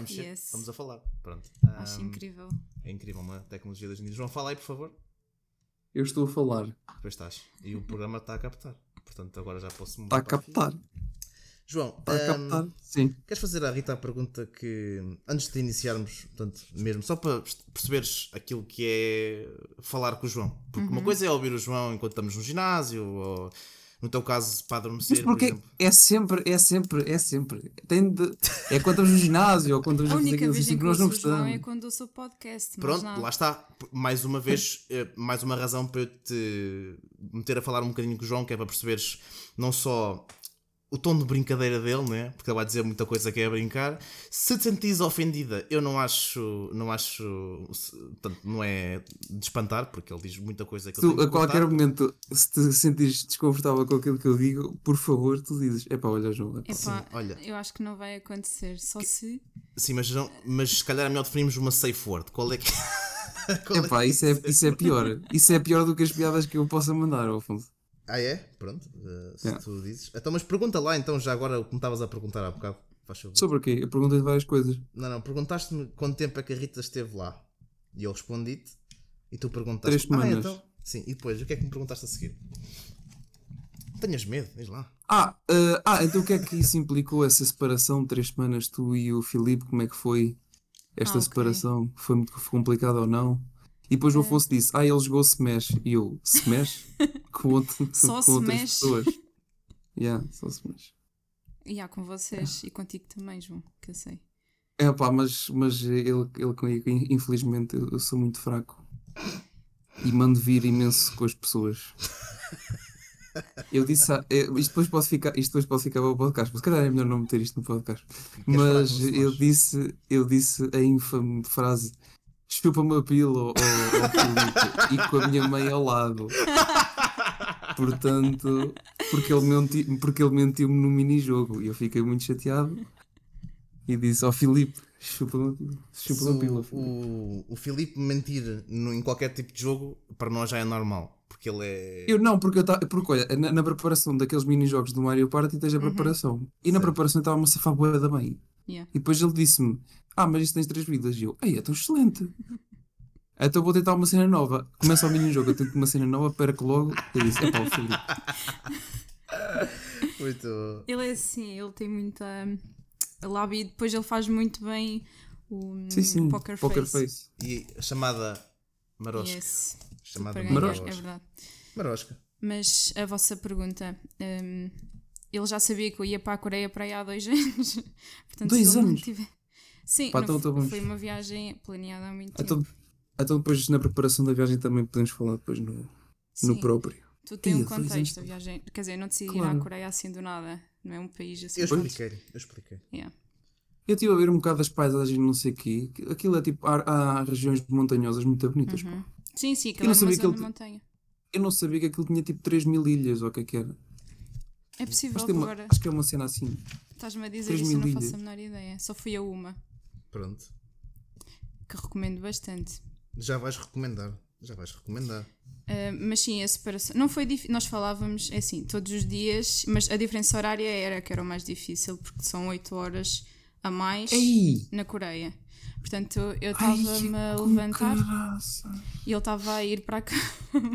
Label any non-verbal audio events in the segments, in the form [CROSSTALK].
A a? Está a mexer. Yes. Estamos a falar. Pronto. Acho incrível. É incrível uma tecnologia das mídias. João, fala aí, por favor. Eu estou a falar. Depois estás. E o programa está a captar. Portanto, agora já posso Está mudar. a para aqui. captar. João, Está a captar. Sim. Queres fazer à Rita a pergunta que, antes de iniciarmos, portanto, mesmo, só para perceberes aquilo que é falar com o João? Porque Uhum. uma coisa é ouvir o João enquanto estamos no ginásio, ou no teu caso, para adormecer, Mas por porque exemplo. é sempre, é sempre, é sempre. Tem de, é quando estamos no ginásio ou quando estamos a fazer aquilo vez em que nós não é gostamos. quando ouço o podcast. mas Pronto, nada. lá está. Mais uma vez, [LAUGHS] eh, mais uma razão para eu te meter a falar um bocadinho com o João, que é para perceberes não só o tom de brincadeira dele, né? porque ele vai dizer muita coisa que é brincar. Se te sentires ofendida, eu não acho, não acho, portanto, não é de espantar, porque ele diz muita coisa que eu Tu, tenho que a qualquer cortar. momento, se te sentires desconfortável com aquilo que eu digo, por favor, tu dizes: Epá, olha, João. Epá, olha. eu acho que não vai acontecer. Só se. Sim, mas, não- mas se calhar é melhor definirmos uma safe word. Qual é que [LAUGHS] Qual é Epá, que isso é, isso é pior. Isso é pior do que as piadas que eu possa mandar, Afonso. Ah, é? Pronto, eh, se Yeah. tu dizes. Então, mas pergunta lá então, já agora, o que me estavas a perguntar há bocado. Faz favor. Sobre o quê? Eu perguntei várias coisas. Não, não, perguntaste-me quanto tempo é que a Rita esteve lá. E eu respondi-te. E tu perguntaste. Três Ah, semanas. então. Sim, e depois, o que é que me perguntaste a seguir? Tenhas medo, diz lá. Ah, ah, ah, então o que é que isso implicou, essa separação de três semanas, tu e o Filipe? Como é que foi esta Ah, ok. separação? Foi muito complicada ou não? E depois o Afonso disse: Ah, ele jogou Smash. E eu, Smash? [LAUGHS] com, outro, Só com outras Smash? pessoas. Yeah, só Smash. E há com vocês e contigo também, João, que eu sei. É pá, mas, mas ele, ele comigo, infelizmente, eu, eu sou muito fraco. E mando vir imenso com as pessoas. [LAUGHS] Eu disse, ah, eh, isto depois pode ficar, isto depois pode ficar para o podcast, mas se calhar é melhor não meter isto no podcast. Mas eu disse, eu disse a infame frase: chupa-me a pila ao, ao Filipe e com a minha mãe ao lado. Portanto, porque ele, menti, porque ele mentiu-me no mini-jogo e eu fiquei muito chateado e disse ao Filipe: chupa-me a pila, Se chupa-me a pila. o, Filipe." o, o Filipe mentir no- em qualquer tipo de jogo, para nós já é normal. Porque ele é. Eu não, porque eu estava. Porque olha, na, na preparação daqueles mini-jogos do Mario Party tens a preparação. E na Certo. preparação estava-me a safar bué da bem. Yeah. E depois ele disse-me: Ah, mas isto tens três vidas. E eu: Ei, é tão excelente. [LAUGHS] Então vou tentar uma cena nova. Começa o mini-jogo, eu tento uma cena nova, perco logo. Eu disse: É pá, o Filipe. [LAUGHS] Muito. Ele é assim, ele tem muita lábia e depois ele faz muito bem o Sim, sim. poker, Poker face. face. E a chamada Marosca. Yes. Chamada Para ganhar, Marosca. é verdade. Marosca. Mas a vossa pergunta, hum, ele já sabia que eu ia para a Coreia para aí há dois [LAUGHS] anos. Portanto, Dois anos? tiver- Sim, Pá, então foi- estamos- foi uma viagem planeada há muito tempo. Então, então depois na preparação da viagem também podemos falar depois no, no Sim, próprio. Tu tem Ia, um contexto, a viagem. Quer dizer, eu não decidi ir Claro. à Coreia assim do nada. Não é um país assim. Eu expliquei, eu expliquei. Yeah. Eu estive a ver um bocado das paisagens, não sei o quê. Aquilo é tipo, há, há regiões montanhosas muito bonitas. pá. Sim, sim, Eu aquilo não é uma sabia que zona ele de montanha. Eu não sabia que aquilo tinha tipo 3 mil ilhas ou o que é que era. É possível que uma- agora acho que é uma cena assim. estás-me a dizer 3 isso, não faço a menor ideia. Só fui a uma, Pronto. que recomendo bastante. Já vais recomendar. Já vais recomendar. Uh, mas sim, a separação. Não foi difícil. Nós falávamos, é assim, todos os dias, mas a diferença horária era que era o mais difícil, porque são 8 horas a mais Ei! na Coreia. Portanto, eu estava-me a levantar caraça. e ele estava a ir para cá.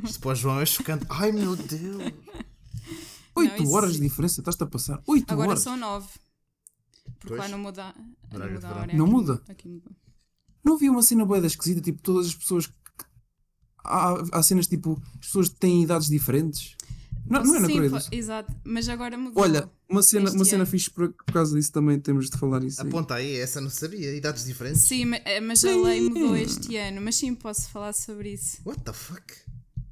Isto para o João é chocante. Ai meu [LAUGHS] Deus! 8 isso horas de diferença, estás-te a passar. 8 Agora horas. são 9. Porque Pois. lá não muda, não muda a hora. Não Aqui- muda? Aqui mudou. Não havia uma cena boeda esquisita, tipo, todas as pessoas. que- Há, há cenas tipo, as pessoas têm idades diferentes. Não, não é na Sim, Coreia exato. Mas agora mudou. Olha, uma cena, uma cena ano. fixe por, por causa disso também temos de falar isso. aí. Aponta aí, essa não sabia. Idades diferentes. Sim, eh, mas a lei mudou este ano. Mas sim, posso falar sobre isso. What the fuck?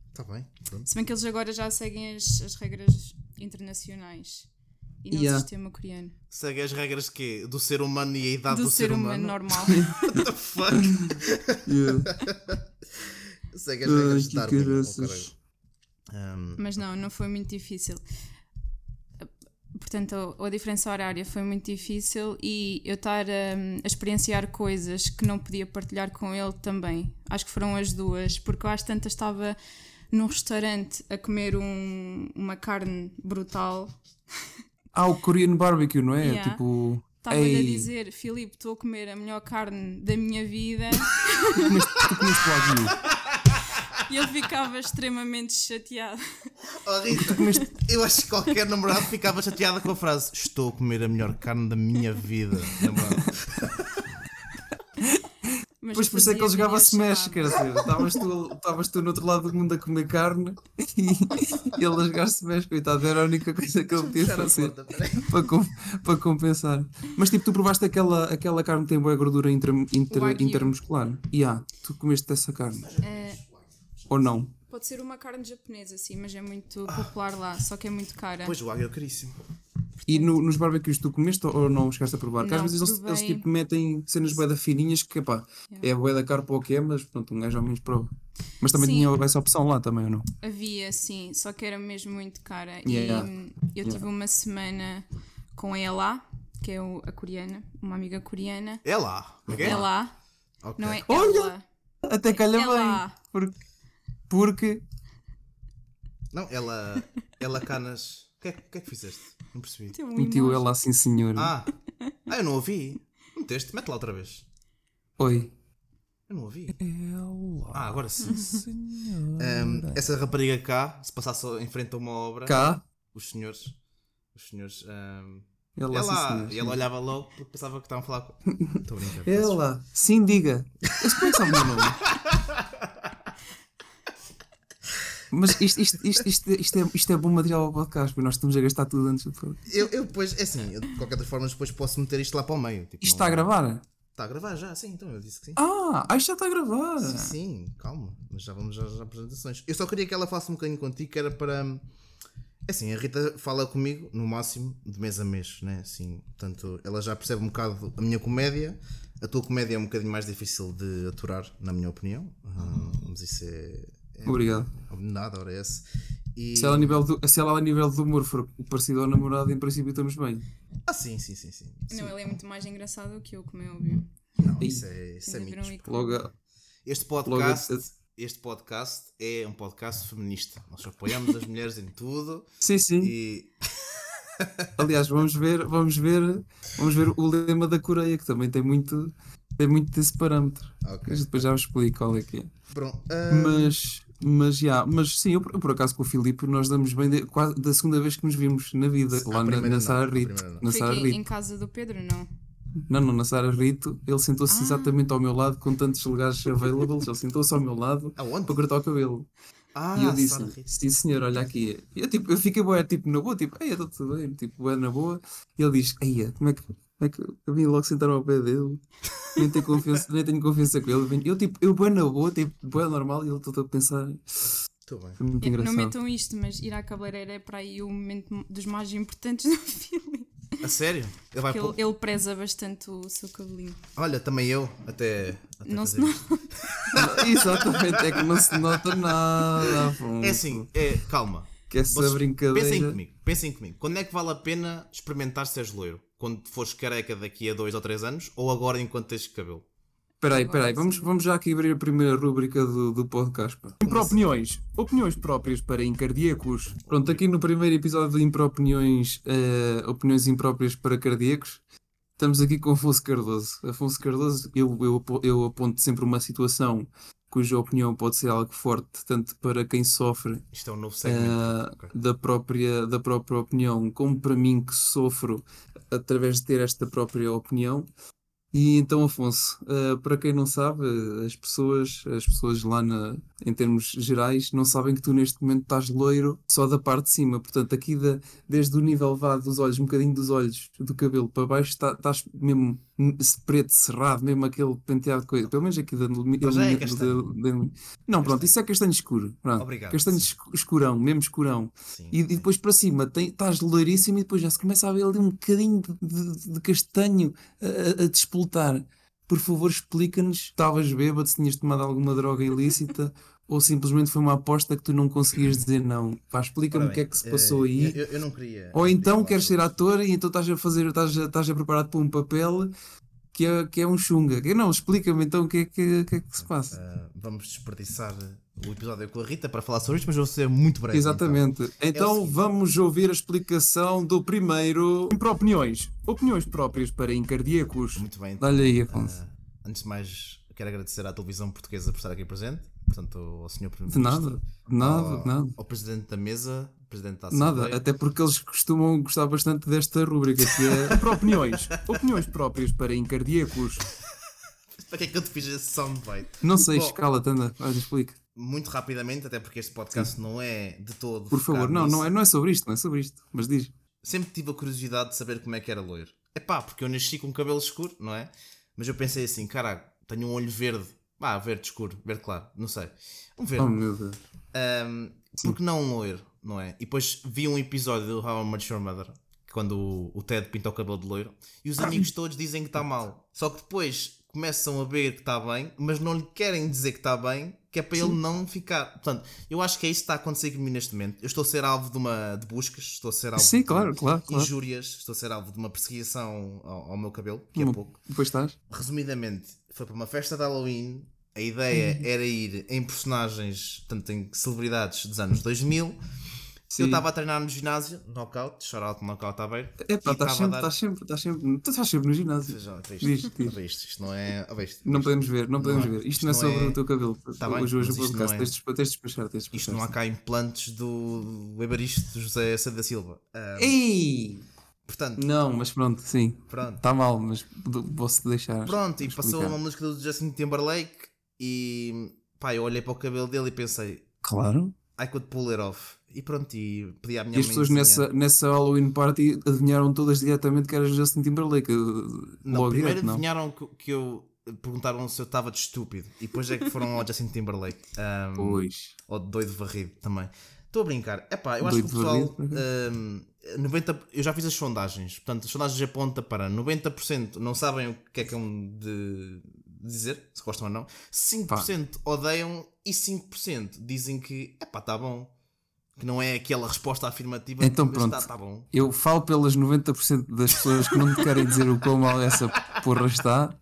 Está bem. Pronto. Se bem que eles agora já seguem as, as regras internacionais e não Yeah. sistema coreano. Segue as regras de quê? Do ser humano e a idade Do, do, ser humano, normal. [LAUGHS] What the fuck? Yeah. [LAUGHS] Segue as regras Ai, de Darwin. oh. Um, mas não, não foi muito difícil. Portanto, a, a diferença horária foi muito difícil e eu estar hum, a, experienciar coisas que não podia partilhar com ele também. Acho que foram as duas, porque eu às tantas estava num restaurante a comer um- uma carne brutal Há o Korean barbecue, não é? Yeah. Tipo, estava-lhe a dizer: Filipe, estou a comer a melhor carne da minha vida. [LAUGHS] Tu comeste, tu comeste wagyu. e ele ficava extremamente chateado. Oh, Rita, eu acho que qualquer namorado ficava chateada com a frase Estou a comer a melhor carne da minha vida. Namorado. Mas Pois por isso é que ele jogava Smash, quer dizer, estavas tu, estavas tu no outro lado do mundo a comer carne [LAUGHS] e ele a jogar Smash, coitado, era a única coisa que ele podia fazer [LAUGHS] para, com- para compensar. Mas tipo, tu provaste aquela, aquela carne que tem boa gordura inter, inter, intermuscular? E ah, tu comeste dessa carne? Eh, Ou não? pode ser uma carne japonesa, sim, mas é muito popular lá, só que é muito cara. Pois o águia é caríssimo. E no- nos barbecues tu comeste ou não chegaste a provar? Porque às vezes eles, provei. eles tipo metem cenas boeda fininhas que pá, é boeda caro para o que é, mas pronto, um gajo ao menos prova. Mas também Sim. tinha essa opção lá também ou não? Havia, sim, só que era mesmo muito cara. Yeah. E hum, eu tive uma semana com a Ela, que é o- a coreana, uma amiga coreana. É é que é? Ela, Ok. não é Olha! ela. Até calha É lá. bem. Porque, porque Não, ela. Ela canas. O que, é, o que é que fizeste? Não percebi. Um emoji. ela assim, senhor. Ah! Ah, eu não ouvi. Meteste? Mete lá outra vez. Oi. Eu não ouvi. Ah, agora sim. Ahm, essa rapariga cá, se passasse em frente a uma obra, Cá. os senhores. Os senhores. ahm, Ela, ela, ela olhava logo porque pensava que estavam a falar com. Estou a brincar. Ela. Sim, diga. Mas como é que sabe o meu nome? [LAUGHS] Mas isto, isto, isto, isto, isto, é, isto é bom material ao podcast, porque nós estamos a gastar tudo antes de tudo. Eu, eu depois, é assim, eu, de qualquer das formas, depois posso meter isto lá para o meio. Tipo, Isto não- está a gravar? Está a gravar já, sim, então eu disse que sim. Ah, ah, isto já está a gravar. Sim, sim, calma, mas já vamos às apresentações. Eu só queria que ela falasse um bocadinho contigo, que era para. É assim, a Rita fala comigo no máximo de mês a mês, né? Assim, portanto, ela já percebe um bocado a minha comédia. A tua comédia é um bocadinho mais difícil de aturar, na minha opinião. Ah, mas isso é. É Obrigado. Nada, ora é esse. E... Se ela, a nível do, se ela a nível do humor for parecido ao namorado, em princípio estamos bem. Ah, sim, sim, sim, sim. sim. Não, ele é muito mais engraçado que eu, como é óbvio. Não, isso é, isso é um mitos. equilíbrio. Logo, Este logo podcast, a- este podcast é um podcast feminista. Nós apoiamos as mulheres em tudo [LAUGHS] Sim, sim. e [LAUGHS] [LAUGHS] Aliás, vamos ver, vamos ver, vamos ver o lema da Coreia, que também tem muito, tem muito desse parâmetro. Ok. Mas depois já vos explico qual é que é. pronto. Mas, mas, já, mas sim, eu, por- eu por acaso com o Filipe nós damos bem de- quase da segunda vez que nos vimos na vida, lá na, na Sara Rito. Na Sara Rito. em casa do Pedro, não? Não, não, na Sara Rito, ele sentou-se Ah. exatamente ao meu lado com tantos lugares available, ele sentou-se ao meu lado [LAUGHS] Aonde? para cortar o cabelo. Ah, e eu disse, sim senhor, olha aqui. Eu, tipo, eu fiquei boa, tipo, na boa, tipo, ei, está tudo bem, tipo, boa na boa. E ele diz, eia, como é que, é que eu vim logo sentar ao pé dele, nem tenho confiança, nem tenho confiança com ele. Eu, tipo, eu boa na boa, tipo, boa normal, e ele todo a pensar, Estou bem. foi muito Não engraçado. metam isto, mas ir à cabeleireira é para aí o momento dos mais importantes do [LAUGHS] filme. A sério? Ele vai ele, ele preza bastante o seu cabelinho. Olha, também eu, até. até Não se não. isto. [LAUGHS] Exatamente, é que não se nota nada. Afonso. É assim, é, calma. Que essa Vocês brincadeira. Pensem comigo, pensem comigo. Quando é que vale a pena experimentar seres loiro? Quando fores careca daqui a 2 ou 3 anos ou agora enquanto tens cabelo? Espera aí, espera aí, vamos, vamos já aqui abrir a primeira rúbrica do, do podcast. pá. Impro-opiniões. Opiniões próprias para encardíacos. Pronto, aqui no primeiro episódio de Impro-opiniões, eh, opiniões impróprias para cardíacos, estamos aqui com Afonso Cardoso. Afonso Cardoso, eu, eu, eu aponto sempre uma situação cuja opinião pode ser algo forte, tanto para quem sofre é um novo segmento. ah, Ok. da, própria, da própria opinião, como para mim que sofro através de ter esta própria opinião. E então, Afonso, ah, para quem não sabe, as pessoas, as pessoas lá na, em termos gerais, não sabem que tu neste momento estás loiro só da parte de cima. Portanto, aqui da, desde o nível vá dos olhos, um bocadinho dos olhos, do cabelo para baixo, tá- estás mesmo preto, cerrado, mesmo aquele penteado de coisa. Pelo menos aqui da, Mas é da- castanho. da- da- Não, pronto, isso é castanho escuro. Pronto. Obrigado, Castanho sim. escu- escurão, mesmo escurão. Sim, E, e depois para cima tem- estás loiríssimo e depois já se começa a ver ali um bocadinho de, de- de castanho a, a, a despoltar. Por favor, explica-nos. Estavas bêbado, se tinhas tomado alguma droga ilícita ou simplesmente foi uma aposta que tu não conseguias dizer não. Pá, explica-me o que é que se passou eh, aí. Eu, eu não queria. Ou queria então falar queres ser ator e então estás a fazer, estás a, estás a preparar para um papel que é, que é um chunga. Que- Não, explica-me então o que é que, que, é que se passa. Ah, vamos desperdiçar o episódio com a Rita para falar sobre isto, mas vou ser muito breve. Exatamente. Então, seguinte. vamos ouvir a explicação do primeiro. Para opiniões. Opiniões próprias para encardíacos. Então. Muito bem. Dá-lhe aí, Afonso. Ah, antes de mais, quero agradecer à televisão portuguesa por estar aqui presente. Portanto, ao Sr. Primeiro-Ministro. nada. De nada, ao, de nada. ao Presidente da Mesa, Presidente da Nada, Assembleia. até porque eles costumam gostar bastante desta rubrica que é para [LAUGHS] opiniões. Opiniões próprias para encardíacos. Para que é que eu te fiz esse soundbite? Não sei, Bom, escala, Tanda. Olha, explica. Muito rapidamente, até porque este podcast não é de todo. Por favor, não, nisso. não é, não é sobre isto, não é sobre isto. Mas diz. Sempre tive a curiosidade de saber como é que era loiro. É pá, porque eu nasci com cabelo escuro, não é? Mas eu pensei assim, caraca, tenho um olho verde. Ah, verde escuro, verde claro, não sei. Um verde. Oh meu Deus. Um, porque não um loiro, não é? E depois vi um episódio do How I Met Your Mother, quando o, o Ted pinta o cabelo de loiro, e os amigos todos dizem que está mal. Só que depois começam a ver que está bem, mas não lhe querem dizer que está bem, que é para ele não ficar. Portanto, eu acho que é isso que está a acontecer comigo neste momento. Eu estou a ser alvo de uma de buscas, estou a ser alvo Sim, de claro, claro, claro. injúrias, estou a ser alvo de uma perseguição ao, ao meu cabelo, que é Uma- pouco. Depois estás? Resumidamente, foi para uma festa de Halloween. A ideia Uhum. era ir em personagens, tanto em celebridades dos anos 2000. Sim. Eu estava a treinar no ginásio, knockout, shout-out knockout aberto. Epá, e estás estava a sempre, estás sempre, estás sempre, tu estás sempre no ginásio. Já, diz. viste, isto não é. Não podemos ver, não podemos é- ver. Isto, isto não é sobre é- o teu cabelo. Tá bem, hoje o isto podcast. não é- Tens de despachar, tens de Isto não há cá implantes do Evaristo José C. da Silva. Ei! portanto, Não, mas pronto, sim. pronto. Está mal, mas posso deixar. Pronto, e passou uma música do Justin Timberlake e pá, eu olhei para o cabelo dele e pensei, Claro. I could pull it off. E pronto, e pedi à minha E as mãe pessoas nessa, nessa Halloween party adivinharam todas diretamente que era Justin Timberlake. Não, Logo primeiro direto, adivinharam que, que eu perguntaram se eu estava de estúpido e depois é que foram ao Justin Timberlake Ahm, Pois. ou de doido varrido também. Estou a brincar. Epá, eu acho que o Doido pessoal. ahm, 90, eu já fiz as sondagens, portanto, as sondagens apontam para 90% não sabem o que é que é um de dizer, se gostam ou não, 5% odeiam e 5% dizem que epá, está bom. Que não é aquela resposta afirmativa, Então mas pronto. está tá bom. Eu falo pelas 90% das pessoas que não te querem dizer o quão mal essa porra está,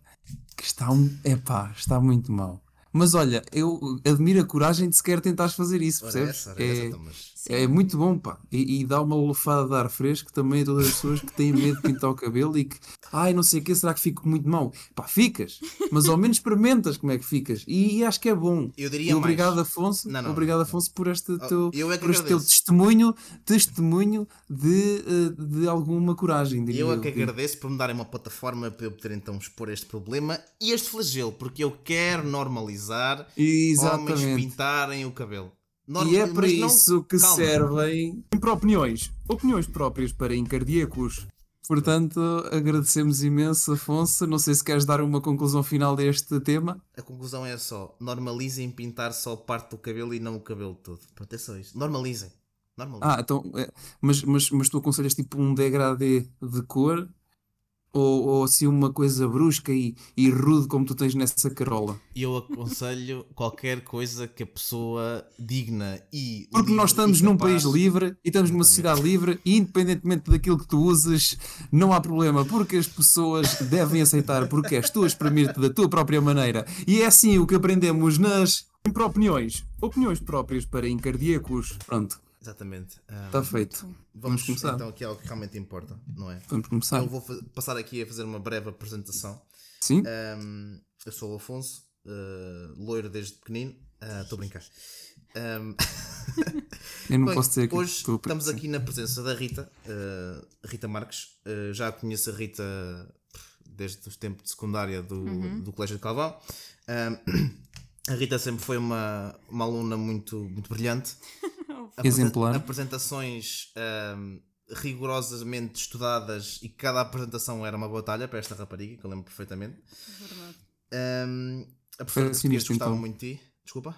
que está um. Epá, está muito mal. Mas olha, eu admiro a coragem de sequer tentares fazer isso, percebes? essa, é, então, mas- é muito bom, pá. E, e dá uma lufada de ar fresco também a todas as pessoas que têm medo de pintar o cabelo e que, ai, não sei o que, será que fico muito mal? Pá, ficas, mas ao menos experimentas como é que ficas. E, e acho que é bom. Eu diria E obrigado, mais. Afonso. Não, não, obrigado, não. Afonso, por este Oh, teu, eu é que por este teu testemunho, testemunho de, eh, de alguma coragem. diria Eu é que eu. agradeço por me darem uma plataforma para eu poder então expor este problema e este flagelo, porque eu quero normalizar homens Exatamente. pintarem o cabelo. Norma- E é para não- isso que calma. servem para opiniões. Opiniões próprias para encardíacos. Portanto, agradecemos imenso, Afonso. Não sei se queres dar uma conclusão final deste tema. A conclusão é só: normalizem pintar só parte do cabelo e não o cabelo todo. Pronto, é só isso. Normalizem. Normalizem. Ah, então, é, mas, mas, mas tu aconselhas tipo um degradê de cor ou, ou assim uma coisa brusca e, e rude como tu tens nessa carola? Eu aconselho [LAUGHS] qualquer coisa que a pessoa digna e. Porque livre nós estamos num país livre e estamos numa sociedade livre e independentemente daquilo que tu uses, não há problema, porque as pessoas devem aceitar porque és tu a exprimir-te da tua própria maneira. E é assim o que aprendemos nas opiniões. Opiniões próprias para encardíacos. Pronto, Exatamente. Ah, está feito. vamos vamos começar. então aqui ao que realmente importa, não é? Vamos começar. Eu vou passar aqui a fazer uma breve apresentação. Sim? Um, eu sou o Afonso, uh, loiro desde pequenino. Ah, Estou a brincar. Um, Eu não [LAUGHS] bem, posso dizer que hoje estamos aqui na presença da Rita, uh, Rita Marques. Uh, já conheço a Rita desde os tempos de secundária do, do Colégio de Calvão. Um, [COUGHS] a Rita sempre foi uma, uma aluna muito, muito brilhante. [LAUGHS] Exemplar. Apresentações um, rigorosamente estudadas e cada apresentação era uma batalha para esta rapariga, que eu lembro perfeitamente. Verdade. Um, a professora gostava então. muito de ti. Desculpa?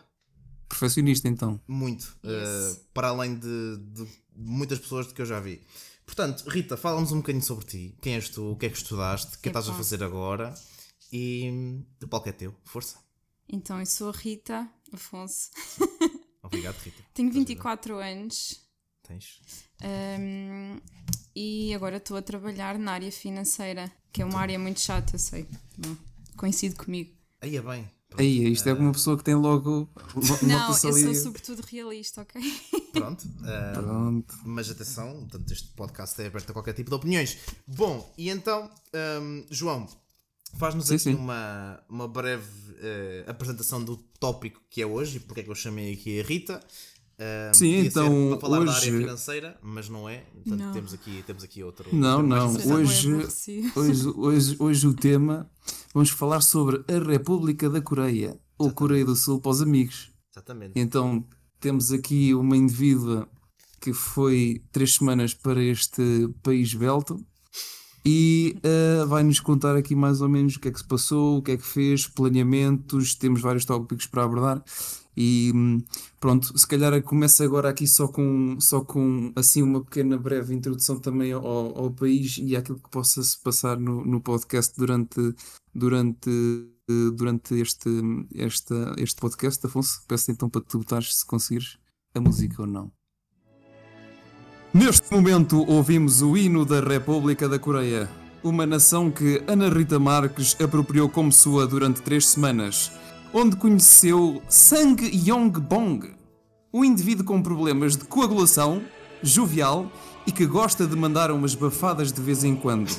Perfeccionista então. Muito. Yes. Uh, para além de, de muitas pessoas de que eu já vi. Portanto, Rita, fala-nos um bocadinho sobre ti. Quem és tu? O que é que estudaste? O que é que estás a fazer agora? E hum, o palco é teu. Força. Então, eu sou a Rita Afonso, [LAUGHS] Obrigado, Rita. tenho Estás a ver? 24 anos Tens. hum, e agora estou a trabalhar na área financeira, que é uma área muito chata, eu sei. Bom, coincide comigo. Aí é bem. Aí, isto é uma pessoa que tem logo. Não, eu sou sobretudo realista, ok? Pronto. ah, Pronto. Mas atenção, portanto, este podcast é aberto a qualquer tipo de opiniões. Bom, e então, hum, João, faz-nos aqui sim. Uma, uma breve eh, apresentação do tópico que é hoje e porque é que eu chamei aqui a Rita. Hum, Sim, então, para falar da hoje- área financeira, mas não é. Portanto, Não. Temos, aqui, temos aqui outro. Não, outro não. é Hoje- aborrecido. [LAUGHS] Hoje, hoje, hoje o tema. Vamos falar sobre a República da Coreia. Ou Coreia do Sul para os amigos. Exatamente. Então temos aqui uma indivídua que foi três semanas para este país belto e eh, vai-nos contar aqui mais ou menos o que é que se passou, o que é que fez, planeamentos, temos vários tópicos para abordar e hum, pronto, se calhar começa agora aqui só com, só com assim uma pequena breve introdução também ao, ao país e àquilo que possa se passar no, no podcast durante, durante eh, durante este, esta, este podcast, Afonso. Peço então para tu botares se conseguires a música ou não. Neste momento ouvimos o hino da República da Coreia, uma nação que Ana Rita Marques apropriou como sua durante três semanas, onde conheceu Sang Yong-bong, um indivíduo com problemas de coagulação, jovial e que gosta de mandar umas bafadas de vez em quando.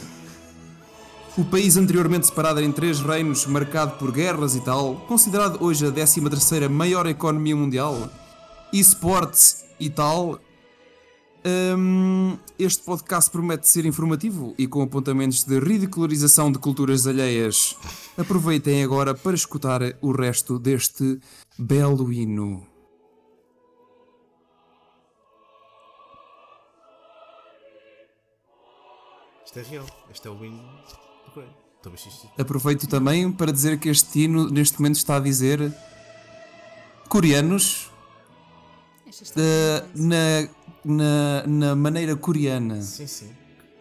O país anteriormente separado em três reinos, marcado por guerras e tal, considerado hoje a 13ª maior economia mundial, esportes e tal, hum, este podcast promete ser informativo e com apontamentos de ridicularização de culturas alheias. Aproveitem agora para escutar o resto deste belo hino. Isto é real. Este é o hino isto- Aproveito também para dizer que este hino neste momento está a dizer coreanos bom. na, na, na maneira coreana. Sim, sim.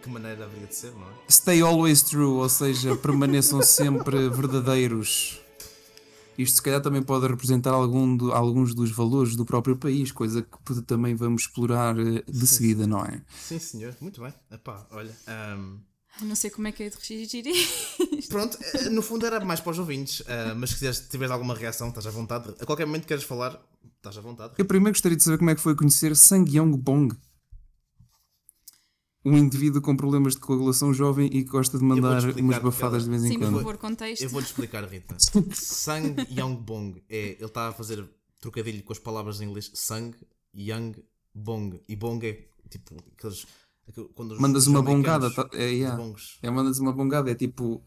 Que maneira haveria de ser, não é? Stay always true, ou seja, permaneçam [LAUGHS] sempre verdadeiros. Isto se calhar também pode representar algum do- alguns dos valores do próprio país, coisa que também vamos explorar eh, de seguida, não é? Sim, senhor. Muito bem. Epá, olha. Eu Não sei como é que é de regir isto. Pronto, eh, no fundo era mais para os ouvintes, eh, mas se quiseres, se tiveres alguma reação, estás à vontade. A qualquer momento que queres falar, estás à vontade. Eu primeiro gostaria de saber como é que foi conhecer Sang Yong-bong. Um indivíduo com problemas de coagulação jovem e que gosta de mandar umas bafadas de vez em Sim, por quando. favor, contexto. Eu vou-te explicar, Rita. [LAUGHS] Sang Young Bong é. Ele está a fazer trocadilho com as palavras em inglês Sang Young Bong. E Bong é tipo aqueles. Mandas uma bongada, tá- é, yeah. é, mandas uma bongada, é tipo,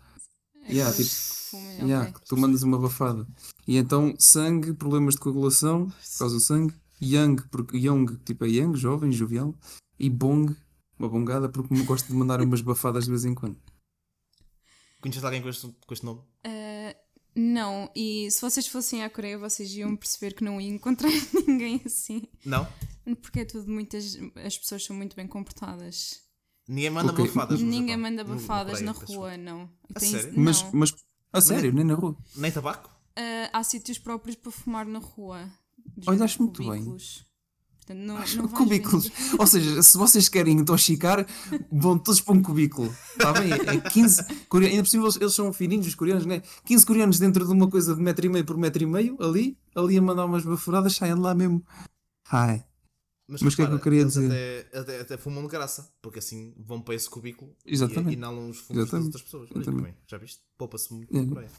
yeah, Aqueles tipo, fumo- yeah, ok. tu mandas uma bafada. E então, sangue, problemas de coagulação, por causa do sangue, young, porque young, tipo é young, jovem, jovial, e bong, uma bongada, porque me gosto de mandar umas bafadas de vez em quando. Conheces alguém com este, com este nome? Ah, não, e se vocês fossem à Coreia, vocês iam perceber que não iam encontrar [LAUGHS] ninguém assim. Não? Porque é tudo muitas. As pessoas são muito bem comportadas. Ninguém manda Ok. bafadas. Ninguém Japão. manda No- bafadas na rua, não. A tem- sério? não. Mas, mas, a sério, nem na rua. Nem tabaco? Ah, há sítios próprios para fumar na rua. Olha, acho muito bem. cubículos. Portanto, não, não vais Cubículos. Ou seja, se vocês querem intoxicar, vão todos para um cubículo. Está bem? É 15 coreanos. Ainda cima eles, são fininhos, os coreanos, né? 15 coreanos dentro de uma coisa de metro e meio por metro e meio, ali, ali a mandar umas bafuradas, saem de lá mesmo. Ai. Mas o que é que eu queria dizer? Até, até, até fumam de graça, porque assim vão para esse cubículo Exatamente. e inalam os fumos das Exatamente. outras pessoas. Olha Exatamente. bem, já viste? Poupa-se muito É. na Coreia.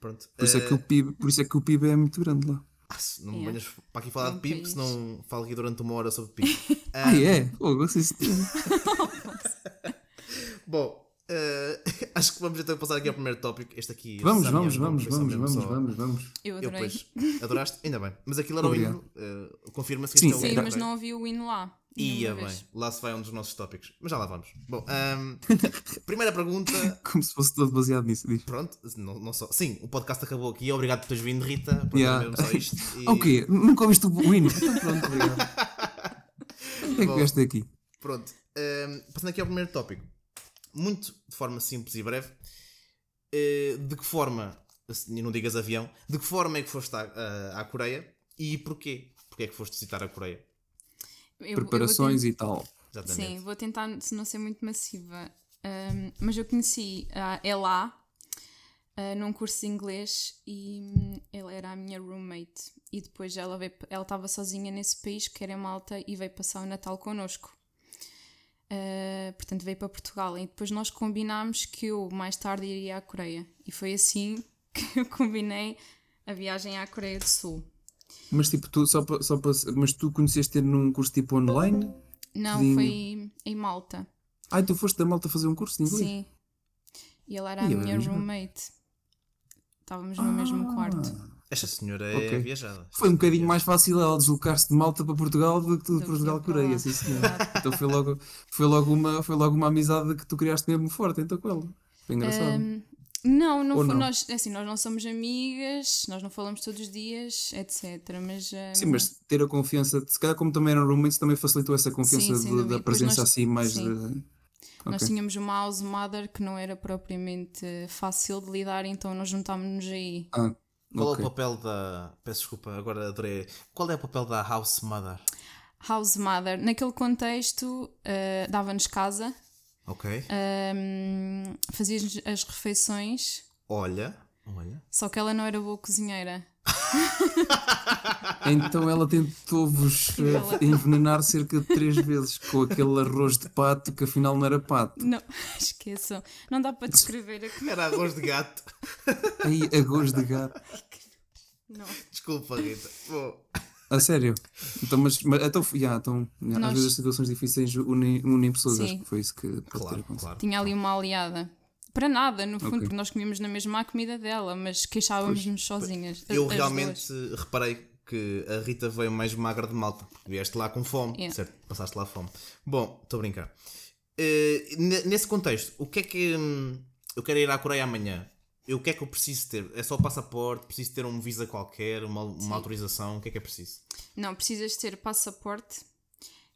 Pronto. Por isso, é eh, que o PIB, por isso é que o PIB é muito grande lá. ah, não me É. venhas para aqui falar É um de PIB, país. senão falo aqui durante uma hora sobre PIB. [LAUGHS] Ah, é? Oh, assim, [LAUGHS] [LAUGHS] Bom, eh, [LAUGHS] acho que vamos então passar aqui ao primeiro tópico. Este aqui. vamos, vamos, vamos, vamos, vamos, só- vamos, vamos. Eu Eu, adorei. pois, adoraste? Ainda bem. Mas aquilo era o Obrigado. hino. eh, Confirma-se que Sim, este é o Sim, hino. Era- mas não ouvi o hino lá. Ia nenhuma bem, vez. lá se vai um dos nossos tópicos. Mas já lá vamos. Bom, ahm, [LAUGHS] primeira pergunta. Como se fosse todo baseado nisso. Diz. Pronto, não, não só. Sim, o podcast acabou aqui. Obrigado por teres vindo, Rita. Pronto, Yeah. só isto. [LAUGHS] E, O quê? Nunca ouviste o hino? Então pronto, obrigado. O que é que vieste aqui? Pronto, ahm, passando aqui ao primeiro tópico. Muito de forma simples e breve. eh, de que forma, assim, não digas avião, de que forma é que foste à, à- à Coreia e porquê? Porquê é que foste visitar a Coreia? Eu- eu vou Preparações e tal. Exatamente. Sim, vou tentar se não ser muito massiva. Ahm, mas eu conheci a é lá ah, num curso de inglês e hum, ela era a minha roommate. E depois ela veio, ela estava sozinha nesse país, que era em Malta, e veio passar o Natal connosco. Ah, portanto, veio para Portugal. E depois nós combinámos que eu mais tarde iria à Coreia. E foi assim [LAUGHS] que eu combinei a viagem à Coreia do Sul. Mas tipo, tu só para. Só pa- mas tu conheceste num curso tipo online? Não, foi em Malta. Ai, tu foste da malta fazer um curso de inglês? Sim. E ela era a E minha é mesmo? roommate. Estávamos no mesmo quarto. Esta senhora é Ok. viajada. Foi um bocadinho mais fácil ela deslocar-se de Malta para Portugal do que tu de Portugal para Coreia, sim senhor. Então foi logo, foi, logo uma, foi logo uma amizade que tu criaste mesmo forte então com ela. Foi engraçado. Hum, não, não foi, não? nós, é assim, nós não somos amigas, nós não falamos todos os dias, etc. Mas, hum, Sim, mas ter a confiança, se calhar como também eram roommates, também facilitou essa confiança Sim, de- da presença nós- assim mais sim. de. nós Ok. tínhamos uma house mother que não era propriamente fácil de lidar, então nós juntámos-nos aí. Ah, Qual ok. é o papel da. Peço desculpa, agora adorei. Qual é o papel da House Mother? House mother, naquele contexto, uh, dava-nos casa, Ok. um, fazia-nos as refeições, Olha. Olha. só que ela não era boa cozinheira. [LAUGHS] Então ela tentou-vos eh, envenenar cerca de três vezes com aquele arroz de pato que afinal não era pato. Não, [LAUGHS] esqueçam, não dá para descrever a comida. Era arroz de gato. [LAUGHS] Aí, arroz de gato. Não. Desculpa, Rita. Bom. A sério? Então, mas, mas então, yeah, então yeah, Nós- às vezes as situações difíceis unem, unem pessoas, acho Sim. que foi isso que Claro, claro. Tinha ali uma aliada. Para nada, no fundo, Ok. porque nós comíamos na mesma a comida dela, mas queixávamos-nos sozinhas. as- Eu as realmente duas. reparei que a Rita veio mais magra de malta. Vieste lá com fome, Yeah. certo? Passaste lá fome. Bom, estou a brincar. Ne- nesse contexto, o que é que. hum, eu quero ir à Coreia amanhã. Eu, o que é que eu preciso ter? É só o passaporte? Preciso ter um visa qualquer? Uma, uma autorização? O que é que é preciso? Não, precisas ter passaporte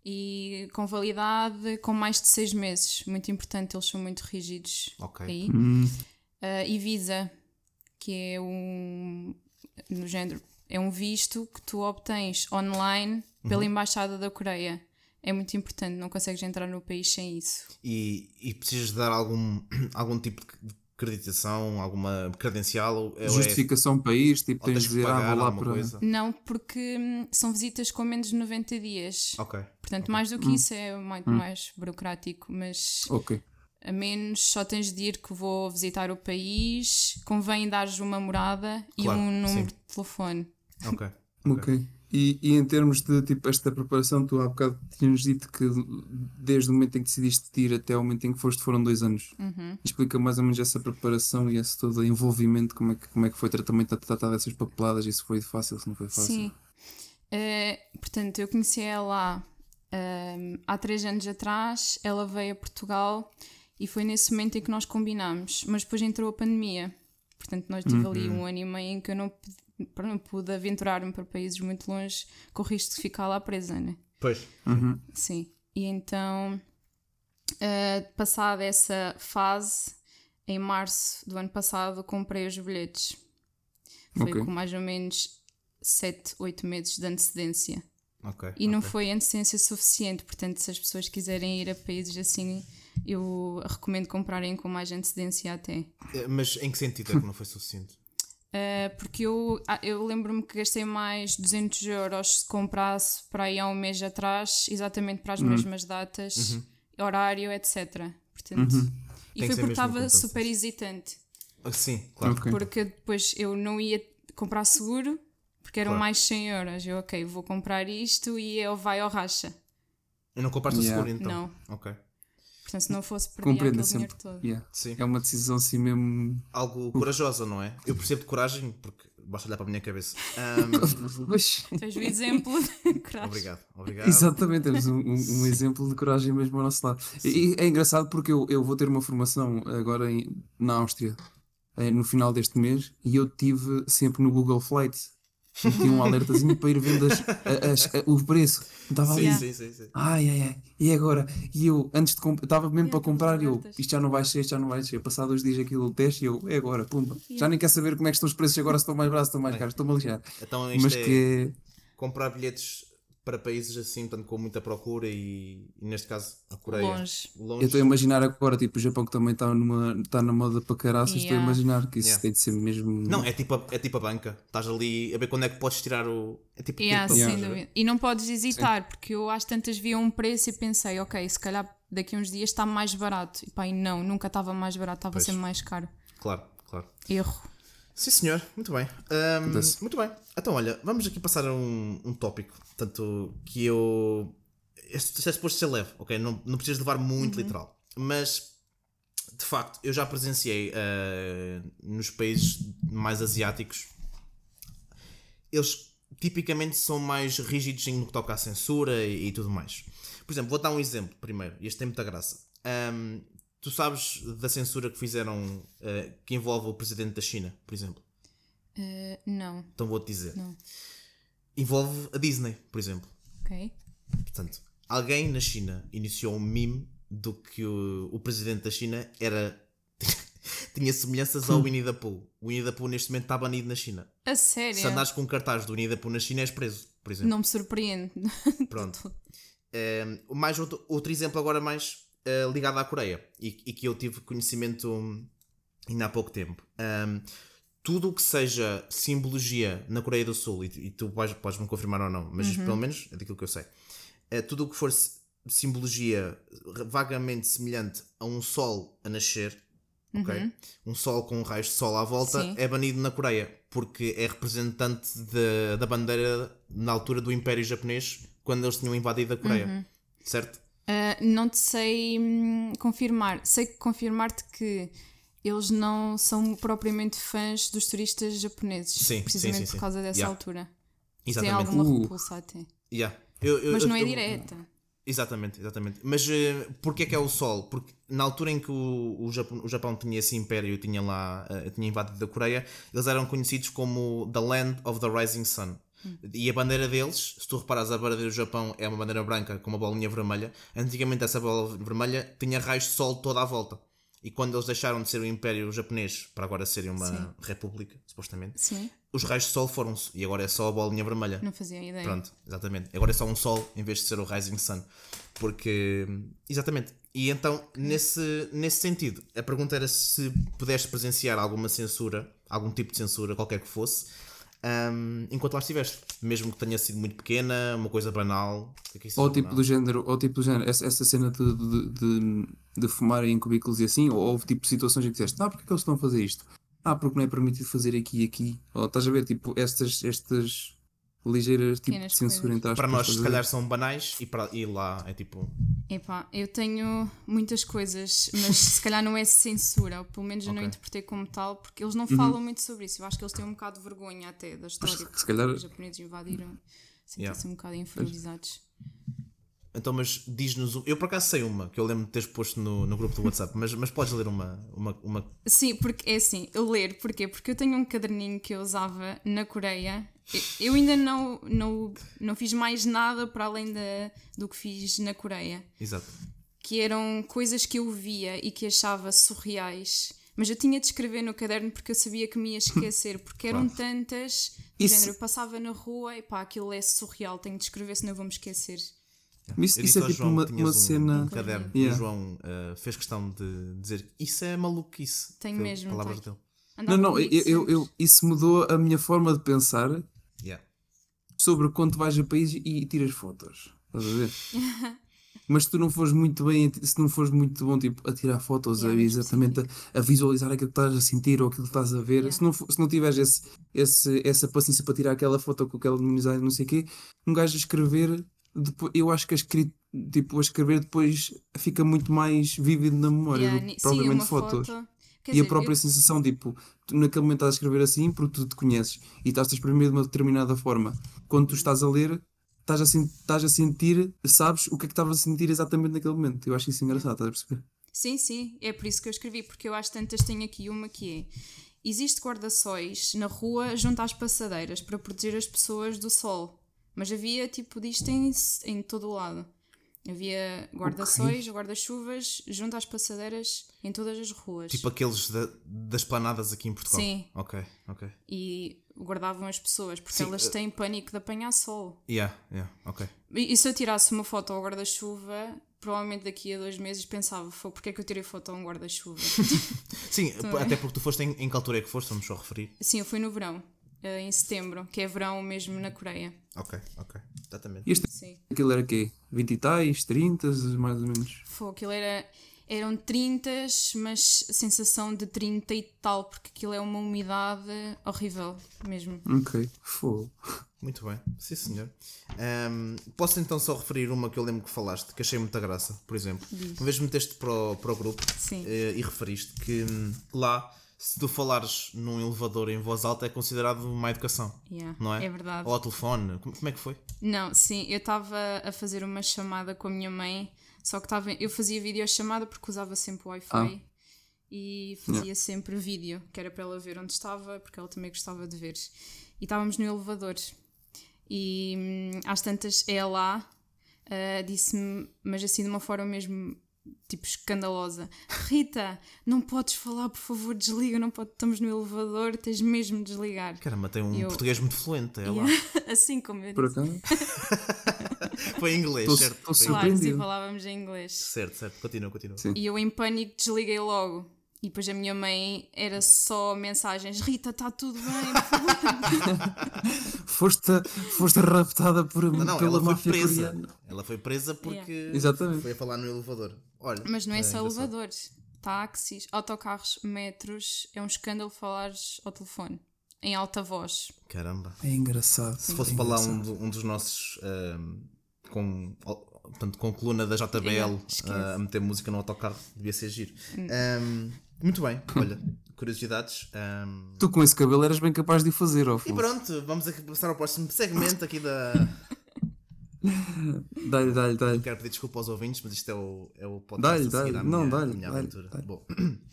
e com validade com mais de seis meses. Muito importante, eles são muito rígidos Ok. aí. Hum, Ah, e visa, que é um. no género. É um visto que tu obtens online pela Embaixada da Coreia. É muito importante, não consegues entrar no país sem isso. E, e precisas de dar algum, [CLEARS THROAT] algum tipo de acreditação, alguma credencial? É, justificação para isto, tipo, tens tens de que dizer, ah, pagar vou lá alguma para. coisa? Não, porque hum, são visitas com menos de 90 dias. Ok. Portanto, mais do que isso é muito mais burocrático, mas Ok. a menos só tens de ir que vou visitar o país, convém dares uma morada e Claro, um número sim. de telefone. Ok. Ok. E, e em termos de tipo, esta preparação, tu há bocado tinhas dito que desde o momento em que decidiste ir até o momento em que foste foram dois anos. Uhum. Explica mais ou menos essa preparação e esse todo envolvimento, como é que, como é que foi o tratamento a tratar dessas papeladas, e se foi fácil, se não foi fácil. Sim. Eh, portanto, eu conheci ela ahm, há três anos atrás, ela veio a Portugal e foi nesse momento em que nós combinámos, mas depois entrou a pandemia. Portanto, nós tive ali um ano e meio em que eu não, não pude aventurar-me para países muito longe com o risco de ficar lá presa, né? Pois. Sim. E então, eh, passada essa fase, em março do ano passado, comprei os bilhetes. Foi Ok. com mais ou menos 7, 8 meses de antecedência. Ok. E não ok. foi antecedência suficiente, portanto, se as pessoas quiserem ir a países assim, eu recomendo comprarem com mais antecedência até. Eh, Mas em que sentido é que não foi suficiente? Uh, porque eu, ah, eu lembro-me que gastei mais 200 euros se comprasse para aí há um mês atrás, exatamente para as mesmas datas, horário, etc. Portanto, Tem E foi porque estava super hesitante. Ah, Sim, claro. Ok. Porque depois eu não ia comprar seguro, porque eram Claro. mais 100 euros. Eu, ok, vou comprar isto e ele vai ao racha. E não compraste Yeah. o seguro então? Não. Ok. Portanto, se não fosse perder Compreendo aquele sempre. dinheiro todo. Yeah. Sim. É uma decisão assim mesmo. Algo corajosa, não é? Eu percebo de coragem, porque basta olhar para a minha cabeça. Pois, [LAUGHS] Tens o exemplo de [LAUGHS] coragem. obrigado, obrigado. Exatamente, temos um, um- um [LAUGHS] exemplo de coragem mesmo ao nosso lado. E é engraçado porque eu, eu vou ter uma formação agora em- na Áustria eh, no final deste mês e eu tive sempre no Google Flights. Meti um alertazinho para ir vendo as- as- as- o preço. Estava ali. Sim, sim, sim, sim. Ai, ai, ai. E agora? E eu, antes de comprar, estava mesmo Yeah, para comprar e eu, isto já não vai ser, isto já não vai ser. Passado dois dias aquilo o teste e eu, é agora, pumba. Já Yeah. nem quer saber como é que estão os preços agora, se estão mais baratos, se estão mais caros, estou-me a lixar. Então isto Mas é que comprar bilhetes para países assim, portanto, com muita procura e, e neste caso a Coreia. Longe. Eu estou a imaginar agora, tipo, o Japão que também está numa, tá na moda para caraças, estou a Yeah. imaginar que isso Yeah. tem de ser mesmo. Não, é tipo, a, é tipo a banca. Estás ali a ver quando é que podes tirar o. É tipo Yeah, dúvida. E não podes hesitar, porque eu às tantas vi um preço e pensei, ok, se calhar daqui a uns dias está mais barato. E pá, e não, nunca estava mais barato, estava sempre mais caro. Claro, claro. Erro. Sim, senhor, muito bem. Acontece. muito bem. Então, olha, vamos aqui passar um, um tópico, tanto que eu. Este é suposto ser leve, ok? Não, não precisas levar muito literal. Mas, de facto, eu já presenciei ah, nos países mais asiáticos, eles tipicamente são mais rígidos em no que toca à censura e, e tudo mais. Por exemplo, vou dar um exemplo primeiro, e este tem muita graça. Ahm, tu sabes da censura que fizeram ah, que envolve o presidente da China, por exemplo? Eh, não, Então vou-te dizer. Não. Envolve a Disney, por exemplo. ok. Portanto, alguém na China iniciou um meme do que o, o presidente da China era. [LAUGHS] tinha semelhanças ao [LAUGHS] Winnie the Pooh. O Winnie the Pooh neste momento está banido na China. A sério? Se andares com um cartaz do Winnie the Pooh na China, és preso, por exemplo. Não me surpreende. [LAUGHS] Pronto. Um, mais outro, outro exemplo agora mais uh, ligado à Coreia e, e que eu tive conhecimento hum, ainda há pouco tempo. Um, tudo o que seja simbologia na Coreia do Sul, e, e tu vais- podes-me confirmar ou não, mas pelo menos é daquilo que eu sei, uh, tudo o que for si- simbologia vagamente semelhante a um sol a nascer, ok? Um sol com raios de sol à volta, Sim. é banido na Coreia, porque é representante de- da bandeira na altura do Império Japonês, quando eles tinham invadido a Coreia. Certo? Ah, não te sei hum, confirmar. Sei confirmar-te que eles não são propriamente fãs dos turistas japoneses. Sim, precisamente sim, sim, sim. por causa dessa Yeah. altura. Tem Exatamente. alguma Uh. repulsa até. Yeah. Eu- eu- Mas eu- não é eu- direta. Exatamente, exatamente. Mas eh, porquê que é o Sol? Porque na altura em que o, o, Japão, o Japão tinha esse império, tinha lá, eh, tinha invadido a Coreia, eles eram conhecidos como The Land of the Rising Sun. E a bandeira deles, se tu reparares, a bandeira do Japão é uma bandeira branca com uma bolinha vermelha. Antigamente essa bola vermelha tinha raios de sol toda à volta. E quando eles deixaram de ser o Império Japonês para agora serem uma Sim. república, supostamente, Sim, os raios de sol foram-se e agora é só a bolinha vermelha. não fazia ideia. Pronto, exatamente. Agora é só um sol em vez de ser o Rising Sun. Porque. Exatamente. E então, nesse, nesse sentido, a pergunta era se pudeste presenciar alguma censura, algum tipo de censura, qualquer que fosse, ahm, enquanto lá estiveste. Mesmo que tenha sido muito pequena, uma coisa banal. é Ou é tipo banal? do género, ou tipo do género, essa, essa cena de, de, de, de fumar em cubículos e assim, ou houve tipo situações em que disseste, ah, porque é que eles estão a fazer isto? Ah, porque não é permitido fazer aqui e aqui. Ou estás a ver, tipo, estas, estas ligeiras tipo de censura entre aspas, Para nós, se calhar, são banais e, para, e lá é tipo. Epá, eu tenho muitas coisas, mas se calhar não é censura, ou pelo menos eu não interpretei como tal, porque eles não Uhum. falam muito sobre isso. Eu acho que eles têm um bocado de vergonha até da história, se calhar- os japoneses invadiram, sentem-se Yeah. um bocado inferiorizados. Então, mas diz-nos. Eu por acaso sei uma, que eu lembro de teres posto no, no grupo do WhatsApp, mas, mas podes ler uma, uma, uma Sim, porque é assim, eu ler, porquê? Porque eu tenho um caderninho que eu usava na Coreia. Eu- ainda não, não, não fiz mais nada para além da, do que fiz na Coreia. Exato. que eram coisas que eu via e que achava surreais, mas eu tinha de escrever no caderno porque eu sabia que me ia esquecer, porque eram tantas, do Isso- género, eu passava na rua e pá, aquilo é surreal, tenho de escrever senão eu vou-me esquecer. Isso, isso é tipo João uma, que uma um, cena. um caderno e Yeah. o João uh, fez questão de dizer isso é maluquice. Tenho Foi mesmo, Palavras tenho. dele. Não, não, eu, eu, eu- isso mudou a minha forma de pensar Yeah. sobre quando vais a país e tiras fotos. Estás a ver? [LAUGHS] Mas se tu não fores muito bem, se não fores muito bom tipo, a tirar fotos, Yeah, a, exatamente a, a visualizar aquilo que estás a sentir ou aquilo que estás a ver, Yeah. se, não, for- se não tiveres esse, esse, essa paciência para tirar aquela foto com aquela luminosidade, não sei o quê, um gajo a escrever, depois, eu acho que a, tipo, a escrever depois fica muito mais vívido na memória Yeah, do que propriamente fotos. foto. E a dizer, própria eu- sensação, tipo, tu naquele momento estás a escrever assim porque tu te conheces e estás a exprimir de uma determinada forma. Quando tu estás a ler, estás a, estás a sentir, sabes o que é que estavas a sentir exatamente naquele momento. Eu acho isso engraçado, estás a perceber? Sim, sim, é por isso que eu escrevi, porque eu às tantas tenho aqui uma que é: existe guarda-sóis na rua junto às passadeiras para proteger as pessoas do sol, mas havia tipo disto em, em todo o lado. Havia guarda-sóis, guarda-chuvas, junto às passadeiras, em todas as ruas. Tipo aqueles da- das planadas aqui em Portugal. Sim. Ok, ok. E guardavam as pessoas, porque Sim, elas eh, têm pânico de apanhar sol. Yeah, yeah, ok. E, e se eu tirasse uma foto ao guarda-chuva, provavelmente daqui a dois meses pensava, foi porque é que eu tirei foto a um guarda-chuva? [LAUGHS] Sim, Também. até porque tu foste em, em que altura é que foste, vamos só referir. Sim, eu fui no verão, em setembro, que é verão mesmo na Coreia. Ok, ok. Exatamente. E este Sim. aquilo era quê? 20 e tais, 30, mais ou menos. Foi, aquilo era. Eram 30, mas sensação de 30 e tal, porque aquilo é uma umidade horrível mesmo. Ok, fogo. Muito bem, sim senhor. Ahm, posso então só referir uma que eu lembro que falaste, que achei muita graça, por exemplo. Uma vez meteste para o, para o grupo Sim. eh, e referiste que hum, lá, se tu falares num elevador em voz alta, é considerado uma educação, Yeah, não é? É verdade. Ou ao telefone, como, como é que foi? Não, sim, eu estava a fazer uma chamada com a minha mãe, só que estava, eu fazia videochamada porque usava sempre o Wi-Fi Ah. e fazia sempre vídeo, que era para ela ver onde estava, porque ela também gostava de ver. E estávamos no elevador e hum, às tantas ela ah, disse-me, mas assim de uma forma mesmo tipo escandalosa: Rita, não podes falar, por favor, desliga, não pode, estamos no elevador, tens mesmo de desligar. Caramba, tem um Eu- português muito fluente, é lá. [LAUGHS] assim como eu Por disse. [LAUGHS] Foi em inglês, Tô- certo? tô Claro, sim, falávamos em inglês. Certo, certo. Continua, continua. Sim. E eu em pânico desliguei logo. E depois a minha mãe era só mensagens: Rita, está tudo bem. [LAUGHS] Foste, foste raptada por, Não, não, pela ela foi máfia presa. coreana. Ela foi presa porque Exatamente. foi a falar no elevador. Olha, Mas não é só engraçado. elevadores, táxis, autocarros, metros. É um escândalo falares ao telefone. Em alta voz. Caramba. É engraçado. Se fosse para lá um, do- um dos nossos ahm, com, portanto, com coluna da JBL Yeah. Hum. ah, a meter música no autocarro, devia ser giro. Ahm, muito bem, olha, curiosidades. ahm, Tu com esse cabelo eras bem capaz de o fazer, ó e pronto, vamos aqui passar ao próximo segmento aqui da. Dá-lhe, dá-lhe, dá-lhe. Quero pedir desculpa aos ouvintes, mas isto é o, é o Dá-lhe, podcast a seguir dá-lhe. à Não, minha, dá-lhe, à minha dá-lhe, aventura. dá-lhe. Bom,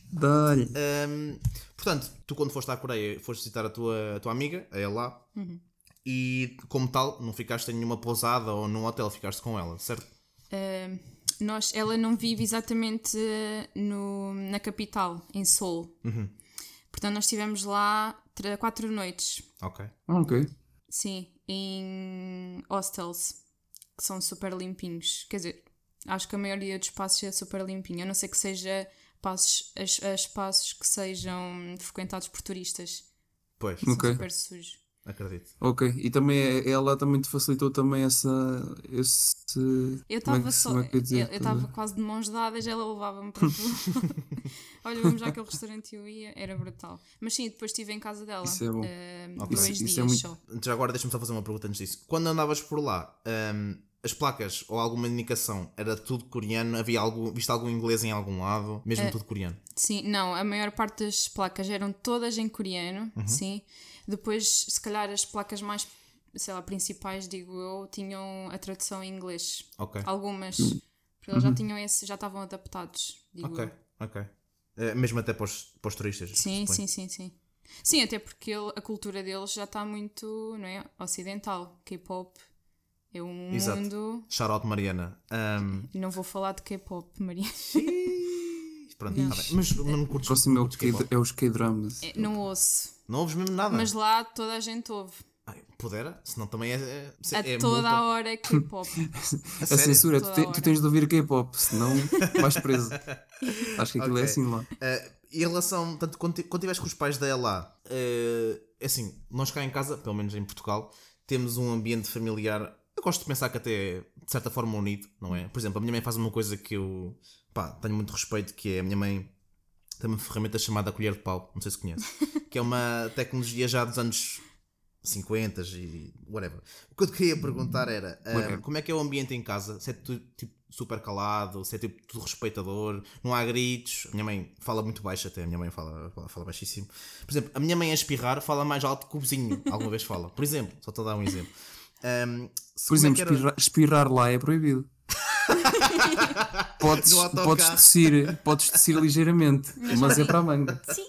Dá-lhe. Ahm, portanto, tu quando foste à Coreia, foste visitar a tua, a tua amiga, a ela, Uhum. e como tal, não ficaste em nenhuma pousada ou num hotel, ficaste com ela, certo? Nós, ela não vive exatamente ah, no, na capital, em Seul. Portanto, nós estivemos lá quatro noites. Ok. Ah, ok. Sim, em hostels que são super limpinhos. Quer dizer, acho que a maioria dos espaços é super limpinho, a não ser que seja passos, as, as espaços que sejam frequentados por turistas. Pois, Ok. São super sujos. Acredito. Ok. E também é- ela também te facilitou também essa. Esse. Eu é estava que- só. é eu ia dizer? Eu estava quase de mãos dadas, ela levava-me para tudo. [LAUGHS] Olha, vamos àquele restaurante e eu ia, era brutal. Mas sim, depois estive em casa dela. Isso é bom. eh, Ok. Dois Isso- isso dias é muito- só. Já agora deixa-me só fazer uma pergunta antes disso. Quando andavas por lá, ahm, as placas ou alguma indicação era tudo coreano? Havia algo, viste algum inglês em algum lado? Mesmo É. tudo coreano? Sim, não, a maior parte das placas eram todas em coreano, Uhum. sim. Depois, se calhar, as placas mais, sei lá, principais, digo eu, tinham a tradução em inglês. Ok. Algumas. Porque eles já tinham esse, já estavam adaptados, digo Uhum. Ok, eu. ok. Eh, mesmo até para os, para os turistas. Sim, sim, sim, sim. Sim, até porque ele- a cultura deles já está muito, não é, ocidental. K-pop é um Exato. mundo... Mariana. E não vou falar de K-pop, Maria. pronto, tá bem. Mas, não O curtes, próximo é, o é os K-dramas. É, não ouço. Não ouves mesmo nada? Mas lá toda a gente ouve. Ai, pudera, senão também é. é, A é toda multa. a hora é K-pop. [LAUGHS] A A censura, tu, te- a tu tens de ouvir K-pop, senão [LAUGHS] vais preso. Acho que aquilo é Ok. assim lá. Eh, em relação, tanto quando, ti- quando estiveste com os pais da Ela, é assim, nós cá em casa, pelo menos em Portugal, temos um ambiente familiar. Eu gosto de pensar que até é, de certa forma unido, não é? Por exemplo, a minha mãe faz uma coisa que eu pá, tenho muito respeito, que é a minha mãe tem uma ferramenta chamada colher de pau, não sei se conhece, [LAUGHS] que é uma tecnologia já dos anos 50 e whatever. O que eu te queria perguntar era ah, Whatever. como é que é o ambiente em casa? Se é tudo tipo super calado, se é tipo tudo respeitador, não há gritos. A minha mãe fala muito baixo até, a minha mãe fala, fala, fala baixíssimo. Por exemplo, a minha mãe a espirrar fala mais alto que o vizinho, [LAUGHS] alguma vez fala. Por exemplo, só estou a dar um exemplo. Se- Por é exemplo, era- espirrar, espirrar lá é proibido. [LAUGHS] podes, podes, tossir, podes tossir ligeiramente, mas é para a manga. Sim.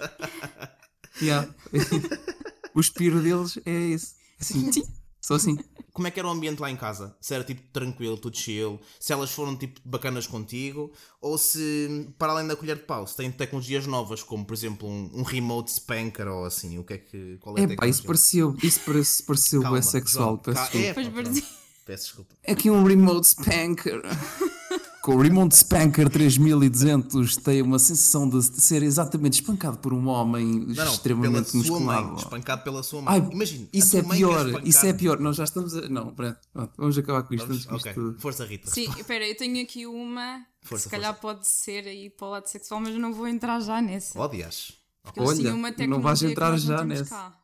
Yeah. [LAUGHS] o espirro deles é esse. Assim, sim, Só assim. Como é que era o ambiente lá em casa? Se era tipo tranquilo, tudo chill, se elas foram tipo bacanas contigo, ou se, para além da colher de pau, se têm tecnologias novas, como por exemplo um, um remote spanker ou assim, o que é que. Qual é a É pá, isso pareceu, isso parece, pareceu Calma, bué sexual. Peço desculpa. é, Pois pá. Peço desculpa. É aqui um Remote Spanker. [LAUGHS] Com o Remote Spanker 3200 tem uma sensação de ser exatamente espancado por um homem Não, extremamente pela sua mãe, musculado. espancado pela sua mãe. Ai, Imagina, a isso tua é pior, isso é pior. Nós já estamos a. Não, pronto, pronto, vamos acabar com isto. Vamos? antes que Ok, isto- força Rita. Sim, [LAUGHS] espera, eu tenho aqui uma que Força, se calhar pode ser aí para o lado sexual, mas eu não vou entrar já nessa. Odias. Porque eles Olha, uma não vais que entrar já nessa. cá.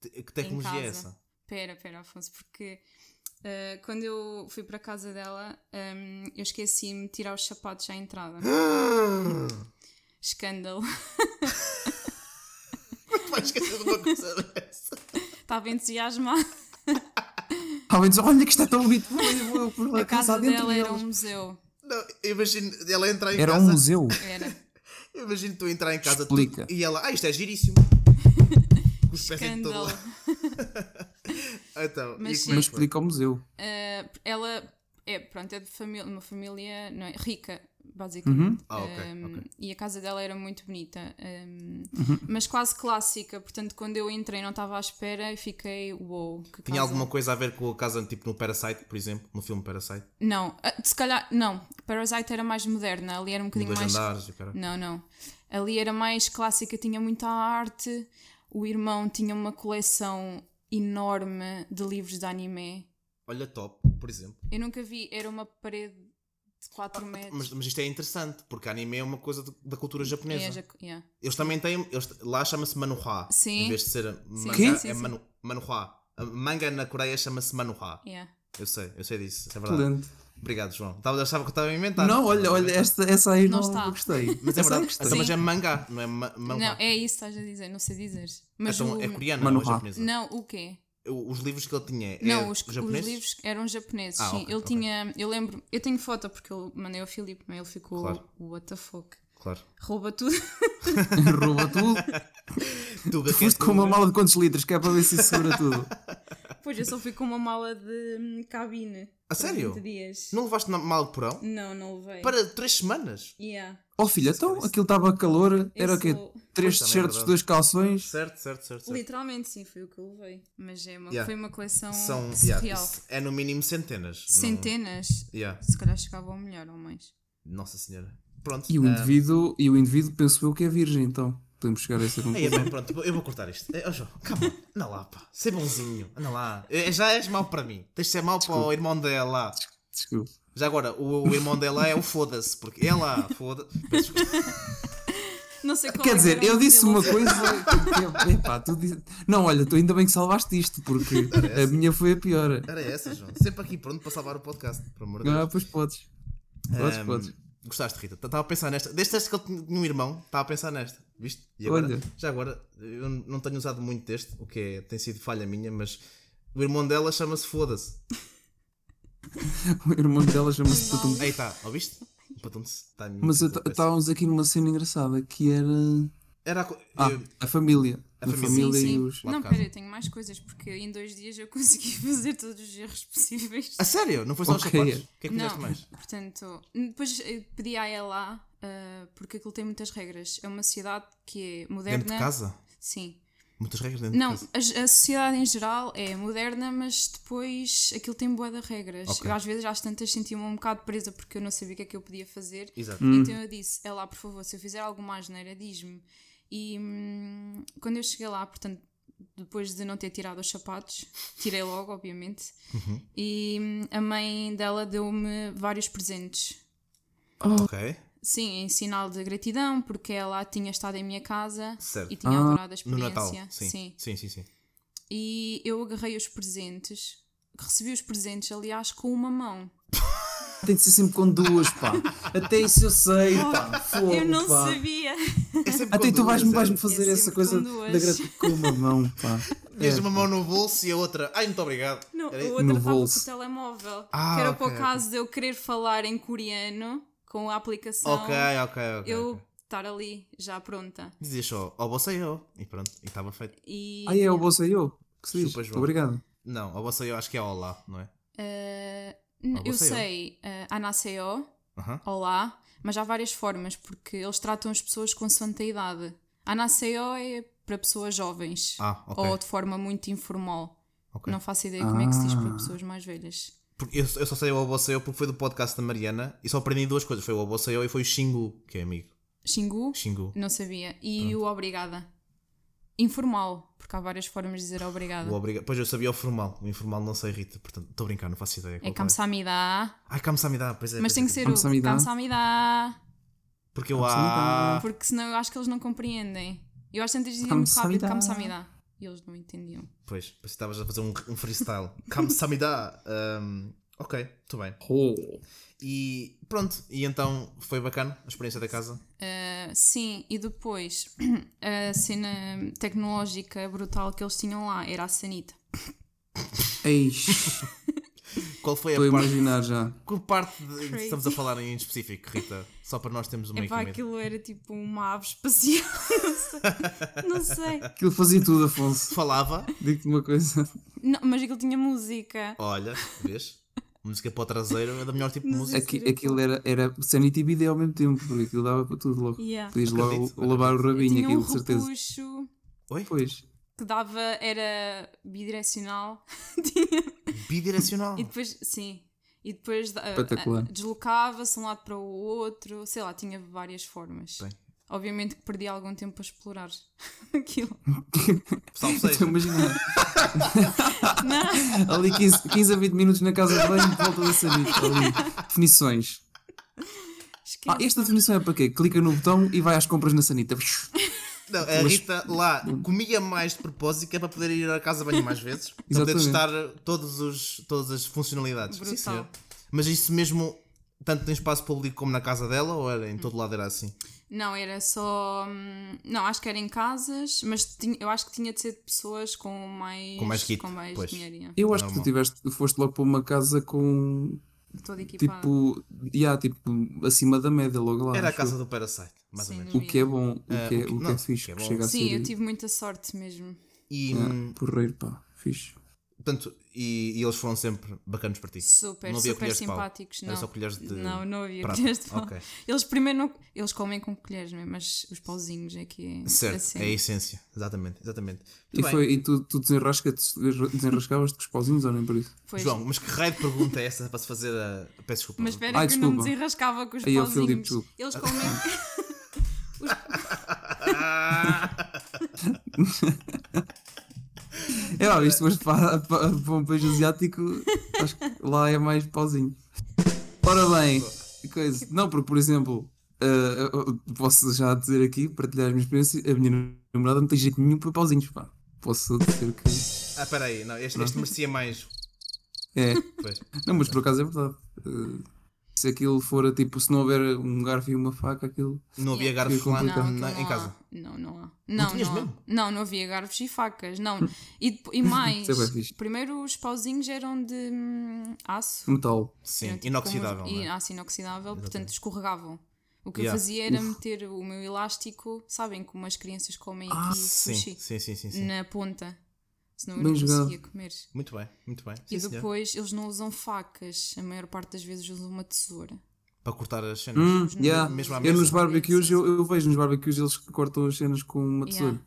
Que tecnologia é essa? Pera, pera, Afonso, porque eh, quando eu fui para a casa dela, ehm, eu esqueci-me de tirar os sapatos à entrada. [GASPS] Escândalo. [LAUGHS] Vai esquecer de uma coisa dessa. Estava entusiasmada. Alguém diz: Olha que isto é tão bonito. Vou por lá A casa dentro dela era deles." um museu. Não, imagino ela entrar em Era casa. um museu. Era. [LAUGHS] Imagino tu entrar em casa tu- Explica. e ela, ah, isto é giríssimo. [LAUGHS] Com os pés em todo Escândalo. lado. [LAUGHS] Então, Mas é Mas explica o museu. Eh, ela é, pronto, é de família, uma família não é, rica, basicamente. Ah, ok, Um, ok. E a casa dela era muito bonita, um, Uhum. mas quase clássica. Portanto, quando eu entrei, não estava à espera e fiquei, uou, que Tinha casa- alguma coisa a ver com a casa tipo no Parasite, por exemplo, no filme Parasite? Não, ah, se calhar, não. Parasite era mais moderna, ali era um bocadinho dois mais. andares o cara. Não, não. Ali era mais clássica, tinha muita arte. O irmão tinha uma coleção enorme de livros de anime. Olha, top, por exemplo. Eu nunca vi, era uma parede de 4 metros. Mas, mas isto é interessante, porque anime é uma coisa de- da cultura japonesa. É, já- yeah. Eles também têm. eles- lá chama-se manuhá. Sim. Em vez de ser manga, Sim, é sim, sim. manu, manuhá. A manga na Coreia chama-se manuhá. Yeah. Eu sei, eu sei disso. Isso é verdade. Excelente. Obrigado, João. Estava, achava que estava a inventar. Não, olha, olha, esta, essa aí Não não, está. gostei. Mas é verdade. gostei. Então, mas é mangá, não é ma Não, manhwa. é isso que estás a dizer, não sei dizer. Mas Então o... é coreano, não é Manuhá. japonesa. Não, o quê? Os livros que ele tinha é não, os, os japoneses? livros eram japoneses, Ah, sim. ok, ele ok. tinha, eu lembro, eu tenho foto porque eu mandei ao Filipe, mas ele ficou, Claro. what the fuck. Claro. Rouba tudo. [LAUGHS] Rouba tudo. [LAUGHS] Tuga, Foste com uma mala de quantos litros, que é para ver se isso segura tudo. [LAUGHS] pois eu só fui com uma mala de hum, cabine. A sério? 20 dias. Não levaste na mal de porão? Não, não levei. Para três semanas? Yeah. Oh filha, então aquilo estava calor, era o quê? sou- Três é t-shirts, dois calções. Certo, certo, certo. certo. Literalmente, sim, foi o que eu levei. Mas é uma, Yeah. foi uma coleção São, surreal. yeah, é no mínimo centenas. não- Centenas. Yeah. Se calhar chegava ao melhor ou mais. Nossa senhora. Pronto. E o ah, indivíduo, e o indivíduo penso eu que é virgem, então. Podemos chegar a essa conclusão. bem, pronto, eu vou cortar isto. É, oh, João, calma, anda lá, pá. Ser bonzinho, anda lá. É, Já és mau para mim. Tens de ser mau para o irmão dela. Desculpa. Já agora, o, o irmão dela é o foda-se, porque ela, foda Peço desculpa. Não sei qual Quer é que dizer, eu disse uma coisa. que- epá, tu disse- Não, olha, tu ainda bem que salvaste isto, porque a minha foi a pior. Era essa, João. Sempre aqui pronto para salvar o podcast, por amor de Deus. Ah, pois podes. Podes, Ahm, podes. Gostaste, Rita? Estava a pensar nesta. Desde este que ele tinha um irmão, estava a pensar nesta. Viste? E agora, Olha. já agora, eu não tenho usado muito texto, o que é, tem sido falha minha, mas o irmão dela chama-se Foda-se. [LAUGHS] O irmão dela chama-se Patum. Aí está, ouviste? Em mim, Mas estávamos aqui numa cena engraçada que era. Era a, co- Ah, eu- a família. A família. família, Sim, e sim. os. Lá de Não, pera, eu tenho mais coisas porque em dois dias eu [LAUGHS] consegui fazer todos os erros possíveis. A sério? Não foi só os Ok. sapatos? O que é que Não, fizeste mais? portanto, depois pedi a ela ah, porque aquilo tem muitas regras. É uma sociedade que é moderna. Dentro de casa? Sim. Muitas regras dentro Não, de casa. a, a sociedade em geral é moderna, mas depois aquilo tem boa de regras. Ok. Eu às vezes às tantas sentia-me um bocado presa porque eu não sabia o que é que eu podia fazer. Exato. Então eu disse, é lá, por favor, se eu fizer alguma asneira, diz-me. E hum, quando eu cheguei lá, portanto, depois de não ter tirado os sapatos, tirei logo, obviamente, Uhum. e hum, a mãe dela deu-me vários presentes. Ok. Sim, em sinal de gratidão, porque ela tinha estado em minha casa Certo. e tinha Ah, adorado a No experiência. Natal. Sim. Sim, sim, sim. E eu agarrei os presentes, recebi os presentes, aliás, com uma mão. [LAUGHS] Tem de ser sempre com duas, pá. Até isso eu sei, pá. Fogo, eu não pá. sabia. É Até com tu vais-me duas, vais é. fazer É essa coisa com da duas. gratidão com uma mão, pá. Tens É. uma mão no bolso e a outra. Ai, muito obrigado. Não, a outra No estava com o bolso. telemóvel. Ah, que era ok, para o caso de eu querer falar em coreano com a aplicação. Ok, ok, ok. eu ok. estar ali já pronta. Dizias só, ó, você eu. E pronto, e estava feito. E Ah, é o bolso aí eu. Que se diz? Obrigado. Não, a você eu acho que é Olá, não é? Uh, n- Ah, eu sei uh, Anaseo, olá, mas há várias formas, porque eles tratam as pessoas consoante a idade. Anaseo é para pessoas jovens, Ah, ok. ou de forma muito informal. ok. Não faço ideia como é que se diz para Ah. pessoas mais velhas. Porque eu, eu só sei o Oboseo porque foi do podcast da Mariana e só aprendi duas coisas. Foi o Oboseo e foi o Xingu, que é amigo. Xingu? Xingu. Não sabia. E o obrigada. Informal, porque há várias formas de dizer obrigada. O obriga... Pois eu sabia o formal. O informal não sei, Rita. Portanto, estou a brincar, não faço ideia. É qual é. kamsamida. Ai, Kamsamida, pois é. Mas pois tem é, que ser Kamsamida. o kamsamida. Porque eu Kamsamida. há. Porque senão eu acho que eles não compreendem. Eu acho que antes dizia muito rápido Kamsamida. kamsamida. E eles não entendiam. Pois, que estavas a fazer um, um freestyle. Kamsamida. [LAUGHS] Um, ok, muito bem. Oh. E pronto, e então foi bacana a experiência da casa. Uh, sim, e depois [CLEARS THROAT] a cena tecnológica brutal que eles tinham lá era a sanita. Eish. [LAUGHS] Qual foi a Estou a parte. imaginar já. Que parte de, Crazy. estamos a falar em específico, Rita? Só para nós termos uma Epá, equipe. aquilo era tipo uma ave espacial. não [LAUGHS] sei. Não sei. Aquilo fazia tudo, Afonso. Falava, Digo-te uma coisa. Não, mas aquilo tinha música. olha, vês? Música para o traseiro é da melhor tipo de música. Aqui, aquilo era, era sanity e bidé ao mesmo tempo, porque aquilo dava para tudo logo. Yeah. Podias logo Acredito, lavar o rabinho, Tinha um aquilo, de certeza. repuxo Oi? Pois. que dava, era bidirecional. [LAUGHS] Bidirecional. e depois, sim. E depois ah, ah, deslocava-se de um lado para o outro. Sei lá, tinha várias formas. Bem. Obviamente que perdi algum tempo a explorar [LAUGHS] aquilo. Salve Estou a seja. imaginar. Não, Ali 15, 15 a 20 minutos na casa de banho, de volta da sanita. Ali. Definições. Ah, esta definição é para quê? Clica no botão e vai às compras na sanita. Não, a Rita lá comia mais de propósito que é para poder ir à casa de banho mais vezes. Para poder testar todos os, todas as funcionalidades. Sim, senhor. Mas isso mesmo, tanto em espaço público como na casa dela, ou era em todo lado era assim? Não, era só. hum, Não, acho que era em casas, mas tinha- eu acho que tinha de ser de pessoas com mais, Com mais kit, com mais pois. Eu acho que tu tiveste, foste logo para uma casa com Toda equipada. tipo, yeah, tipo acima da média logo lá. Era a casa do Parasite, mais Sim, ou menos. O que é bom, o Ah, que é, o que- o que não, é fixe, que é que a Sim, eu tive muita sorte mesmo. E, yeah, hum, porreiro, pá, fixe. portanto, e, e eles foram sempre bacanos para ti. Super, Não havia super colheres de pau. simpáticos. Era Não. só colheres de não, não havia prata. colheres de pau. Ok. Eles primeiro não, eles comem com colheres, não é? mas os pauzinhos é que é. a Certo, cena. é a essência. Exatamente, exatamente. E, bem. foi, e tu, tu desenrasca, desenrascavas-te com os pauzinhos ou nem por isso? Pois. João, mas que raio de pergunta é essa para se fazer a. Peço desculpa. Mas espera Ai, que eu não me desculpa. desenrascava com os Aí, Filipe, pauzinhos. desculpa. Eles comem. [LAUGHS] [LAUGHS] [LAUGHS] É, ó, isto mas para, para, para um país asiático, acho que lá é mais pauzinho. Ora bem, coisa. Não, porque, por exemplo, eu posso já dizer aqui, partilhar a minha experiência, a minha namorada não tem jeito nenhum para pauzinhos, pá. Posso dizer que Ah, peraí, não, este, este merecia mais. é. Pois. Não, mas por acaso é verdade. Eh, se aquilo for tipo, se não houver um garfo e uma faca, aquilo. Não havia Yeah. garfos lá Não, não em casa. Não, não. Não, não, não, não havia garfos e facas. Não. E, dep- e mais, [LAUGHS] Isso é fixe. primeiro os pauzinhos eram de hum, aço. Metal. Sim, Eram tipo inoxidável. como- não e é? aço inoxidável, portanto escorregavam. O que Yeah. eu fazia era meter o meu elástico, sabem, como as crianças comem Ah, aqui sushi, sim, sim, sim, sim. na ponta. Senão eu Bem não jogado. conseguia comer. Muito bem, muito bem. e senhor. depois eles não usam facas, a maior parte das vezes usam uma tesoura. Para cortar as cenas. Hum, yeah. Mesmo à Eu mesa. nos barbecues, eu, eu vejo nos barbecues eles que cortam as cenas com uma tesoura. Yeah.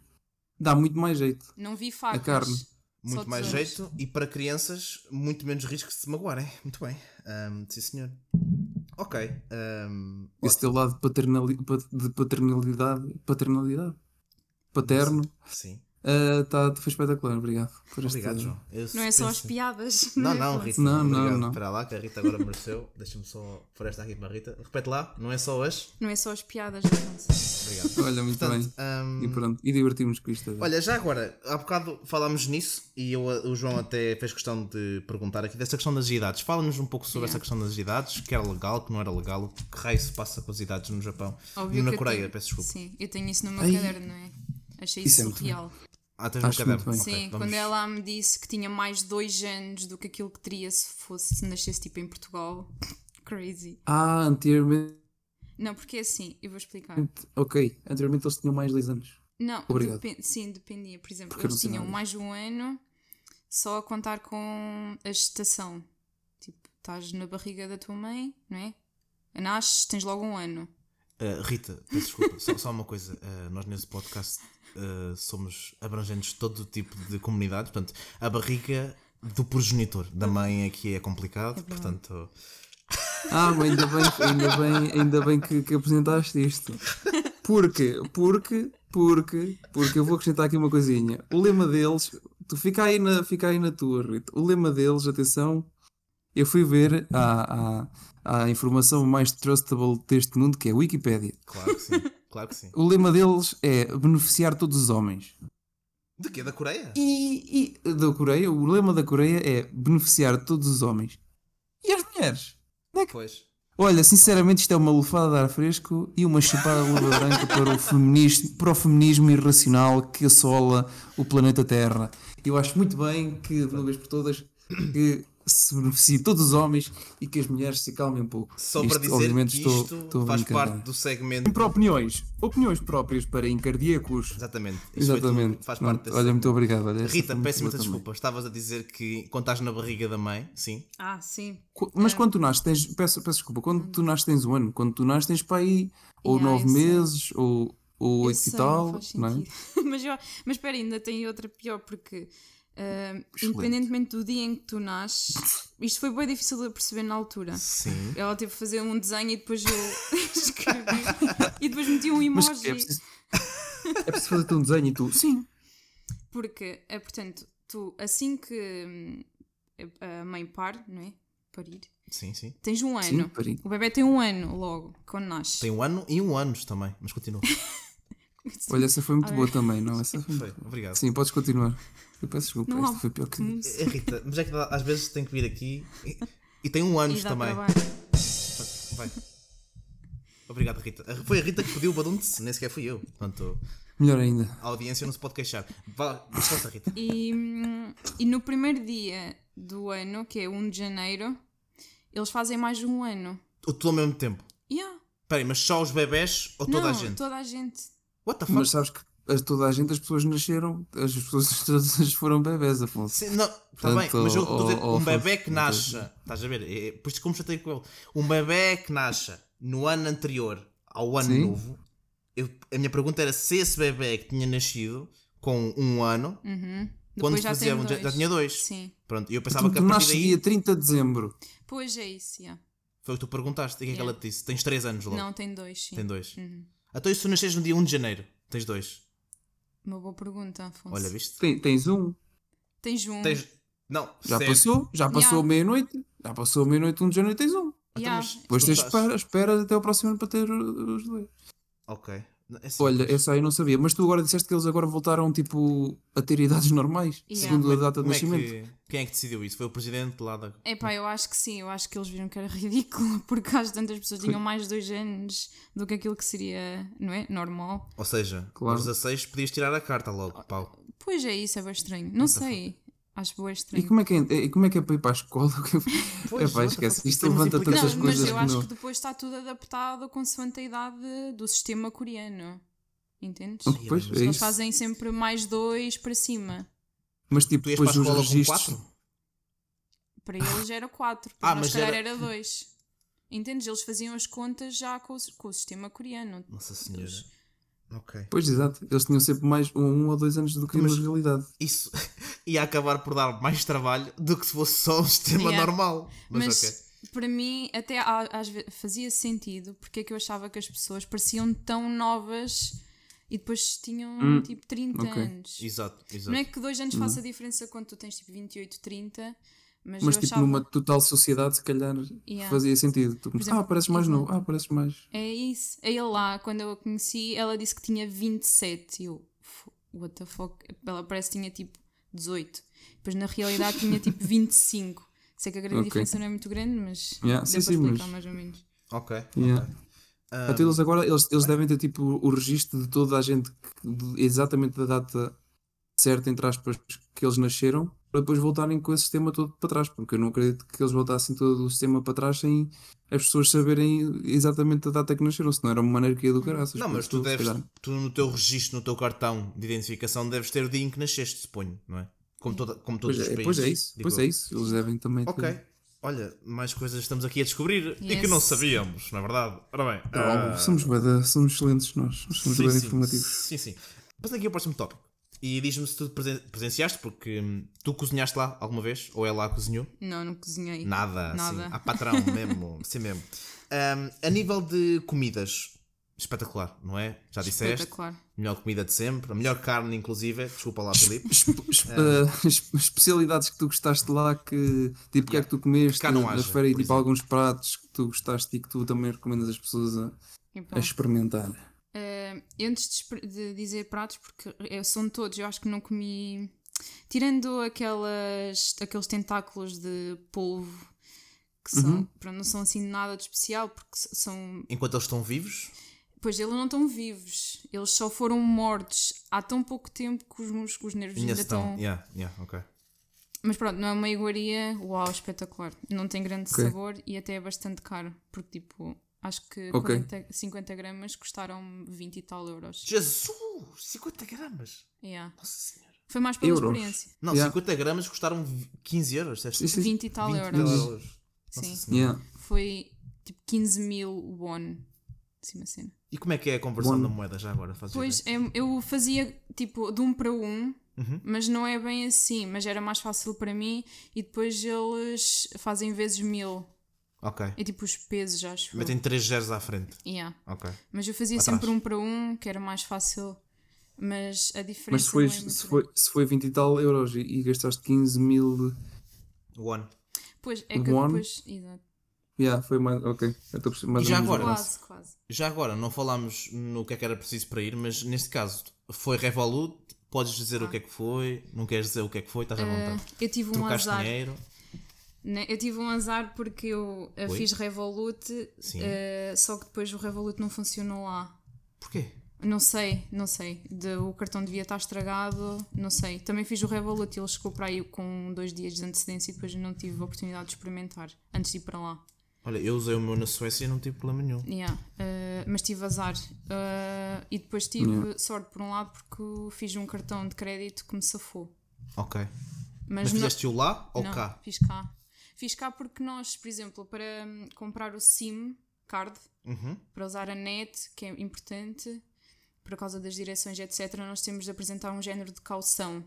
Dá muito mais jeito. Não vi facas. carne. só Muito mais jeito e para crianças, muito menos risco de se magoarem. Muito bem. Ahm, sim, senhor. Ok. ahm, Esse teu lado de, paternali pat- de paternalidade, paternalidade, paterno, sim. Ah, tá, foi espetacular. Obrigado. Por Obrigado, João. Eu Não é só as piadas. Não, é não, só- Rita. Não, não, obrigado. não. Espera lá, que a Rita agora mereceu. Deixa-me só pôr esta aqui para a Rita. Repete lá, não é só as. Não é só as piadas. Obrigado. Olha, muito Portanto, bem. ahm, E pronto. E divertimos com isto. Olha, já agora, há bocado falámos nisso e eu, o João até fez questão de perguntar aqui dessa questão das idades. Fala-nos um pouco sobre Yeah. essa questão das idades, que era legal, que não era legal, que raio se passa com as idades no Japão. Óbvio na Coreia, tenho- peço desculpa. Sim, eu tenho isso no meu Ai. caderno, não é? Achei Isso isso é surreal. Ah, tens no Acho caderno. muito bem. Ok, Sim, vamos- quando ela me disse que tinha mais dois anos do que aquilo que teria se fosse se nascesse tipo em Portugal. [LAUGHS] Crazy. Ah, anteriormente. Não, porque é assim, eu vou explicar. Ok, anteriormente eles tinham mais 10 anos. Não, Obrigado. depen- sim, dependia. Por exemplo, Porque eles tinham mais de um ano só a contar com a gestação. Tipo, estás na barriga da tua mãe, não é? Nasces, tens logo um ano. Uh, Rita, peço desculpa, só, só uma coisa. Uh, nós nesse podcast uh, somos abrangentes de todo tipo de comunidades. Portanto, a barriga do progenitor da mãe é que é complicado. É portanto, Ah, mas ainda bem, ainda bem, ainda bem que, que apresentaste isto. Porque, porque, porque, porque eu vou acrescentar aqui uma coisinha. O lema deles, tu fica aí na, fica aí na tua, Rita. O lema deles, atenção, eu fui ver a, a, a informação mais trustable deste mundo, que é a Wikipédia. claro que sim. Claro que sim. O lema deles é beneficiar todos os homens. De quê? Da Coreia? E, e da Coreia, o lema da Coreia é beneficiar todos os homens. E as mulheres? Pois. Olha, sinceramente, isto é uma lufada de ar fresco e uma chupada de luva branca para o, feminismo, para o feminismo irracional que assola o planeta Terra. Eu acho muito bem que, de uma vez por todas, que se beneficie todos os homens e que as mulheres se calmem um pouco. Só Isto, para dizer obviamente, que estou- isto estou a faz parte do segmento. Para opiniões. Opiniões próprias para encardíacos. Exatamente. Tudo- Exatamente. faz parte desse olha, muito obrigado. Olha, Rita, foi muito peço boa muita também. desculpa. Estavas a dizer que quando estás na barriga da mãe, sim. Ah, sim. Mas quando tu nasces, tens, peço, peço desculpa, quando tu nasces tens um ano, quando tu nasces tens para aí ou Yeah, nove sei. meses ou, oito e tal, faz não é? [LAUGHS] mas, eu- mas espera, ainda tem outra pior, porque Excelente. independentemente do dia em que tu nasces, isto foi bem difícil de perceber na altura. Sim. Ela teve que fazer um desenho e depois eu [LAUGHS] escrevi e depois meti um Mas emoji. é preciso, é preciso fazer-te um desenho e tu, sim. Porque, é, portanto, tu assim que hum, a mãe par, não é? Parir, Sim, sim. tens um Sim, ano. pari. O bebê tem um ano logo, quando nasce. Tem um ano e um anos também, mas continua. [LAUGHS] Olha, essa foi muito boa também, não? Essa foi Foi, muito... obrigado. Sim, podes continuar. Eu peço desculpa, Não esta foi pior que. Eh, Rita, mas é que às vezes tem que vir aqui e, e tem um dá também. Vai. Obrigado, Rita. Foi a Rita que pediu o badunte, nem sequer fui eu. Portanto, Melhor ainda. a audiência não se pode queixar. Vá, força, Rita. E, e no primeiro dia do ano, que é 1 de janeiro, eles fazem mais de um ano. Tudo ao mesmo tempo. Yeah. Espera aí, mas só os bebés ou toda não, a gente? toda a gente. What the fuck? Mas sabes que as- toda a gente, as pessoas nasceram, as pessoas [LAUGHS] todas foram bebés, Afonso. Sim, não, está bem, mas eu estou a dizer, um bebê que nasce, estás a ver? É, por isso que como chatei com ele, um bebê que nasce no ano anterior ao ano Sim. novo, eu- a minha pergunta era se esse bebê que tinha nascido com um ano, Uhum. quando Depois já fazia, já, dois. já tinha dois. Sim. Pronto, e eu pensava Tu, que a partir nasces daí dia 30 de dezembro. Pois é isso, yeah. foi o que tu perguntaste. E o que é que Yeah. ela te disse? Tens três anos logo. Não, tem dois, sim. Tem dois. Uhum. Então e se tu nasces no dia 1 de janeiro? Tens dois. Uma boa pergunta, Afonso. Olha, viste? Tem- tens um. Tens um. Tens... Não, Já certo. passou, já passou Yeah. meia-noite. Já passou meia-noite, um de janeiro tens um. Então, Yeah. mas Depois tens espera, espera até ao próximo ano para ter os dois. Ok. É assim, Olha, essa aí não sabia, mas tu agora disseste que eles agora voltaram tipo a ter idades [LAUGHS] normais, Yeah. segundo a data de como é nascimento. que, quem é que decidiu isso? Foi o presidente lá da. Epá, eu acho que sim, eu acho que eles viram que era [LAUGHS] ridículo, porque às tantas pessoas tinham mais de dois anos do que aquilo que seria, não é? Normal. Ou seja, Claro. aos 16 podias tirar a carta logo, pau. Pois é isso, é bem estranho. Não sei. Acho E estranho. como é que é, e como é, que é para ir para a escola? [LAUGHS] Pois, Epá, what the esquece, isto levanta tantas Não, mas coisas eu acho não. que depois está tudo adaptado consoante a idade do sistema coreano. Entendes? Ah, Pois, é Eles isso. fazem sempre mais dois para cima. Mas tipo, para a depois os com registros. 4? Para eles era quatro, Ah, para nós se calhar era- era dois. Entendes? Eles faziam as contas já com o, com o sistema coreano. Nossa senhora. Ok. Pois, exato. Eles tinham sempre mais um, um ou dois anos do que Mas- na realidade. Isso [LAUGHS] ia acabar por dar mais trabalho do que se fosse só um sistema Yeah. normal. Mas, Mas ok. para mim até às ve- fazia sentido porque é que eu achava que as pessoas pareciam tão novas e depois tinham Hum, tipo 30 ok. anos. Exato, exato. Não é que dois anos faça diferença quando tu tens tipo 28, 30, mas, Mas tipo, achava. numa total sociedade, se calhar Yeah. fazia sentido. Tu começas, exemplo, ah, pareces mais exato. novo. Ah, pareces mais. É isso. A ele lá, quando eu a conheci, ela disse que tinha 27. E eu, "Fo- what the fuck? Ela parece que tinha tipo 18. Depois na realidade tinha tipo [LAUGHS] 25. Sei que a grande Ok. diferença não é muito grande, mas Yeah, deu sim, para sim, explicar mas- mais ou menos. Ok. Yeah. ok. Até eles agora eles, eles devem ter tipo o registro de toda a gente que- de- exatamente da data certa, entre aspas, que eles nasceram, para depois voltarem com esse sistema todo para trás, porque eu não acredito que eles voltassem todo o sistema para trás sem as pessoas saberem exatamente a data que nasceram, senão era uma maneira que ia do caraças. Não, mas tu deves, tu no teu registro, no teu cartão de identificação, deves ter o dia em que nasceste, suponho, não é? Como, toda, como todos Pois os é, países. pois é isso. Pois eu. é isso. Eles devem também. ter- Ok. Olha, mais coisas estamos aqui a descobrir e que Yes. não sabíamos, não é verdade? Ora bem. Ah, somos, somos excelentes nós. Nós somos sim, bem sim, informativos. sim, sim. Passando aqui ao próximo tópico. E diz-me se tu presen- presenciaste, porque hum, tu cozinhaste lá alguma vez? Ou ela lá cozinhou? Não, não cozinhei. Nada, Nada. Sim. A patrão [LAUGHS] mesmo, sim mesmo. Ahm, a nível de comidas, espetacular, não é? Já disseste. Espetacular. Melhor comida de sempre, a melhor carne, inclusive. Desculpa lá, Filipe. Espe- [LAUGHS] ah, es- especialidades que tu gostaste lá que tipo o que é que tu comeste cá não na haja, feira e tipo exemplo. alguns pratos que tu gostaste e que tu também recomendas as pessoas a, a experimentar. Eh, antes de, de dizer pratos, porque eu, são todos, eu acho que não comi. Tirando aquelas, aqueles tentáculos de polvo que são, pronto, não são assim nada de especial, porque são. Enquanto eles estão vivos, Pois eles não estão vivos, eles só foram mortos há tão pouco tempo que os, mus- os nervos ainda ainda estão. estão. Yeah, yeah, ok. Mas pronto, não é uma iguaria, uau, espetacular. Não tem grande Ok. sabor e até é bastante caro, porque tipo, acho que Ok. 40, 50 gramas custaram 20 e tal euros. Jesus! 50 gramas! Yeah. Nossa Senhora. Foi mais pela Euros? experiência. Não, Yeah. 50 gramas custaram 15 euros? Sim, sim. 20 e tal 20 euros. euros. Sim. Yeah. Foi tipo 15 mil won. Assim uma cena. E como é que é a conversão da moeda já agora? Fazes Pois eu, eu fazia tipo de um para um, Uhum. mas não é bem assim. Mas era mais fácil para mim e depois eles fazem vezes mil. Ok. É tipo os pesos, acho. Metem 3 zeros à frente. Yeah. Ok. Mas eu fazia Atrás. sempre um para um, que era mais fácil. Mas a diferença. Mas se foi, é muito se, foi, se foi 20 e tal euros e, e gastaste 15 mil. One. Pois é que One? depois. Exato. Yeah, foi mais. Ok. Mais já agora? Quase, quase. Já agora, não falámos no que é que era preciso para ir, mas neste caso foi Revolut. Podes dizer o que é que foi, não queres dizer o que é que foi, estás à Ah, vontade. eu tive um Trocaste azar. dinheiro. Né, Eu tive um azar porque eu eh, Oi? fiz Revolut, eh, só que depois o Revolut não funcionou lá. Porquê? Não sei, não sei. De- o cartão devia estar estragado, não sei. Também fiz o Revolut e ele chegou para aí com dois dias de antecedência e depois não tive a oportunidade de experimentar antes de ir para lá. Olha, eu usei o meu na Suécia e não tive problema nenhum. Yeah, eh, mas tive azar. Eh, e depois tive sorte por um lado porque fiz um cartão de crédito que me safou. Ok. Mas, Mas não- fizeste-o lá ou não, cá? Fiz cá. Fiz cá porque nós, por exemplo, para hum, comprar o SIM card, Uhum. para usar a net, que é importante, por causa das direções, etc., nós temos de apresentar um género de caução.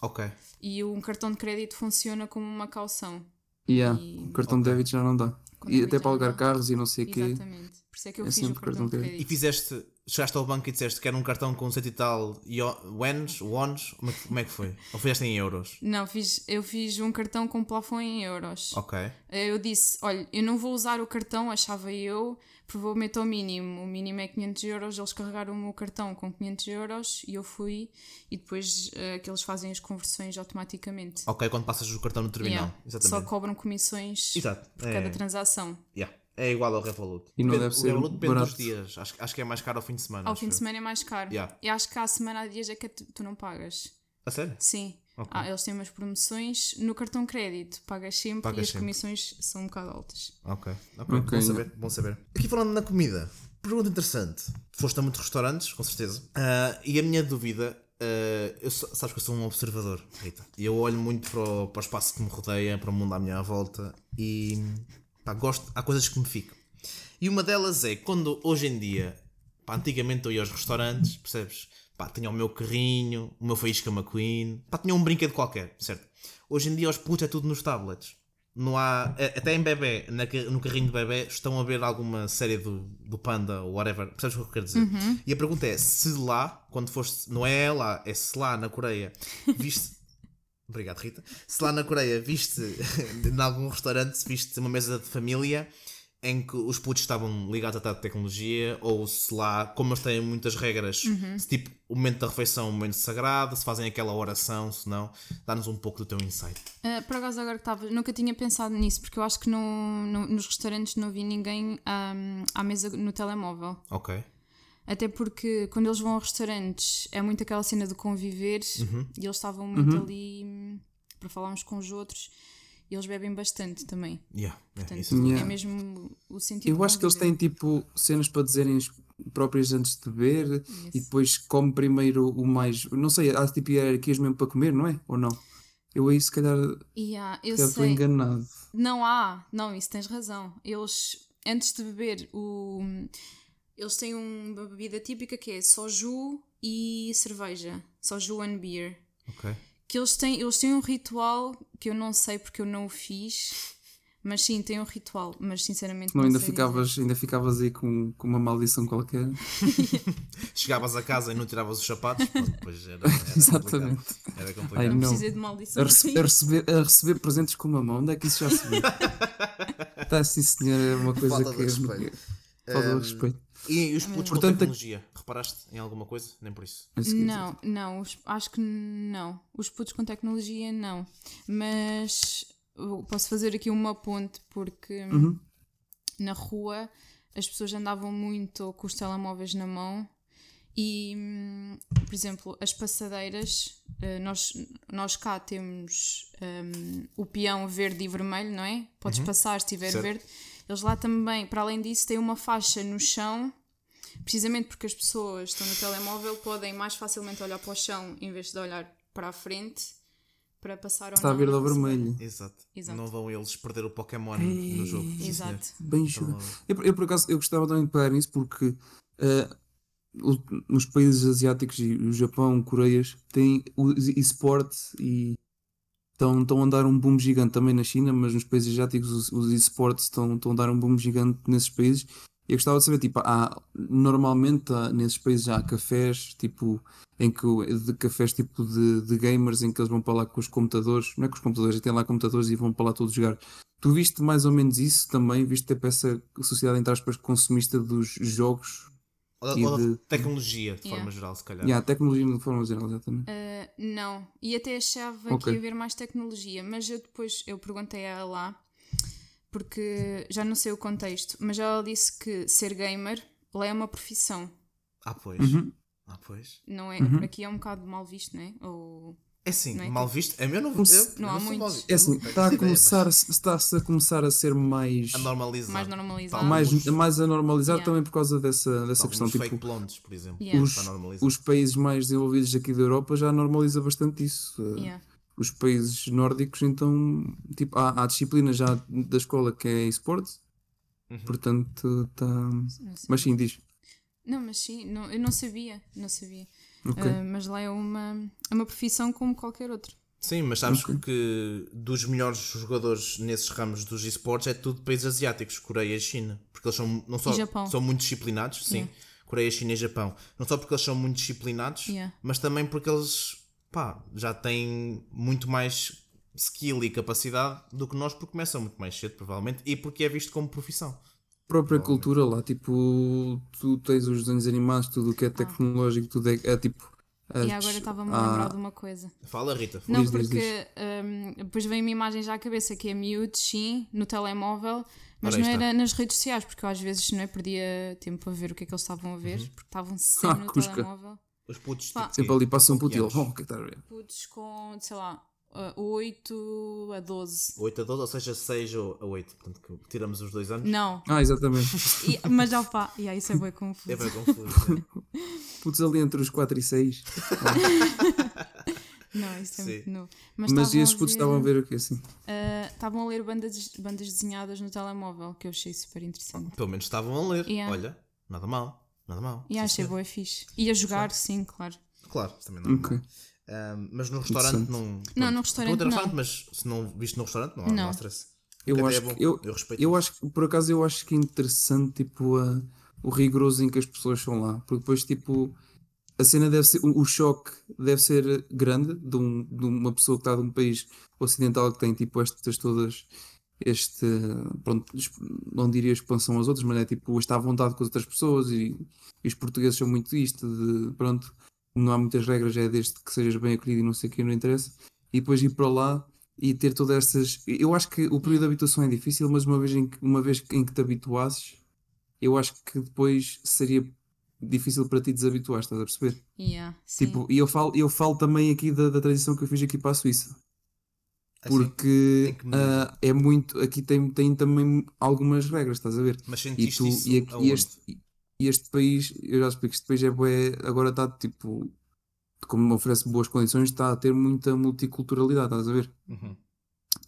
Ok. E um cartão de crédito funciona como uma caução. Yeah, E- o cartão de débito já não dá. Com E até para alugar carros e não sei o quê. Exatamente. Por isso é que eu É fiz o cartão cartão de crédito. E fizeste, chegaste ao banco e disseste que era um cartão com cento e tal wens, wons, como é, que, como é que foi? Ou fizeste em euros? Não, fiz, eu fiz um cartão com plafond em euros. Ok. Eu disse, olha, eu não vou usar o cartão, achava eu, provavelmente ao mínimo. O mínimo é 500 euros, eles carregaram o meu cartão com 500 euros e eu fui e depois eh, que eles fazem as conversões automaticamente. Ok, quando passas o cartão no terminal. Yeah. Exatamente. Só cobram comissões Exato. por É, cada transação. yeah. É igual ao Revolut. E não Depende- deve o ser Revolut depende dos barato. dias. Acho, acho que é mais caro ao fim de semana. Ao fim de eu. semana é mais caro. Yeah. E acho que há semana há dias é que tu, tu não pagas. A sério? Sim. Ok. Ah, eles têm umas promoções no cartão crédito, pagas sempre Pagas e as sempre. comissões são um bocado altas. Ok. ok. Ok. Bom saber. Bom saber. Aqui falando na comida. Pergunta interessante. Foste a muitos restaurantes, com certeza. Ah, e a minha dúvida. ah, eu sou- sabes que eu sou um observador, Rita. E eu olho muito para o, para o espaço que me rodeia, para o mundo à minha volta e pá, gosto, há coisas que me ficam. E uma delas é quando hoje em dia, pá, antigamente eu ia aos restaurantes, percebes? Pá, tinha o meu carrinho, o meu Faísca McQueen, pá, tinha um brinquedo qualquer, certo? Hoje em dia os putos é tudo nos tablets. Não há, até em bebê, no carrinho de bebê, estão a ver alguma série do, do Panda ou whatever, percebes o que eu quero dizer? E a pergunta é: se lá, quando foste, não é lá, é se lá na Coreia, viste. Obrigado, Rita. Se lá na Coreia viste, [LAUGHS] em algum restaurante, viste uma mesa de família em que os putos estavam ligados à tecnologia, ou se lá, como eles têm muitas regras, se tipo o momento da refeição é um momento sagrado, se fazem aquela oração, se não, dá-nos um pouco do teu insight. Ah, por acaso, agora que estava, nunca tinha pensado nisso, porque eu acho que não, não- nos restaurantes não vi ninguém ahm, à mesa no telemóvel. Ok. Até porque quando eles vão a restaurantes é muito aquela cena de conviver Uhum. e eles estavam muito ali hum, para falar uns com os outros e eles bebem bastante também. Yeah, Portanto, isso é Yeah. é mesmo o sentido. Eu acho que eles têm tipo cenas para dizerem as próprias antes de beber e Yes. depois come primeiro o mais. Não sei, há tipo hierarquias mesmo para comer, não é? Ou não? Eu aí se calhar Yeah, eu estou enganado. Não há, não, isso tens razão. Eles, antes de beber o. Eles têm uma bebida típica que é soju e cerveja. Soju and beer. Ok. Que eles têm, eles têm um ritual que eu não sei porque eu não o fiz. Mas sim, tem um ritual. Mas sinceramente Não, não, ainda sei ficavas, ainda ficavas aí com, com uma maldição qualquer. [LAUGHS] Chegavas a casa e não tiravas os sapatos, era, era Exatamente. complicado. Era Ai, complicado. dizer. Não não. precisei de A, maldição. rece- a receber, a receber presentes com uma mão, onde é que isso já se viu? [LAUGHS] Está sim, senhor, é uma coisa Falta de que. respeito. Falta de Um, respeito. E os putos com Portanto, tecnologia? Reparaste em alguma coisa? Nem por isso. Não, não, os- acho que não. Os putos com tecnologia, não. Mas posso fazer aqui uma ponte porque Uhum. na rua as pessoas andavam muito com os telemóveis na mão e, por exemplo, as passadeiras, eh, nós, nós cá temos hum, o peão verde e vermelho, não é? Podes passar se estiver Certo. verde. Eles lá também, para além disso, têm uma faixa no chão precisamente porque as pessoas estão no telemóvel podem mais facilmente olhar para o chão em vez de olhar para a frente para passar Está não verde na ou passadeira. vermelho. Exato. Exato. Não vão eles perder o Pokémon no jogo. sim. Exato. Bem Então, jogado. Eu, eu, por acaso, eu gostava também de pegar nisso porque o- nos países asiáticos e o Japão, Coreias, têm o esporte e estão, estão a dar um boom gigante também na China, mas nos países asiáticos os, os esportes estão, estão a dar um boom gigante nesses países. Eu gostava de saber, tipo, há, normalmente há, nesses países há cafés, tipo, em que, de cafés tipo de, de gamers, em que eles vão para lá com os computadores, não é com os computadores, têm lá computadores e vão para lá todos jogar. Tu viste mais ou menos isso também? Viste tipo essa sociedade, entre aspas, consumista dos jogos? Ou, E ou de- tecnologia, de Yeah. forma geral, se calhar. E a tecnologia de forma geral, exatamente. Uh, não, e até achava Ok. que ia haver mais tecnologia, mas eu depois eu perguntei a ela lá, porque já não sei o contexto, mas ela disse que ser gamer lá é uma profissão, Ah, pois. Uhum. Ah, pois. não é? Por aqui é um bocado mal visto, não é? Ou É assim, Não é mal visto. É meu, não, eu, Não eu há não mal visto. É assim, está a começar, está-se a começar a ser mais, a normalizar. mais normalizado. Mais, mais a normalizar Yeah. também por causa dessa, dessa Alguns questão. fake Tipo, blondes, por exemplo. Yeah. os, os países mais desenvolvidos aqui da Europa já normaliza bastante isso. Uh, Yeah. Os países nórdicos, então, tipo, há, há disciplina já da escola que é esportes, Uhum. portanto, está. Mas sim, diz. Não, mas sim, não, eu não sabia, não sabia. Ok. Uh, mas lá é uma, é uma profissão como qualquer outra. Sim, mas sabes que dos melhores jogadores nesses ramos dos esportes é tudo países asiáticos, Coreia e China. Porque eles são não só são muito disciplinados, sim. Yeah. Coreia, China e Japão. Não só porque eles são muito disciplinados, Yeah. mas também porque eles pá, já têm muito mais skill e capacidade do que nós, porque começam muito mais cedo, provavelmente, e porque é visto como profissão. Própria cultura lá, tipo, tu tens os desenhos animados, tudo o que é tecnológico, tudo é, é tipo. Ah. E agora estava-me a lembrar de uma coisa. Fala, Rita. Não, Diz, diz, porque hum, depois vem-me imagem já à cabeça que é miúdo, sim, no telemóvel, mas Ora, não está. era nas redes sociais, porque eu às vezes não é, perdia tempo a ver o que é que eles estavam a ver, porque estavam [LAUGHS] sempre Ah, no cusca. telemóvel. Os putos Pá. Sempre ali passa um com puto e ele, oh, o que é que estás a ver? Putos com, sei lá, uh, 8 a 12. 8 a 12, ou seja, 6 ou a 8. Portanto, que tiramos os dois anos. Não, Ah, exatamente. e- mas já pá, e aí isso é bem confuso. É bem confuso. é. [LAUGHS] Putos ali entre os 4 e 6. [LAUGHS] Não, isso é Sim. muito novo. Mas estavam esses putos estavam a ver o que assim? uh, estavam a ler bandas, bandas desenhadas no telemóvel, que eu achei super interessante. Pelo menos estavam a ler. Yeah. Olha, nada mal. Nada mal. E achei boa fixe. E a jogar, sim, claro. Claro, também não é Mas no restaurante não. Não, pronto, no restaurante não. restaurante, mas se não viste no restaurante, não há, não. Não. há stress. Eu acho, é bom, que, eu, eu respeito eu acho que, por acaso, eu acho que é interessante, tipo, a- o rigoroso em que as pessoas são lá. Porque depois, tipo, a cena deve ser, o, o choque deve ser grande de, um- de uma pessoa que está de um país ocidental que tem, tipo, estas todas, este, pronto, não diria expansão aos outros, mas é tipo, está à vontade com as outras pessoas e, e os portugueses são muito isto, de, pronto, não há muitas regras, é desde que sejas bem acolhido e não sei o que, não interessa. E depois ir para lá e ter todas essas. Eu acho que o período de habituação é difícil, mas uma vez em que, uma vez em que te habituasses, eu acho que depois seria difícil para ti desabituar, estás a perceber? Yeah, sim. Tipo, e eu falo, eu falo também aqui da, da transição que eu fiz aqui para a Suíça. Assim, Porque ah, é muito. Aqui tem, tem também algumas regras, estás a ver? Mas E, sentiste tu, isso e, aqui- aonde? e este, e este país, eu já explico, este país é agora está tipo. como oferece boas condições, está a ter muita multiculturalidade, estás a ver? Uhum.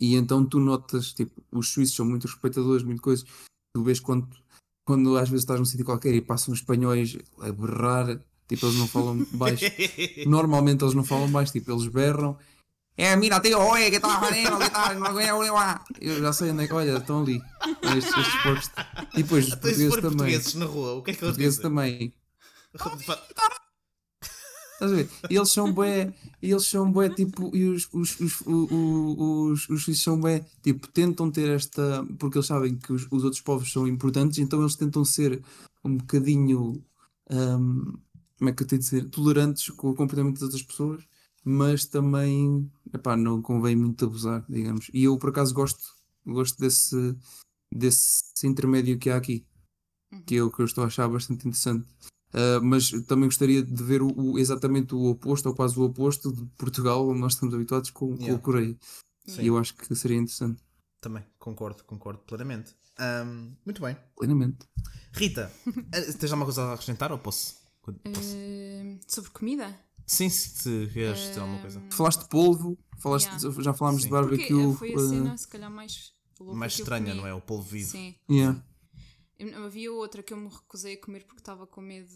E então tu notas, tipo, os suíços são muito respeitadores, muito coisas. Tu vês quando, quando às vezes estás num sítio qualquer e passam espanhóis a berrar, tipo, eles não falam baixo. [LAUGHS] Normalmente eles não falam baixo, tipo, eles berram. É, mira, tío, oye, ¿qué estás haciendo? ¿Qué tal? No, oye, oye, oye. Eu já sei onde é que, olha, estão ali. Estes, estes porcos. E depois os se portugueses também. portugueses na rua, o que é que eles Portugueses também. Fa- Estás a ver? E eles são bué, eles são bué, tipo, e os, os, os, os, os suíços são bué, tipo, tentam ter esta, porque eles sabem que os, os outros povos são importantes, então eles tentam ser um bocadinho, hum, como é que eu tenho de dizer, tolerantes com o comportamento das outras pessoas, mas também, epá, não convém muito abusar, digamos. E eu, por acaso, gosto, gosto desse, desse intermédio que há aqui, que é o que eu estou a achar bastante interessante. Uh, mas também gostaria de ver o, o- exatamente o oposto, ou quase o oposto de Portugal, onde nós estamos habituados com, com Yeah. a Coreia. Sim. E eu acho que seria interessante, Também, concordo, concordo plenamente. Ahm, muito bem. plenamente. Rita, [LAUGHS] eh, tens alguma coisa a acrescentar ou posso? posso? Eh, sobre comida? Sim, se queres dizer alguma coisa. Tu falaste de polvo, falaste, Yeah. já falámos Sim. de Porque barbecue. eh, foi a uh, cena, se calhar, mais louca Mais estranha, não é? O polvo vivo. Sim. yeah. Eu- Havia outra que eu me recusei a comer porque estava com medo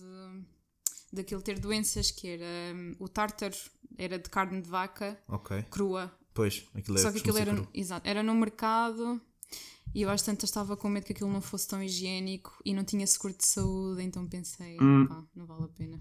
daquilo ter doenças, que era hum, o tártaro, era de carne de vaca Ok. crua. Pois, aquilo é Só que aquilo era, exato, era no mercado e eu às tantas estava com medo que aquilo não fosse tão higiênico e não tinha seguro de saúde, então pensei, Hum. pá, não vale a pena.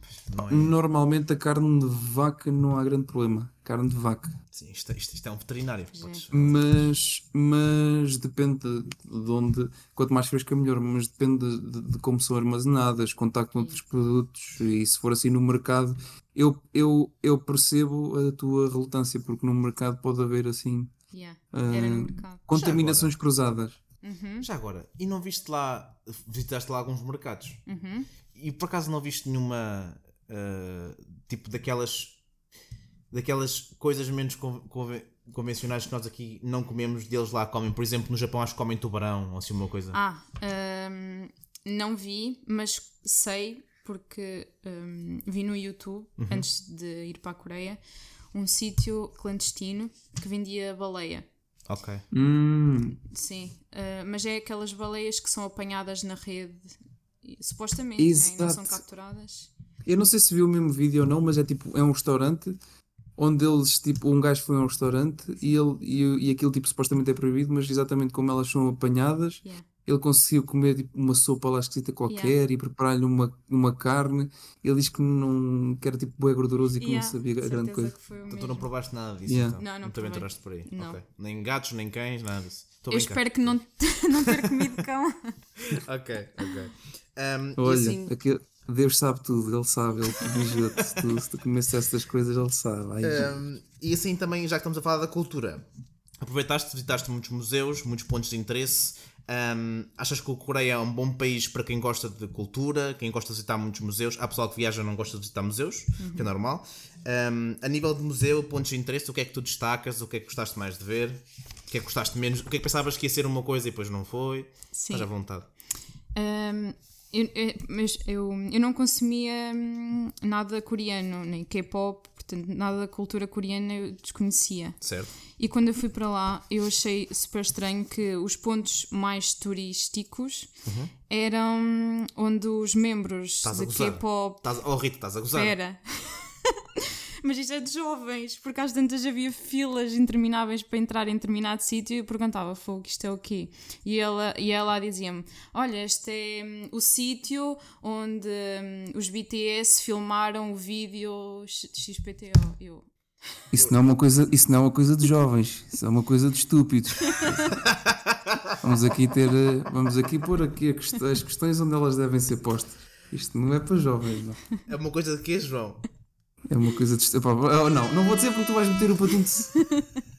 É? Normalmente a carne de vaca não há grande problema. Carne de vaca. Sim, isto, isto- isto é um veterinário. Podes- Mas, mas depende de, de onde. Quanto mais fresca, melhor. Mas depende de, de- de como são armazenadas, contacto com outros produtos. E se for assim no mercado, eu, eu, eu percebo a tua relutância, porque no mercado pode haver assim Yeah, era no ah, mercado. contaminações cruzadas. Uhum, Já agora, e não viste lá, visitaste lá alguns mercados? uhum. E por acaso não viste nenhuma, ah, tipo daquelas, daquelas coisas menos con- conven- convencionais que nós aqui não comemos, deles lá comem? Por exemplo, no Japão acho que comem tubarão ou assim uma coisa. Ah, hum, não vi, mas sei porque hum, vi no YouTube, Uhum. antes de ir para a Coreia, um sítio clandestino que vendia baleia. Ok. Hum, Sim, uh, mas é aquelas baleias que são apanhadas na rede, supostamente, né? e não são capturadas. eu não sei se viu o mesmo vídeo ou não, mas é tipo, é um restaurante onde eles, tipo, um gajo foi a um restaurante e, ele, e, e aquilo tipo supostamente é proibido, mas exatamente como elas são apanhadas, Yeah. Ele conseguiu comer tipo, uma sopa lá esquisita qualquer e preparar-lhe uma, uma carne. Ele diz que não que era tipo bué gorduroso e que Yeah, não sabia grande coisa. Então tu não provaste nada disso, Yeah. então. Não, não te provei. aventuraste por aí. Não. Ok. Nem gatos, nem cães, nada disso. Estou Eu bem cá. espero que não, [LAUGHS] não ter comido cão. [LAUGHS] Ok, ok. Um, Olha, assim, aquele- Deus sabe tudo, ele sabe, ele vigia-te. Se tu, se tu essas coisas, ele sabe. Ai, um, e assim também, já que estamos a falar da cultura, aproveitaste, visitaste muitos museus, muitos pontos de interesse. Um, achas que a Coreia é um bom país para quem gosta de cultura, quem gosta de visitar muitos museus? Há pessoal que viaja e não gosta de visitar museus, que é normal. Um, a nível de museu, pontos de interesse, o que é que tu destacas? O que é que gostaste mais de ver? O que é que gostaste menos? O que é que pensavas que ia ser uma coisa e depois não foi? Sim. Estás à vontade. Um, eu, eu- mas eu, eu não consumia hum, nada coreano, nem K-pop, portanto, nada da cultura coreana eu desconhecia. Certo? E quando eu fui para lá, eu achei super estranho que os pontos mais turísticos eram onde os membros de. K-pop. Estás, oh Rita, estás a gozar? Espera. [LAUGHS] Mas isto é de jovens, porque às tantas havia filas intermináveis para entrar em determinado sítio e eu perguntava, fogo, isto é o quê? E ela, e ela dizia-me, olha, este é hum, o sítio onde hum, os BTS filmaram o vídeo XPTO. Eu, Isso não, é uma coisa, isso não é uma coisa de jovens, isso é uma coisa de estúpidos. [LAUGHS] Vamos aqui ter. eh, Vamos aqui pôr aqui as questões onde elas devem ser postas. Isto não é para jovens, não. É uma coisa de quê, João? É uma coisa de. epá, oh, não, não vou dizer porque tu vais meter o patinho. [LAUGHS]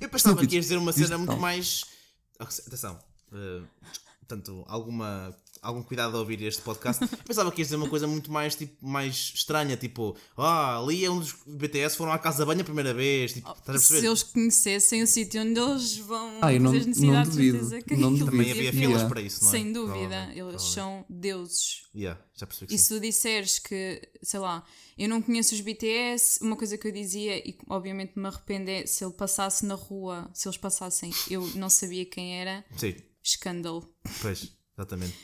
Eu pensava que ias dizer uma cena Isto muito não. mais. Atenção. eh, portanto, alguma, algum cuidado a ouvir este podcast. [LAUGHS] Pensava que ia dizer uma coisa muito mais, tipo, mais estranha, tipo, ah, ali é um dos BTS foram à casa de banho a primeira vez. Tipo, estás a perceber? Se eles conhecessem o sítio onde eles vão Ah, não- fazer as não necessidades, duvido, certeza que não Também duvido. havia devia filas Yeah. para isso, não é? Sem dúvida, eles são deuses. Yeah, já percebi que E sim. se tu disseres que, sei lá, eu não conheço os BTS, uma coisa que eu dizia e obviamente me arrependo é se ele passasse na rua, se eles passassem, eu não sabia quem era, Sim, escândalo. pois, exatamente.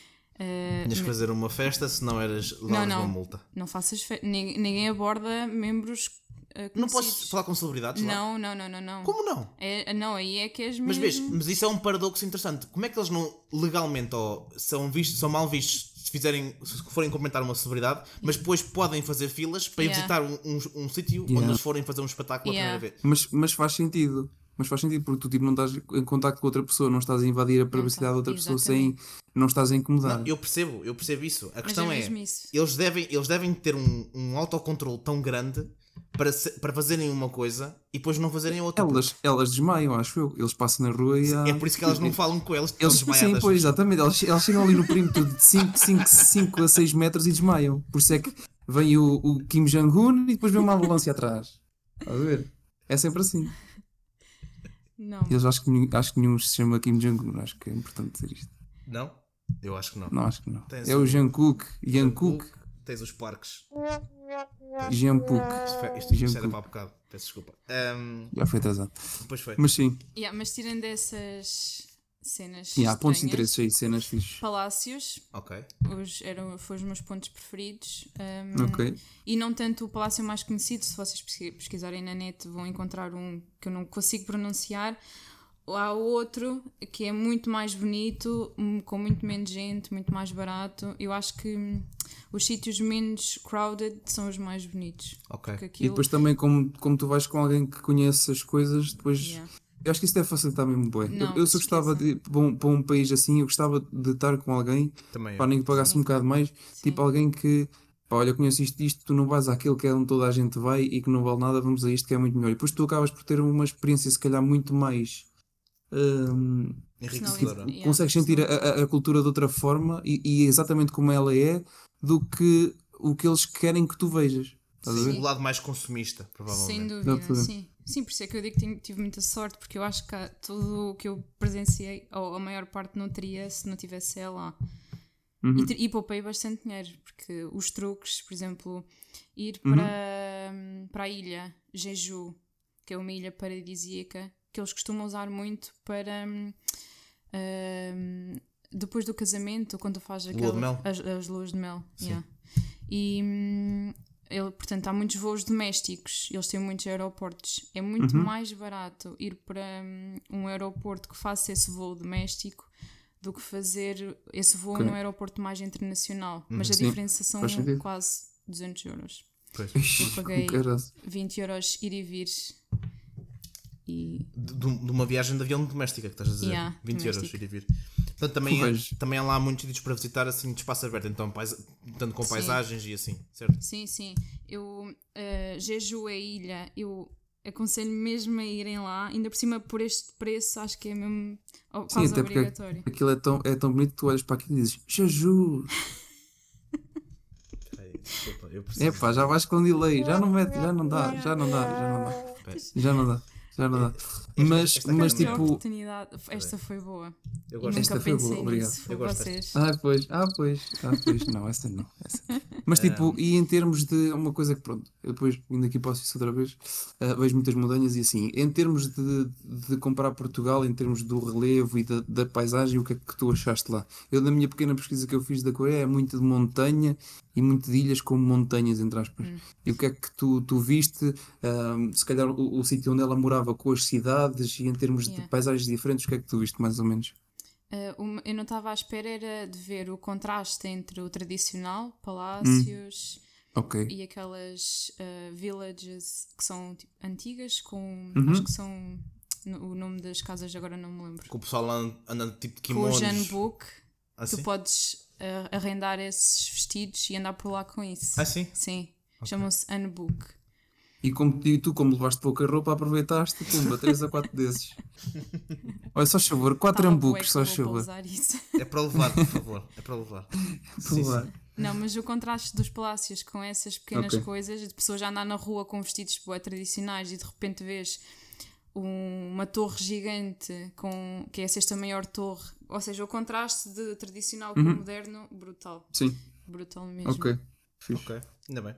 Eh, Tinhas que fazer uma festa, se não eras não, não, uma multa. não faças fe... ninguém, ninguém aborda membros eh, Não podes falar com celebridades lá? Não, não, não, não, não. Como não? É, não, aí é que és Mas mesmo. vês, mas isso é um paradoxo interessante. Como é que eles não legalmente ou são vistos, são mal vistos se fizerem, se forem comentar uma celebridade, mas depois podem fazer filas para ir Yeah. visitar um, um, um sítio onde Yeah. eles forem fazer um espetáculo Yeah. a primeira vez. Mas, mas faz sentido. Mas faz sentido porque tu tipo, não estás em contacto com outra pessoa, não estás a invadir a privacidade de outra pessoa sem. Não estás a incomodar. Não, eu percebo, eu percebo isso. A questão é é, eles devem, eles devem ter um, um autocontrole tão grande para, se- para fazerem uma coisa e depois não fazerem outra. Elas, elas desmaiam, acho eu. Eles passam na rua e há... É por isso que elas não falam com elas, estão Eles, sim, desmaiadas. pois, exatamente. Elas, elas chegam ali no perímetro de 5, 5, 5 a 6 metros e desmaiam. Por isso é que vem o, o Kim Jong-un e depois vem uma ambulância atrás. Estás a ver? É sempre assim. Não. Eles acho que, nenhum- acho que nenhum se chama Kim Jong-un. Acho que é importante dizer isto. Não? Eu acho que não. Não, acho que não. Tens É o o- Jungkook. Jungkook. Tens os parques. Jungkook. Isto, isto, isto era para há bocado. Peço desculpa. Ahm, Já foi atrasado. depois foi. Mas sim, Yeah, mas tirando essas cenas. sim há pontos de interesse aí, cenas fixes. Palácios Ok. os, eram, foram os meus pontos preferidos. um, Ok. E não tanto o palácio mais conhecido, se vocês pesqui- pesquisarem na net vão encontrar um que eu não consigo pronunciar. Há outro que é muito mais bonito, hum, com muito menos gente, muito mais barato. Eu acho que hum, os sítios menos crowded são os mais bonitos. Ok. Porque E aquilo, depois também, como, como tu vais com alguém que conhece as coisas, depois. Yeah. Eu acho que isso deve facilitar mesmo bem. Não, eu, eu se eu gostava de ir para um, para um país assim, eu gostava de estar com alguém, Também para nem que pagasse um bocado mais, tipo alguém que, pá, olha, conheço isto, isto, tu não vais àquele que é onde toda a gente vai e que não vale nada, vamos a isto que é muito melhor. E depois tu acabas por ter uma experiência, se calhar, muito mais. hum, Enriquecedora. Yeah, consegues sentir a, a- cultura de outra forma e, e exatamente como ela é do que o que eles querem que tu vejas. Ver? O lado mais consumista, provavelmente. Sem dúvida, sim. Sim, por isso é que eu digo que tenho- tive muita sorte, porque eu acho que tudo o que eu presenciei, ou a maior parte não teria se não tivesse ela lá. Uhum. E, e poupei bastante dinheiro, porque os truques, por exemplo, ir Uhum. para, para a ilha Jeju, que é uma ilha paradisíaca, que eles costumam usar muito para hum, hum, depois do casamento, quando Lua aquela, de mel. As, as luas de mel. yeah. E hum, ele, portanto, há muitos voos domésticos, eles têm muitos aeroportos. É muito Uhum. mais barato ir para hum, um aeroporto que faça esse voo doméstico do que fazer esse voo num aeroporto mais internacional. Mas a Sim, diferença são quase 200 euros. Pois. Eu paguei- caralho. 20 euros ir e vir. E De, de uma viagem de avião doméstica que estás a dizer. Yeah, 20 euros doméstica. ir e vir. Portanto, também, Pois. também há lá muitos sítios para visitar assim de espaço aberto, então, paisa- tanto com Sim. paisagens e assim, certo? sim, sim. Eu, uh, Jeju é ilha, eu aconselho mesmo a irem lá. Ainda por cima, por este preço, acho que é mesmo oh, Sim, quase até porque obrigatório. aquilo é tão, é tão bonito que tu olhas para aquilo e dizes Jeju! [LAUGHS] Peraí, desculpa, eu preciso. É pá, já vais com delay, já não mete, já não dá, já não dá, já não dá. Já não dá, já não dá. Mas, esta mas tipo. oportunidade, esta foi boa. Eu gosto nunca Esta foi pensei boa, obrigado. nisso, foi Eu gosto vocês. Ah, pois, ah, pois, ah, pois, não, essa não. Essa. Mas É. tipo, e em termos de uma coisa que pronto, eu depois vindo aqui posso isso outra vez, ah, vejo muitas montanhas e assim, em termos de, de comparar Portugal, em termos do relevo e da, da paisagem, o que é que tu achaste lá? Eu, na minha pequena pesquisa que eu fiz da Coreia, é muito de montanha e muito de ilhas com montanhas, entre aspas. Hum. E o que é que tu, tu viste, ah, se calhar o, o sítio onde ela morava com as cidades e em termos de Yeah. paisagens diferentes, o que é que tu viste mais ou menos? Uh, uma- eu não estava à espera era de ver o contraste entre o tradicional, palácios Ok. e aquelas uh, villages que são tipo, antigas, com Uhum. acho que são o nome das casas agora não me lembro. Que o pessoal anda, anda tipo de Com o kimonos. Janbook, Assim? tu podes uh, arrendar esses vestidos e andar por lá com isso. Ah, sim? Sim, chamam-se Unbook. E, como, e tu, como levaste pouca roupa, aproveitaste, pumba, 3 a 4 desses. Olha, só favor, 4 Estava bué ambucos, que só favor. É para levar, por favor. É para levar. [LAUGHS] Sim, Provar. Não, mas o contraste dos palácios com essas pequenas Ok. coisas, de pessoas a andar na rua com vestidos bué tradicionais e de repente vês um- uma torre gigante com que é a sexta maior torre, ou seja, o contraste de tradicional com moderno, brutal, Sim, brutal mesmo. ok. Fixe. Ok, ainda bem.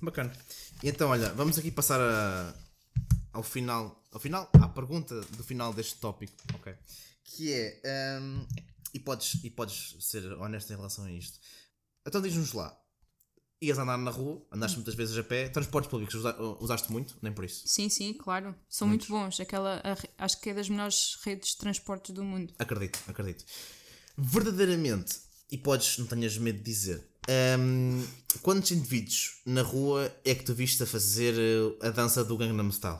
Bacana. Então, olha, vamos aqui passar a- ao final, ao final, à pergunta do final deste tópico, ok? Que é, hum, e, podes, e podes ser honesto em relação a isto. Então diz-nos lá, ias andar na rua, andaste muitas vezes a pé, transportes públicos usa- usaste muito? Nem por isso. Sim, sim, claro. São muito bons. Aquela, a acho que é das melhores redes de transportes do mundo. Acredito, acredito. Verdadeiramente, e podes, não tenhas medo de dizer, hum, quantos indivíduos na rua é que tu viste a fazer eh, a dança do Gangnam Style?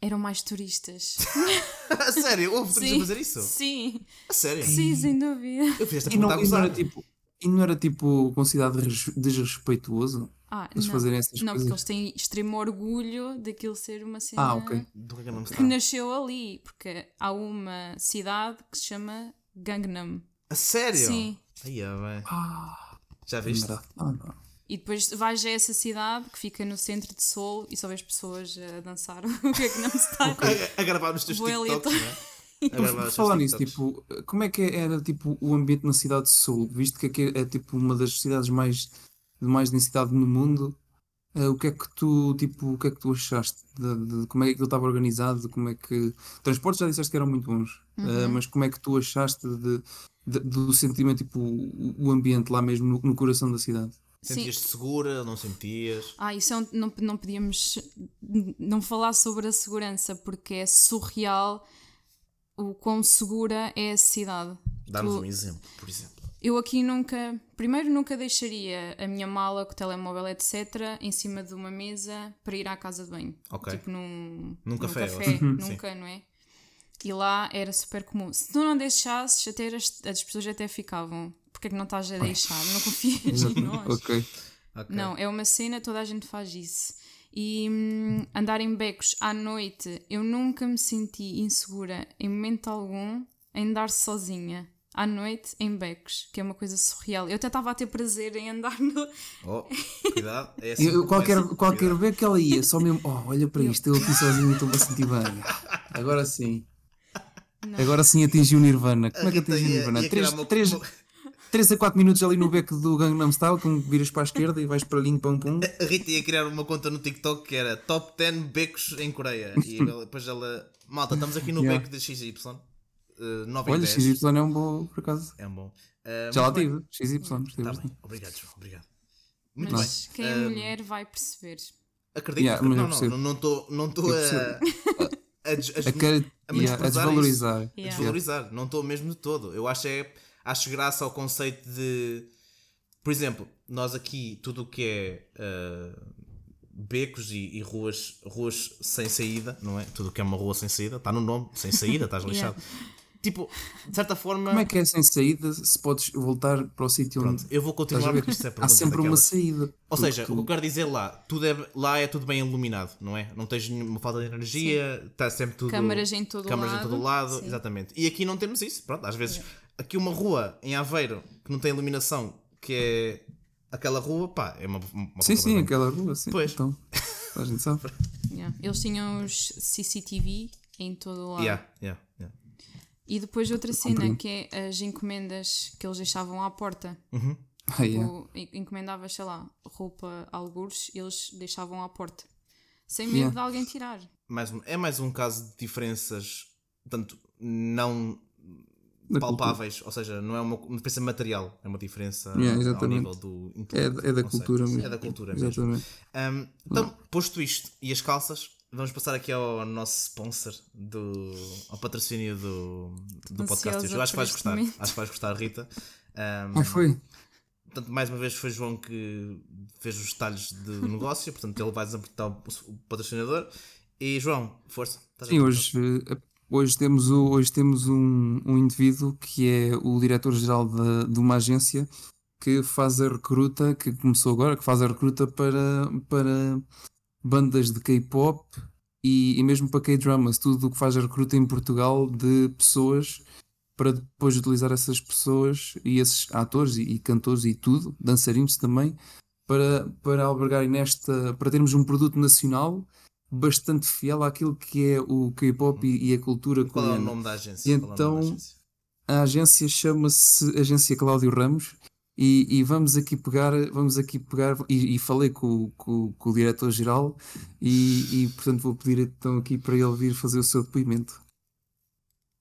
Eram mais turistas. [LAUGHS] a sério? Houve turistas a fazer isso? Sim, A sério? sim, sem dúvida. Eu fiz esta E não, e não era tipo, e não era tipo considerado res- desrespeituoso? Ah, Eles não, fazerem essas não porque eles têm extremo orgulho daquilo ser uma cena Ah, ok. Do Gangnam que nasceu ali, porque há uma cidade que se chama Gangnam. A sério? Sim. Aí. Ah, Já viste? merda. Ah, não. E depois vais a essa cidade que fica no centro de Seul e só vês pessoas a dançar [LAUGHS] o Gangnam Style. A, a gravar nos teus TikToks, não é? Por falar nisso, tipo, como é que era tipo, o ambiente na cidade de Seul? Visto que aqui é tipo uma das cidades mais, de mais densidade no mundo, eh, o que é que tu, tipo, o que é que tu achaste de, de como é que aquilo estava organizado? Como é que. Transportes já disseste que eram muito bons, eh, mas como é que tu achaste de, de- do sentimento, tipo, o, ambiente lá mesmo no, no coração da cidade? Sentias-te segura? Não sentias? Ah, isso é um- não, não podíamos não falar sobre a segurança porque é surreal o quão segura é a cidade. Dá-nos Tu- um exemplo, por exemplo. Eu aqui nunca, primeiro nunca deixaria a minha mala com o telemóvel, etc., em cima de uma mesa para ir à casa de banho. Ok. Tipo num, Num café, ou- nunca, não é? E lá era super comum. Se tu não deixasses, até as, as pessoas até ficavam. Porque é que não estás a deixar? Não confias em [LAUGHS] nós. Ok. Ok. Não, é uma cena, toda a gente faz isso. E hum, andar em becos à noite, eu nunca me senti insegura em momento algum em andar sozinha. À noite em becos, que é uma coisa surreal. Eu até estava a ter prazer em andar no. Oh, cuidado. É assim, Eu, qualquer é assim, qualquer cuidado. que ela ia, só mesmo, oh, olha para isto, eu aqui sozinho estou-me a sentir bem. Agora sim. Agora sim atingi o Nirvana. Como é que atingi o Nirvana? ia criar 3, uma- 3, a 4 minutos ali no beco do Gangnam Style, como viras para a esquerda e vais para ali, pum pum. A Rita ia criar uma conta no TikTok que era Top 10 becos em Coreia. E [LAUGHS] depois ela. Malta, estamos aqui no Yeah. beco de XY. Uh, 9 Olha, 10. XY é um bom, por acaso. É um bom. Uh, Já lá bem. tive, XY. Tá bem. Obrigado, João. Obrigado. Muito Mas bem. quem é Um, mulher vai perceber. Acredito. Yeah, não, não, não estou não estou a, a, a, A, cara, a yeah, a desvalorizar. a Yeah. desvalorizar. Não estou mesmo de todo. Eu acho, é, acho graça ao conceito de. Por exemplo, nós aqui, tudo o que é uh, becos e, e ruas, ruas sem saída, não é? Tudo o que é uma rua sem saída, está no nome, sem saída, estás [LAUGHS] lixado. Tipo, de certa forma. Como é que é sem saída se podes voltar para o sítio Pronto, onde. eu vou continuar porque isto é Há sempre uma saída. Ou seja, tu- o que eu quero dizer lá, tudo é, lá é tudo bem iluminado, não é? Não tens nenhuma falta de energia, está sempre tudo. Câmaras em todo câmaras lado. em todo lado, Sim. exatamente. E aqui não temos isso, pronto, às vezes. Aqui uma rua em Aveiro que não tem iluminação, que é aquela rua, pá, é uma. uma Sim, sim, vergonha. aquela rua, sim. Pois. Então, a gente sabe. [LAUGHS] Yeah. Eles tinham os CCTV em todo o lado. Yeah, yeah, yeah. E depois outra cena que é as encomendas que eles deixavam à porta. Ah, yeah. Ou en- encomendavas, sei lá, roupa a algures, eles deixavam à porta. Sem medo Yeah. de alguém tirar. Mais um- é mais um caso de diferenças, tanto não Da palpáveis, ou seja, não é uma, uma diferença material, é uma diferença Yeah, ao exatamente. nível do É, intelecto, é da cultura mesmo. É da cultura mesmo. Um, então, posto isto e as calças, vamos passar aqui ao nosso sponsor, do, ao patrocínio do, do podcast. Eu acho que vais gostar. momento. Acho que vais gostar, Rita. Um, Ah, foi? portanto, mais uma vez foi João que fez os detalhes do [LAUGHS] negócio, portanto, ele vai desapertar o, o patrocinador. E João, força. Sim, hoje, eh, hoje temos, o, hoje temos um, um indivíduo que é o diretor-geral de, de uma agência que faz a recruta, que começou agora, que faz a recruta para, para bandas de K-pop e, e mesmo para K-dramas, tudo o que faz a recruta em Portugal de pessoas para depois utilizar essas pessoas e esses atores e, e cantores e tudo, dançarinos também, para, para albergarem nesta, para termos um produto nacional bastante fiel àquilo que é o K-pop e, e a cultura Qual é o coreana. nome da agência? E Qual é o nome da então- agência? A agência chama-se Agência Cláudio Ramos e, e vamos aqui pegar, vamos aqui pegar e, e falei com, com- com o diretor-geral e, e, portanto vou pedir então aqui para ele vir fazer o seu depoimento.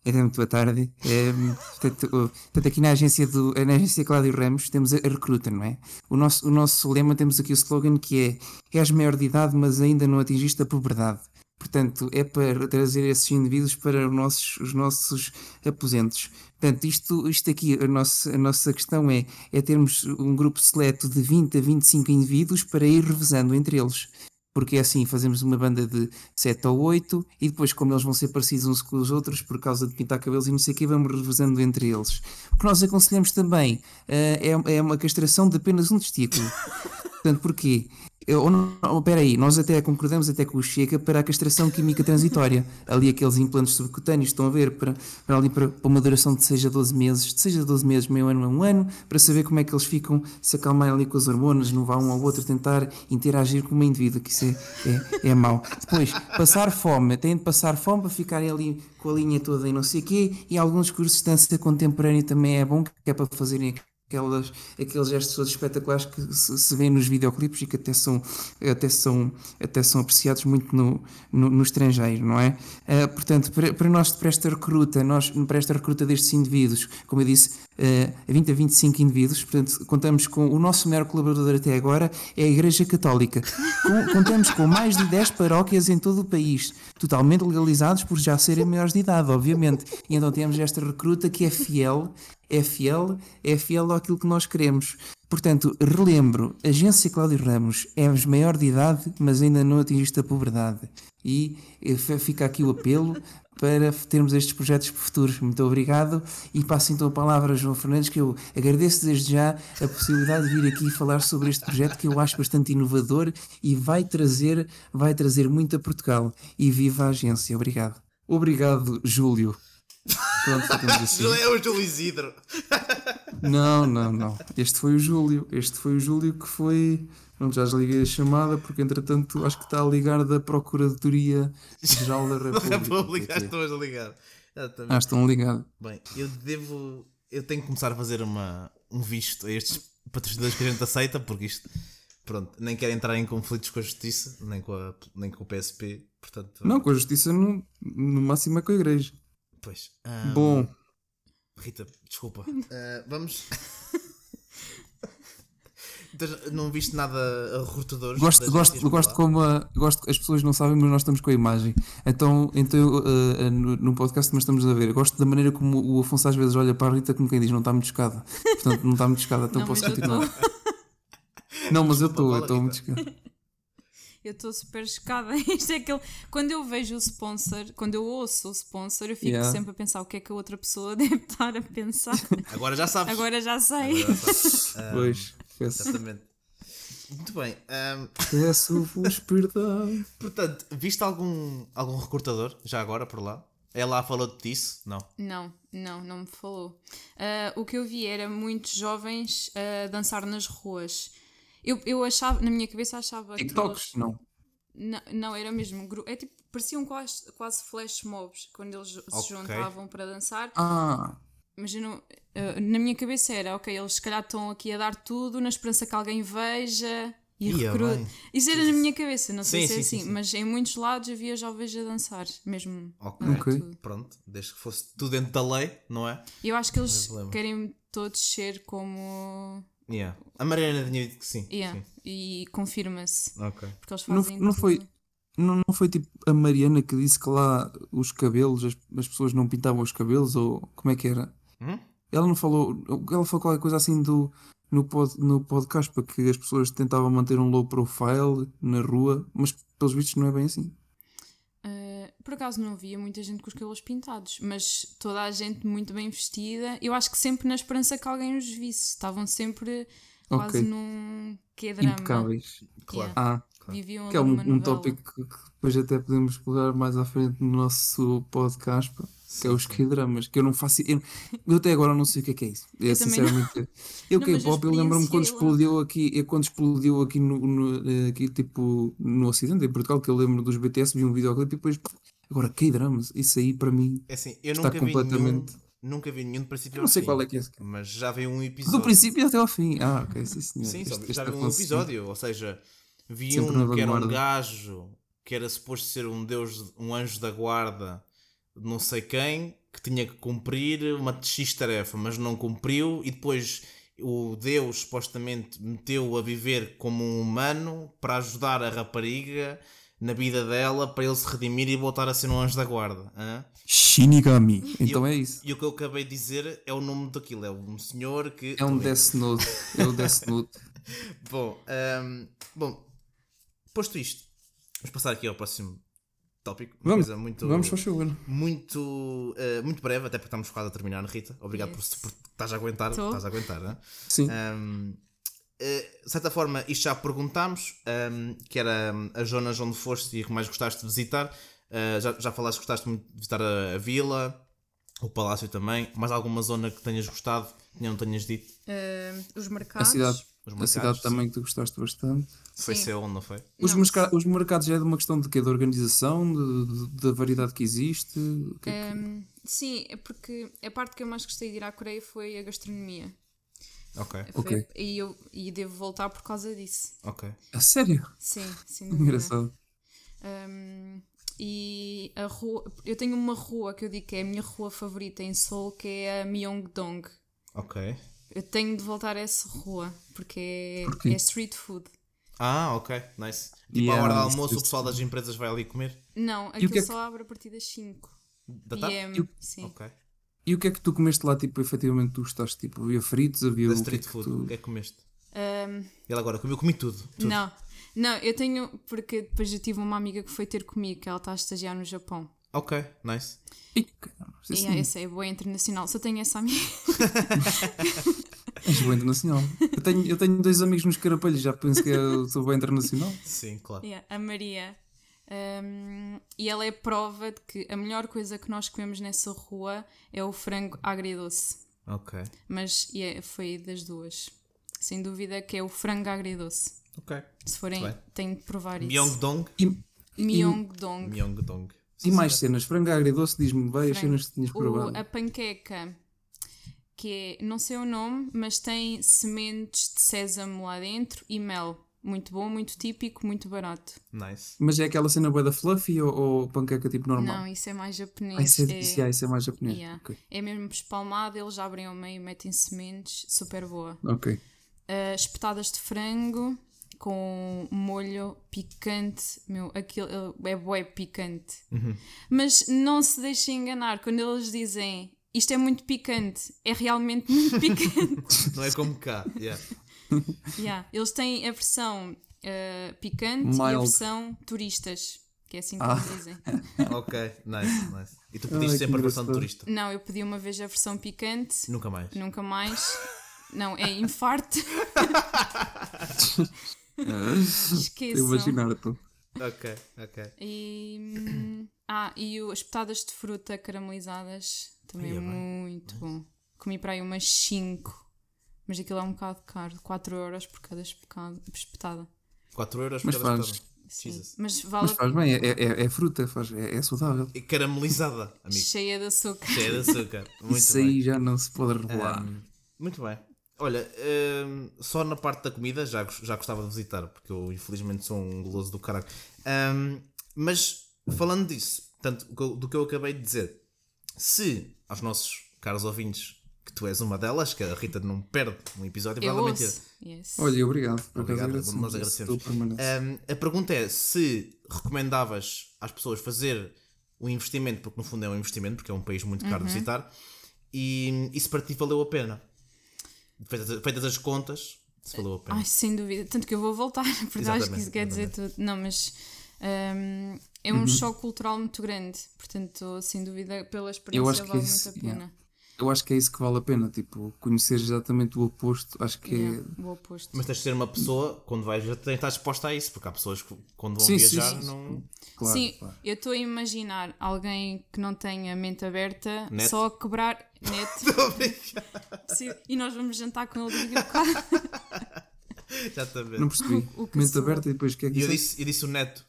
É, muito boa tarde. É, portanto, portanto, aqui na agência, do, na agência Cláudio Ramos temos a, a recruta, não é? O nosso, o nosso lema, temos aqui o slogan que é És maior de idade, mas ainda não atingiste a puberdade. Portanto, é para trazer esses indivíduos para os nossos, os nossos aposentos. Portanto, isto, isto aqui, a nossa, a nossa questão é, é termos um grupo seleto de 20 a 25 indivíduos para ir revezando entre eles. Porque é assim, fazemos uma banda de 7 ou 8 e depois, como eles vão ser parecidos uns com os outros por causa de pintar cabelos e não sei o que, vamos revezando entre eles. O que nós aconselhamos também eh, é, é uma castração de apenas um testículo. [LAUGHS] Portanto, porquê? Eu, ou não, ou, espera aí, nós até concordamos até com o Chega para a castração química transitória. Ali aqueles implantes subcutâneos estão a ver para, para ali para, para uma duração de seja 12 meses, de seja 12 meses, meio ano a um ano, para saber como é que eles ficam, se acalmarem ali com as hormonas, não vá um ao outro tentar interagir com uma indivíduo, que isso é, é, é mau. Depois, passar fome, têm de passar fome para ficarem ali com a linha toda e não sei o quê, e alguns cursos de dança contemporânea também é bom, que é para fazerem aquelas, aqueles gestos todos espetaculares que se, se vêem nos videoclipes e que até são, até são, até são apreciados muito no, no, no estrangeiro, não é? Uh, portanto, para, para nós, para esta recruta, nós, para esta recruta destes indivíduos, como eu disse, uh, 20 a 25 indivíduos, portanto, contamos com o nosso maior colaborador até agora, é a Igreja Católica. [LAUGHS] Com, contamos com mais de 10 paróquias em todo o país, totalmente legalizados por já serem maiores de idade, obviamente. E então temos esta recruta que é fiel, é fiel, é fiel àquilo que nós queremos. Portanto, relembro, Agência Cláudio Ramos, és maior de idade, mas ainda não atingiste a puberdade. E fica aqui o apelo [LAUGHS] para termos estes projetos futuros. Muito obrigado e passo então a palavra a João Fernandes, que eu agradeço desde já a possibilidade de vir aqui falar sobre este projeto que eu acho bastante inovador e vai trazer, vai trazer muito a Portugal. E viva a agência. Obrigado. Obrigado, Júlio. Pronto, ficamos [LAUGHS] assim. É o Júlio Isidro. Não, não, não. Este foi o Júlio. Este foi o Júlio que foi. Pronto, já desliguei a chamada porque entretanto acho que está a ligar da Procuradoria-Geral da [LAUGHS] República. República, estou a ligar. Ah, estão ligados. Bem, eu devo. Eu tenho que começar a fazer uma, um visto a estes patrocinadores que a gente aceita, porque isto. Pronto, nem quero entrar em conflitos com a justiça, nem com, a, nem com o PSP. Portanto, Não, com a justiça no, no máximo é com a igreja. Pois. ahm, Bom, Rita, desculpa. [LAUGHS] Ah, vamos. [LAUGHS] Então, não viste nada a recrutadores? gosto, gosto, gosto como a, gosto, as pessoas não sabem, mas nós estamos com a imagem. Então, então uh, uh, no, no podcast, mas estamos a ver. Gosto da maneira como o Afonso às vezes olha para a Rita como quem diz: não está muito escada. Portanto, não está muito escada, então Não, posso continuar. Não, mas eu estou, eu estou muito escada. Eu estou super chocada. [LAUGHS] Isto é aquele. Quando eu vejo o sponsor, quando eu ouço o sponsor, eu fico Yeah. sempre a pensar o que é que a outra pessoa [LAUGHS] deve estar a pensar. Agora já sabes. Agora já sei. Agora já sabes. [LAUGHS] Ah, Pois, Exatamente. Muito bem. ahm, peço-vos perdão. portanto, viste algum, algum recrutador já agora por lá? Ela falou disso? Não. Não, não, não me falou. Ah, o que eu vi era muitos jovens a dançar nas ruas. Eu, eu achava, na minha cabeça achava que TikToks? eles- Não. Não, não, era mesmo. É tipo, pareciam quase, quase flash mobs quando eles Ok. se juntavam para dançar. Ah, Mas eu não, eh, na minha cabeça era, ok, eles se calhar estão aqui a dar tudo na esperança que alguém veja e Ia recrute. bem. Isso era na minha cabeça, não sei Sim, se é sim, assim, sim, sim. mas em muitos lados havia jovens a dançar, mesmo. Ok. a dar Ok. tudo. Pronto, desde que fosse tudo dentro da lei, não é? Eu acho que eles querem todos ser como. Yeah. A Mariana tinha dito que sim. Yeah, sim. e confirma-se. Ok. Porque eles Não- fazem. não foi- tudo. não, não foi tipo a Mariana que disse que lá os cabelos, as, as pessoas não pintavam os cabelos, ou como é que era? Hum? Ela não falou, ela falou qualquer coisa assim do, no, pod, no podcast para que as pessoas tentavam manter um low profile na rua, mas pelos vistos não é bem assim. Por acaso não via muita gente com os cabelos pintados, mas toda a gente muito bem vestida. Eu acho que sempre na esperança que alguém os visse. Estavam sempre quase Ok. num que drama. Impecáveis. Claro. Yeah. Ah, Viviam Que é um, um tópico que que depois até podemos explorar mais à frente no nosso podcast, que é os K-dramas, que eu não faço. Eu, eu até agora não sei o que é que é isso. É, Eu sinceramente. Eu [LAUGHS] Não, mas eu K-pop, eu lembro-me quando explodiu aqui, é quando explodiu aqui no, no- eh, aqui, tipo, no Ocidente, em Portugal, que eu lembro dos BTS, vi um videoclipe e depois. Agora, K-dramas, isso aí para mim. É assim, eu Está nunca vi nenhum, completamente- nunca vi nenhum de princípio Eu não sei fim, qual é que é esse. Mas já vi um episódio. Do princípio até ao fim. Ah, ok, sim senhor. Sim, Este- vi- já este vi um episódio, ou seja, vi Sempre um que era um vanguarda. gajo que era suposto ser um deus, um anjo da guarda de não sei quem, que tinha que cumprir uma X tarefa, mas não cumpriu, e depois o deus supostamente meteu-o a viver como um humano para ajudar a rapariga na vida dela para ele se redimir e voltar a ser um anjo da guarda. hã? Shinigami. Então é isso. E o que eu acabei de dizer é o nome daquilo, é um senhor que. É um Death Note. É o Death Note. [LAUGHS] Bom, ahm, bom, posto isto, vamos passar aqui ao próximo tópico. Uma Vamos, coisa muito, Vamos, faz favor. muito, ah, muito breve, até porque estamos quase a terminar, Rita. Obrigado por, Yes. por estás a aguentar. Tô. Estás a aguentar, né? Sim. Eh, de certa forma, isto já perguntámos, ahm, que era hum, as zonas onde foste e que mais gostaste de visitar. Ah, já, já falaste que gostaste muito de visitar a, a vila, o palácio também. Mais alguma zona que tenhas gostado, que não tenhas dito? Ah, os A mercados. cidade, Os a mercados, cidade também que tu gostaste bastante. Foi Sim. Seul, não foi? Os, Não, merca- os mercados já é de uma questão de quê? Da organização, de- de- da variedade que existe? Que é que- sim, é porque a parte que eu mais gostei de ir à Coreia foi a gastronomia. Ok, Foi- Ok. E eu e devo voltar por causa disso. ok. A sério? Sim, [LAUGHS] dúvida. Engraçado. Um, e a rua, eu tenho uma rua que eu digo que é a minha rua favorita em Seoul, que é a Myeongdong. Ok. Eu tenho de voltar a essa rua porque é, é street food. Ah, ok, nice. Tipo, Yeah, à hora do almoço, o pessoal das empresas vai ali comer? Não, aquilo é que- só abre a partir das 5. Da E tarde? sim. Ok. E o que é que tu comeste lá, tipo, efetivamente tu gostaste? Tipo, havia fritos, havia Da o que é street que food, tu... o que é que comeste? Um, Ele agora comeu, comi tudo. tudo. não, não, eu tenho, porque depois eu tive uma amiga que foi ter comigo, que ela está a estagiar no Japão. Ok, nice. Ih, caramba, sim, E sim. é, essa é boa internacional. Só tenho essa amiga. És boa internacional. Eu tenho, eu tenho dois amigos nos carapelhos, já penso que eu sou bem internacional. Sim, claro. Yeah, a Maria. Um, e ela é prova de que a melhor coisa que nós comemos nessa rua é o frango agridoce. Ok. Mas yeah, foi das duas. Sem dúvida que é o frango agridoce. Ok. Se forem, têm de provar isso. Myeongdong? Myeongdong. Myeongdong. e mais cenas? Frango agridoce, diz-me bem as cenas que tinhas O, provado. a panqueca, que é, não sei o nome, mas tem sementes de sésamo lá dentro e mel. Muito bom, muito típico, muito barato. Nice. Mas é aquela cena bué da fluffy ou, ou panqueca tipo normal? Não, isso é mais japonês. Ah, isso é, é- isso, é, isso é mais japonês. Yeah. Ok. É mesmo espalmado, eles abrem ao meio, metem sementes, super boa. ok. Uh, espetadas de frango com molho picante, meu, aquilo é bué picante. Mas não se deixem enganar quando eles dizem isto é muito picante, é realmente muito [LAUGHS] picante. Não é como cá. Yeah. Yeah. Eles têm a versão uh, picante e a Mild. versão turistas, que é assim que Ah. eles dizem. [LAUGHS] Ok, nice, nice. E tu pediste Ai, sempre a versão de turista? Não, eu pedi uma vez a versão picante, Nunca mais. nunca mais. Não, é infarto. [LAUGHS] Estou a Esqueçam. imaginar, então. Ok, ok. E, hum, ah, e o- as petadas de fruta caramelizadas também Ai, é é bem. muito bom. Comi para aí umas 5, mas aquilo é um bocado caro, 4 euros por cada espetada. 4 euros por Mas cada faz. espetada. Sim. Mas vale Mas faz bem, é, é, é fruta, faz, é, é saudável. E caramelizada, amigo. cheia de açúcar. Cheia de açúcar. [LAUGHS] Muito Isso bem. aí já não se pode revelar. Ahm, muito bem. Olha, ahm, só na parte da comida já, já gostava de visitar, porque eu infelizmente sou um goloso do caralho. Ahm, mas falando disso, tanto do que eu- do que eu acabei de dizer, se aos nossos caros ouvintes, que tu és uma delas, que a Rita não perde um episódio, Eu provavelmente. Yes. Olha, obrigado. Obrigado, agradecemos nós agradecemos. Um, a pergunta é se recomendavas às pessoas fazer o investimento, porque no fundo é um investimento, porque é um país muito Uhum. caro de visitar, e, e se para ti valeu a pena. Feitas, feitas as contas, se valeu a pena. Ai, sem dúvida. Tanto que eu vou voltar, [LAUGHS] porque acho que Exatamente, isso quer dizer tudo. Não, mas hum, é um choque cultural muito grande. Portanto, sem dúvida, pela experiência acho que vale isso, muito a pena. Eu acho que é isso que vale a pena, tipo, conhecer exatamente o oposto, acho que Yeah, é. o oposto. Mas tens de ser uma pessoa, quando vais, já tens de estar disposta a isso, porque há pessoas que quando vão Sim, sim, viajar sim, não. Claro, Sim, claro. eu estou a imaginar alguém que não tenha mente aberta Net. só a quebrar net. [LAUGHS] Sim, e nós vamos jantar com ele daqui a bocado. [LAUGHS] Exatamente. Não percebi. [LAUGHS] O- o Mente sou- aberta e depois o que é que E eu disseste? disse, eu disse o neto.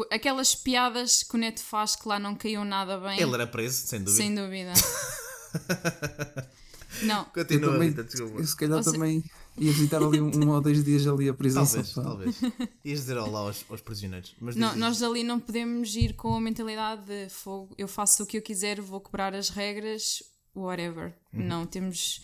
Pô, Aquelas piadas que o Neto faz que lá não caiu nada bem. Ele era preso, sem dúvida. Sem dúvida. [LAUGHS] não, Eu Continua, também, Rita, desculpa. eu se calhar Ou se- também ia visitar ali um, um ou dois dias ali a prisão Talvez, talvez. [LAUGHS] Ias dizer olá aos, aos prisioneiros. Mas não, nós dali não podemos ir com a mentalidade de fogo. Eu faço o que eu quiser, vou quebrar as regras, whatever. Uhum. Não, temos,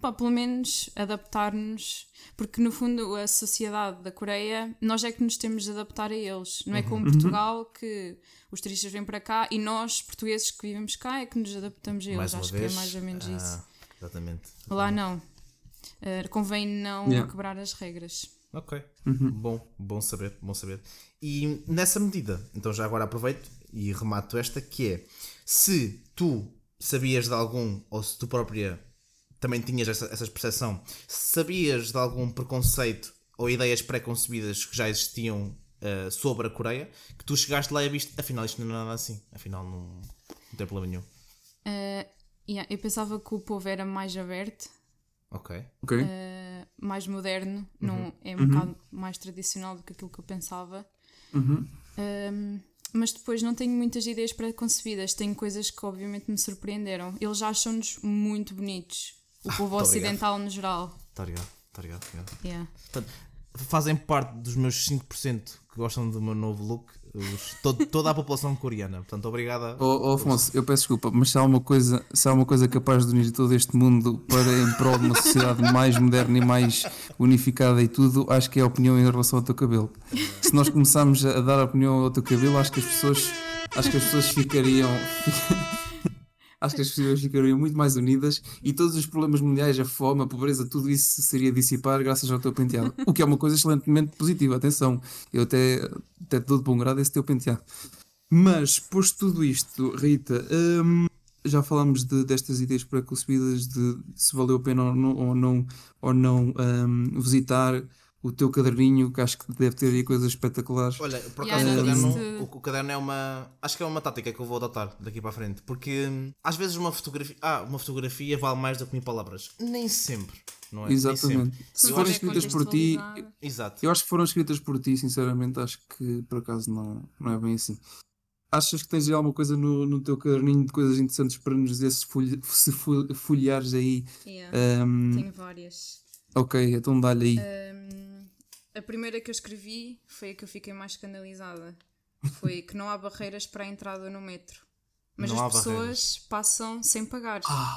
pá, pelo menos adaptar-nos. Porque no fundo a sociedade da Coreia, nós é que nos temos de adaptar a eles. Não é Uhum. como Portugal que os turistas vêm para cá e nós, portugueses que vivemos cá, é que nos adaptamos a eles. Acho vez. que é mais ou menos ah, isso. Exatamente. Lá não. Uh, convém não Yeah. quebrar as regras. Ok. Bom, bom saber, bom saber. E nessa medida, então já agora aproveito e remato esta, que é se tu sabias de algum, ou se tu própria também tinhas essa, essa percepção, sabias de algum preconceito ou ideias pré-concebidas que já existiam ah, sobre a Coreia, que tu chegaste lá e viste, afinal isto não é nada assim, afinal não, não tem problema nenhum. Uh, yeah, eu pensava que o povo era mais aberto, Ok. Ok? uh, mais moderno, não é um Uhum. bocado mais tradicional do que aquilo que eu pensava. Uhum. Um, mas depois não tenho muitas ideias pré-concebidas, tenho coisas que obviamente me surpreenderam. Eles acham-nos muito bonitos, o povo muito ocidental no geral. Está ligado, está ligado, tá ligado. Yeah. Portanto, fazem parte dos meus 5% que gostam do meu novo look, todo- toda a população coreana. Portanto, obrigada. Oh, oh, Afonso, eu peço desculpa, mas se há uma coisa, se há uma coisa capaz de unir todo este mundo para em prol de uma sociedade mais moderna e mais unificada e tudo, acho que é a opinião em relação ao teu cabelo. Se nós começarmos a dar opinião ao teu cabelo, acho que as pessoas, acho que as pessoas ficariam, acho que as pessoas ficariam muito mais unidas e todos os problemas mundiais, a fome, a pobreza, tudo isso seria dissipar graças ao teu penteado. O que é uma coisa excelentemente positiva, atenção. Eu até, até dou de bom grado esse teu penteado. Mas, posto tudo isto, Rita, hum, já falámos de- destas ideias preconcebidas de se valeu a pena ou não, ou não, ou não, hum, visitar o teu caderninho, que acho que deve ter aí coisas espetaculares. Olha, por Yeah, acaso o, não, caderno, o, o caderno é uma. Acho que é uma tática que eu vou adotar daqui para a frente. Porque hum, às vezes uma fotografia. Ah, uma fotografia vale mais do que mil palavras. Nem sempre. Não é? Nem Exatamente. sempre. Se Eu forem escritas por ti. Exato. eu acho que foram escritas por ti, sinceramente, acho que por acaso não, não é bem assim. Achas que tens aí alguma coisa no, no teu caderninho de coisas interessantes para nos dizer se, folhe- se fol- folheares aí? Yeah, hum, Tenho várias. Ok, então dá-lhe aí. Um, a primeira que eu escrevi foi a que eu fiquei mais escandalizada. Foi que não há barreiras para a entrada no metro. Mas Não as pessoas barreiras. passam sem pagar. Ah,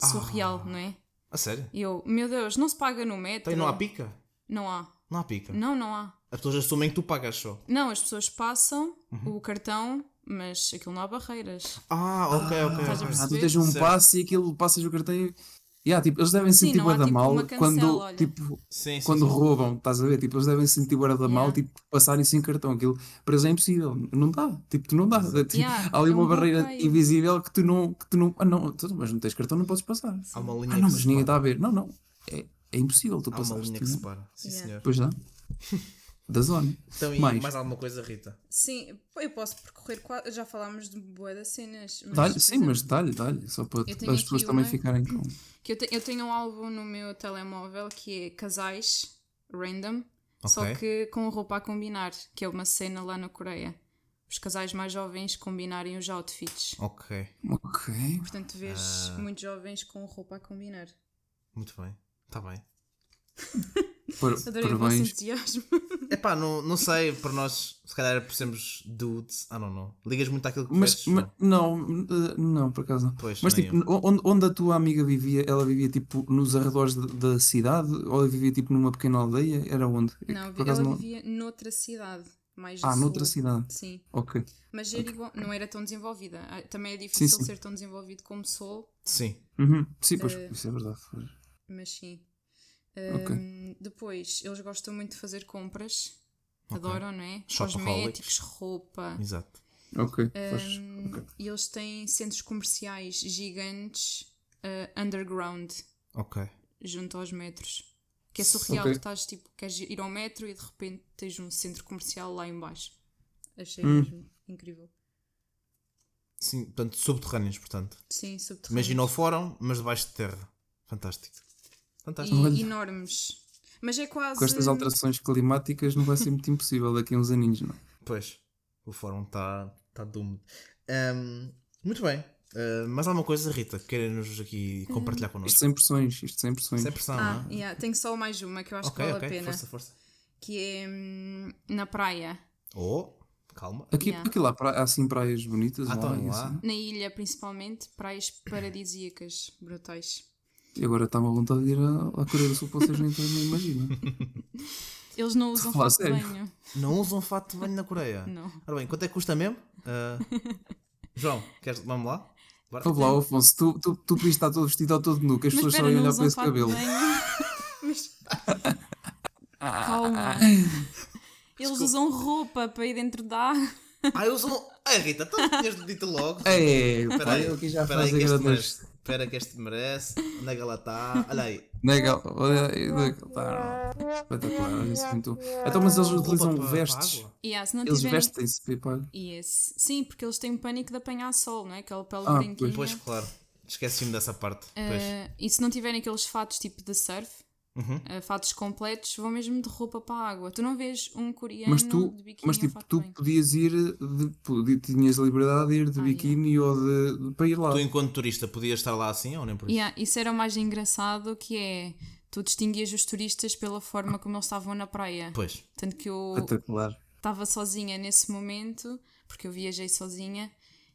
Surreal, não é? A sério? E eu, meu Deus, não se paga no metro. Então e não há pica? Não há. Não há pica. Não, não há. As pessoas assumem que tu pagas só. Não, as pessoas passam Uhum. o cartão, mas aquilo não há barreiras. Ah, ok, ok. Estás. Ah, tu tens um Certo. passe e aquilo passas o cartão e. Yeah, tipo, eles devem sentir da tipo, mal cancela, quando, olha. tipo, Sim, sim, quando sim. roubam, estás a ver? Tipo, eles devem sentir bué da mal, Yeah. tipo, passarem sem cartão. Aquilo para eles é impossível. Não dá. Tipo, tu não dá. Tipo, Yeah, há ali é uma um barreira bloqueio. invisível que tu não. Que tu não ah, não, tu- mas não tens cartão, não podes passar. Há uma linha Ah, não, mas ninguém está a ver. Não, não. É, é impossível tu Há uma linha que separa. Sim, Yeah. senhor. Pois dá. [LAUGHS] Da zona. Então, e Mais. mais alguma coisa, Rita? Sim, eu posso percorrer. Já falámos de boa das cenas. mas, Dá-lhe, por sim, exemplo, mas dá-lhe, dá-lhe. Só para as pessoas também ficarem com. Que eu, te- eu tenho um álbum no meu telemóvel que é casais random, só Ok. que com roupa a combinar, que é uma cena lá na Coreia. Os casais mais jovens combinarem os outfits. Ok, Ok. Portanto, vês Ah. muitos jovens com roupa a combinar. muito bem. Está bem. [LAUGHS] Par- Adorei o vosso parabéns. entusiasmo. [LAUGHS] Epá, não, não sei, para nós, se calhar por sermos dudes, I don't know. Ligas muito àquilo que Mas, vestes, ma- não? não, eh, não, por acaso não. Pois, Mas tipo, eu. onde, onde a tua amiga vivia, ela vivia tipo nos arredores da, da cidade ou ela vivia tipo numa pequena aldeia? Era onde? Não, por acaso ela não. vivia noutra cidade. Mais Ah, sul. noutra cidade. Sim. Ok. Mas era igual, não era tão desenvolvida. Ah, Também é difícil sim. ser tão desenvolvido como sou, Sim. Uhum. Sim, pois, Eh, isso é verdade. mas sim. Ok. Ahm, depois, eles gostam muito de fazer compras. Ok. Adoram, não é? Cosméticos, roupa. Exato. Ok. Um, ok. E eles têm centros comerciais gigantes uh, underground, Ok. junto aos metros. Que é surreal, Ok. tu estás tipo, queres ir ao metro e de repente tens um centro comercial lá em baixo. Achei Hum. mesmo incrível. Sim, portanto, subterrâneos, portanto. Sim, subterrâneos. Imagina o fórum, mas debaixo de terra. Fantástico. Fantástico. E enormes. Mas é quase. Com estas alterações climáticas não vai ser muito impossível daqui a uns aninhos, não? Pois, o fórum está tá doomed. Ahm, muito bem. Ah, mais alguma coisa, Rita, que queira-nos aqui compartilhar Isto connosco? sem pressões, isto sem pressões. Sem pressão, Ah, não é? yeah, tenho só mais uma que eu acho Ok, que vale ok, a pena. força, força. Que é hum, na praia. Oh, calma. Aqui, Yeah. aqui lá pra- há assim praias bonitas. Ah, lá, então e lá. assim. Na ilha, principalmente, praias paradisíacas, brutais. E agora está-me à vontade de ir à, à Coreia do Sul para vocês nem, nem imaginam. [LAUGHS] Eles não usam fato de banho. Não usam fato de banho na Coreia? Não. Ora bem, quanto é que custa mesmo? Ah, [LAUGHS] João, queres, vamos lá? Bora? Vamos lá, Afonso, tu, tu, tu podias estar todo vestido ou todo nu, que as Mas pessoas iam não olhar para esse cabelo. [LAUGHS] Mas... Calma. Eles usam roupa para ir dentro da água. Ah, usam. Ah, Rita, tu tinhas dito logo. É, Espera pá, aí, eu aqui já este grandes. Espera que este merece. Onde é que ela está? Olha aí. Legal, olha aí, olha que tá. Espetacular, isso muito. Então, mas eles utilizam vestes. Yeah, se não Eles tiverem... vestem-se, pipa. Yes. Sim, porque eles têm pânico de apanhar sol, não é? Aquela pele Ah, branquinha. Pois, claro. Esqueci-me dessa parte. Pois. Eh, e se não tiverem aqueles fatos tipo de surf, Uhum. eh, fatos completos, vão mesmo de roupa para a água. Tu não vês um coreano Mas tu, de biquíni mas tipo, tu banho. podias ir, de, podi- tinhas a liberdade de ir de Ah, biquíni ou de, de- para ir lá. Tu, enquanto turista, podias estar lá assim ou nem por isso? Yeah, isso era o mais engraçado que é tu distinguias os turistas pela forma como eles estavam na praia. Pois. Tanto que eu Espetacular. estava sozinha nesse momento, porque eu viajei sozinha,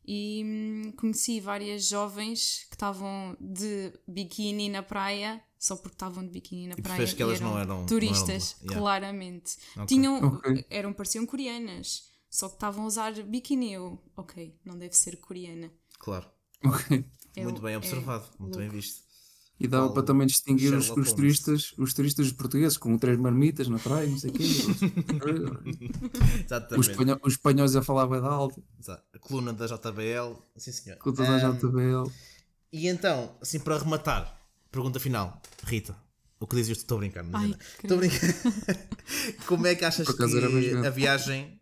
e hum, conheci várias jovens que estavam de biquíni na praia, só porque estavam de biquíni na E praia. que e elas não eram- não turistas, eram de lá. Yeah. claramente. Ok. Tinham, Ok. eram, pareciam coreanas, só que estavam a usar biquíni. Eu, ok, não deve ser coreana. Claro. Ok. É Muito o- bem é observado. Muito bem louco. visto. E dava Paulo para também distinguir os, os turistas, os turistas portugueses com três marmitas na praia, não sei o quê. [LAUGHS] os, espanhó- os espanhóis a falar bem alto, Exato. A coluna da JBL. Sim, senhor. com toda a Ahm, JBL. E então, assim, para rematar, pergunta final. Rita, o que dizes? Estou a brincar, é? Estou a brincar. [LAUGHS] Como é que achas que mesmo. a viagem,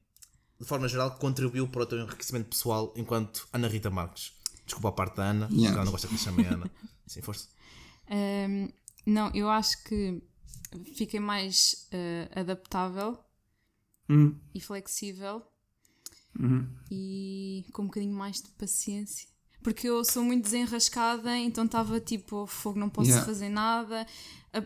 de forma geral, contribuiu para o teu enriquecimento pessoal enquanto Ana Rita Marques? Desculpa a parte da Ana, Yeah. porque ela não gosta que lhe chamem Ana. [LAUGHS] Sim, força. Hum, não, eu acho que fiquei mais eh, adaptável Hum, e flexível uhum. e com um bocadinho mais de paciência. Porque eu sou muito desenrascada, então estava tipo, fogo, não posso Yeah. fazer nada. A,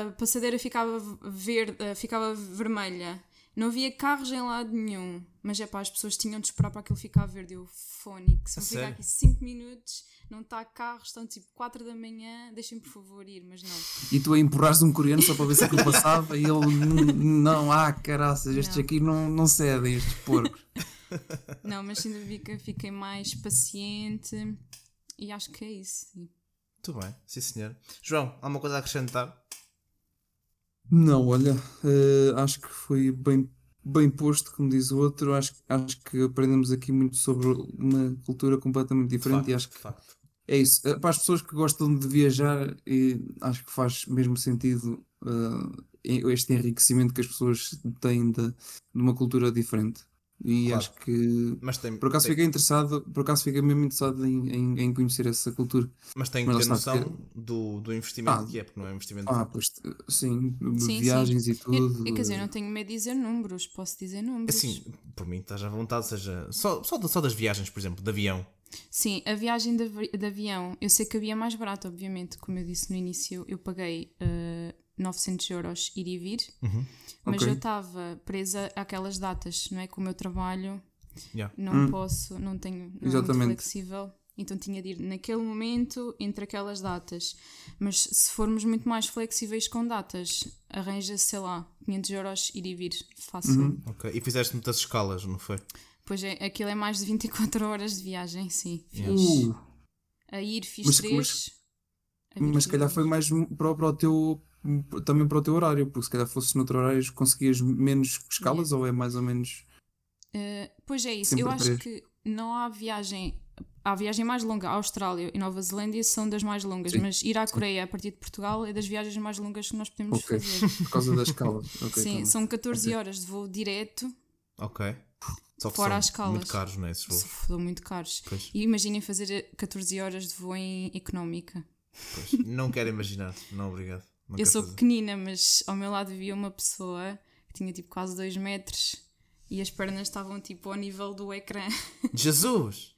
a passadeira ficava verde, eh, ficava vermelha. Não havia carros em lado nenhum. Mas é pá, as pessoas tinham de esperar para aquilo ficar verde. Eu, fónix, A vou ficar aqui 5 minutos, não está carros, estão tipo 4 da manhã, deixem-me por favor ir, mas não. E tu a empurrares um coreano só para ver se aquilo passava e ele "N- não, ah, caraças, estes Não. aqui não, não cedem, estes porcos. Não, mas ainda vi que fiquei mais paciente e acho que é isso. sim. Muito bem, sim senhor. João, há alguma coisa a acrescentar? Não, olha, eh, acho que foi bem, bem posto, como diz o outro. Acho, acho que aprendemos aqui muito sobre uma cultura completamente diferente Facto, e acho que facto. é isso. Eh, Para as pessoas que gostam de viajar, e acho que faz mesmo sentido eh, este enriquecimento que as pessoas têm de, de uma cultura diferente. E Claro. acho que Mas tem, por acaso tem, fiquei interessado, por acaso fiquei mesmo interessado em, em, em conhecer essa cultura. mas tem mas que ter noção do, do investimento Ah. que é, porque não é um investimento. Ah, pois sim, Sim, viagens e Eu, tudo. eu, quer dizer, eu não tenho medo de dizer números, posso dizer números. Assim, por mim estás à vontade, seja só, só, só das viagens, por exemplo, de avião. Sim, a viagem de, de avião, eu sei que havia mais barato, obviamente, como eu disse no início, eu paguei eh, 900 euros ir e vir, Uhum. Mas Ok. eu estava presa àquelas datas, não é? Com o meu trabalho, Yeah. não Hum. posso, não tenho, não é muito Exatamente. flexível, então tinha de ir naquele momento entre aquelas datas. Mas se formos muito mais flexíveis com datas, arranja, sei lá, 500 euros ir e vir, fácil. Uhum. Ok. E fizeste muitas escalas, não foi? Pois é, aquilo é mais de 24 horas de viagem, sim. Yeah. Fiz. Uh, A ir fiz Mas- três. mas- mas se calhar foi mais para, para o teu também para o teu horário, porque se calhar fosse noutro horário conseguias menos escalas ou é mais ou menos Uh, pois é isso. Eu acho que não há viagem. Há viagem mais longa. A Austrália e Nova Zelândia são das mais longas, Sim, mas ir à Coreia a partir de Portugal é das viagens mais longas que nós podemos Ok. fazer. [LAUGHS] Por causa das escalas. Ok, Sim, bem. são 14 Ok. horas de voo direto, Ok. Só que Fora são as escalas. muito caros, não é? Esses voos. são muito caros. Pois, E imaginem fazer 14 horas de voo em económica. pois. Não quero imaginar. Não, obrigado. Eu sou pequenina, mas ao meu lado vivia uma pessoa que tinha tipo quase 2 metros e as pernas estavam tipo ao nível do ecrã. [LAUGHS] Jesus!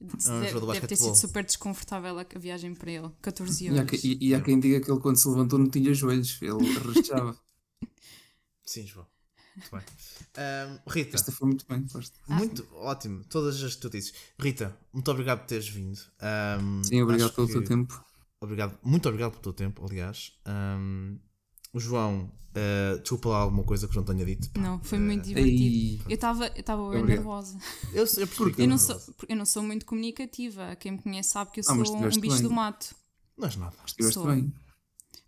Deve, um de deve ter sido super desconfortável a viagem para ele. 14 E há, horas. que- e- e há quem diga que ele quando se levantou não tinha joelhos, ele rechava. [LAUGHS] Sim, João. Muito bem. Ahm, Rita, Esta foi muito bem, gosto. muito ótimo. Todas as que tu dizes. Rita, muito obrigado por teres vindo. Ahm, Sim, obrigado pelo que- teu tempo. Obrigado, muito obrigado pelo teu tempo, aliás. Ahm, o João, ah, desculpa lá alguma coisa que eu não tenha dito. pá. Não, foi muito divertido. Ei, Eu estava eu estava bem nervosa. Eu, eu percebi que Eu não, sou, eu não sou muito comunicativa. Quem me conhece sabe que eu Ah, mas sou um estiveste bicho bem. do mato. Não és nada. estiveste Sou. bem.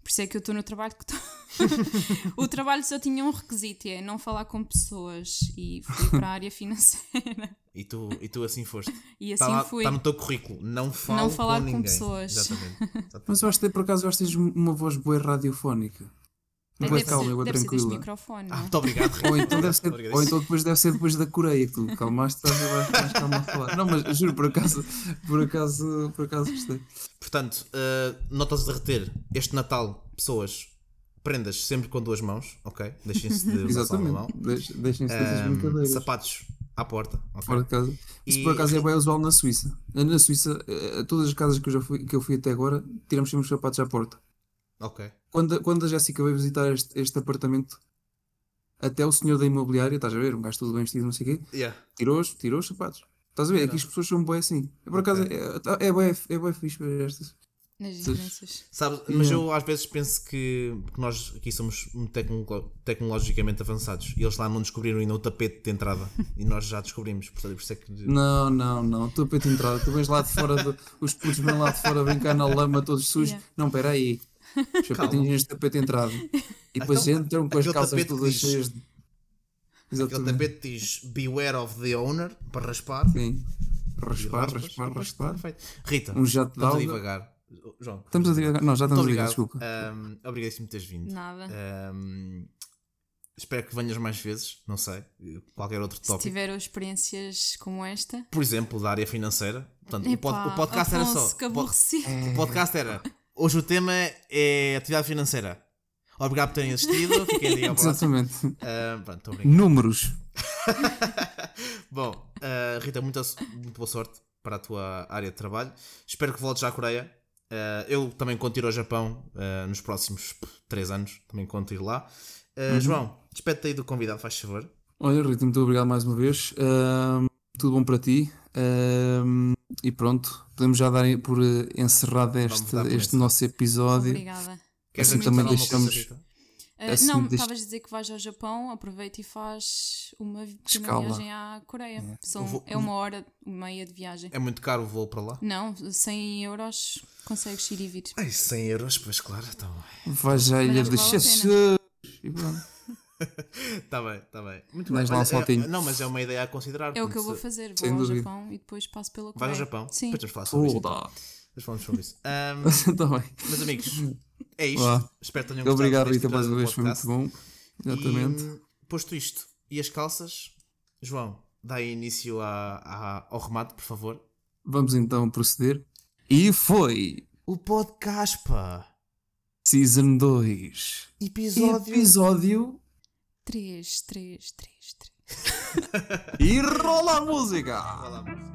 Por isso é que eu estou no trabalho que estou. [LAUGHS] o trabalho só tinha um requisito: é não falar com pessoas. E fui para a área financeira. E tu, e tu assim foste. E assim Está lá- fui. tá no teu currículo. Não falo Não falar com com ninguém. pessoas. Exatamente. [LAUGHS] Exatamente. Mas eu acho que por acaso eu acho que tens uma voz boa radiofónica. Boa deve calma, ser, deve ser deste microfone. Ah, muito obrigado. Ou então, deve ser, ou então depois deve ser depois da Coreia que tu calmaste, estás a mais calma a falar. Não, mas juro, por acaso, por acaso, por acaso gostei. Portanto, uh, notas de reter este Natal, pessoas, prendas sempre com duas mãos, ok? Deixem-se de [LAUGHS] usar só uma mão. Exatamente. Deix- Deixem-se dessas Um, brincadeiras. sapatos à porta, ok? Fora de casa. Isso E- por acaso é bem usual na Suíça. Na Suíça, eh, todas as casas que eu, já fui, que eu fui até agora, tiramos sempre os sapatos à porta. Ok. Quando, a- quando a Jéssica veio visitar este, este apartamento, até o senhor da imobiliária, estás a ver, um gajo todo bem vestido, não sei o quê, Yeah. tirou os, tirou os sapatos. Estás a ver? Aqui as pessoas são bem assim. Por acaso é, é, bem, é bem fixe ver estas. Nas diferenças. Sabe, mas Yeah. eu às vezes penso que, que nós aqui somos tecno- tecnologicamente avançados e eles lá não descobriram ainda o tapete de entrada [LAUGHS] e nós já descobrimos, portanto, por isso é que. Não, não, não. Estou para te entrada. Tu vens lá de fora, do- os putos vêm lá de fora brincar na lama todos sujos. Yeah. Não, espera aí. Os sapatinhos neste tapete de entrada. E depois Então, entram com as aquele calças tapete todas cheias de. Aquele tapete diz Beware of the owner para raspar. Sim. Raspar, raspar, raspar. Perfeito. Rita, Um jato de alga. divagar. João, Estamos a divagar. Não, já estamos a divagar, obrigado. desculpa. Um, obrigadíssimo por teres vindo. Nada. Um, espero que venhas mais vezes, não sei, qualquer outro Se tópico. tiveram experiências como esta. Por exemplo, da área financeira. Portanto, o, pod- Epá, o podcast era Afonso, só. pod- aborrecido. O podcast era. Hoje o tema é atividade financeira. Obrigado por terem assistido. Fiquem aí ao. [LAUGHS] Exatamente. Ah, pronto. Números. [LAUGHS] Bom, ah, Rita, muita, muito boa sorte para a tua área de trabalho. Espero que voltes à Coreia. Ah, eu também conto ir ao Japão nos próximos 3 anos. Também conto ir lá. Ah, João, despede-te aí do convidado, faz favor. Olha, Rita, muito obrigado mais uma vez. Tudo bom para ti. E pronto, podemos já dar por eh, encerrado este, este nosso episódio. Obrigada. Queres Assim também deixamos- Rita? Ah, Assim, não, deixa- estavas a dizer que vais ao Japão, aproveita e faz uma viagem à Coreia. São, Vou- é uma hora e meia de viagem. É muito caro o voo para lá? Não, 100 euros consegues ir e vir. Ai, 100 euros, pois claro. Então... Vais à ilha de. Jesus. E pronto. Está [LAUGHS] bem, está bem. Muito Vais bem. um Olha, é- saltinho. não, mas é uma ideia a considerar. É o que eu vou fazer. Vou ao dúvida. Japão e depois passo pela Coreia. Vais ao Japão? Sim. Depois vamos falar sobre isso. então. Depois falamos sobre isso. [LAUGHS] Ahm, [LAUGHS] Tá bem. meus amigos, é isto. Vá. Espero que tenham gostado Obrigado, Rita, mais uma episódio vez. Foi muito bom. Exatamente. E, hum, posto isto, e as calças? João, dá início a- a- ao remate, por favor. Vamos então proceder. E foi O podcast, pá. Season 2. Episódio. Episódio. 3, 3, 3, 3. E rola a música! Olá, amor.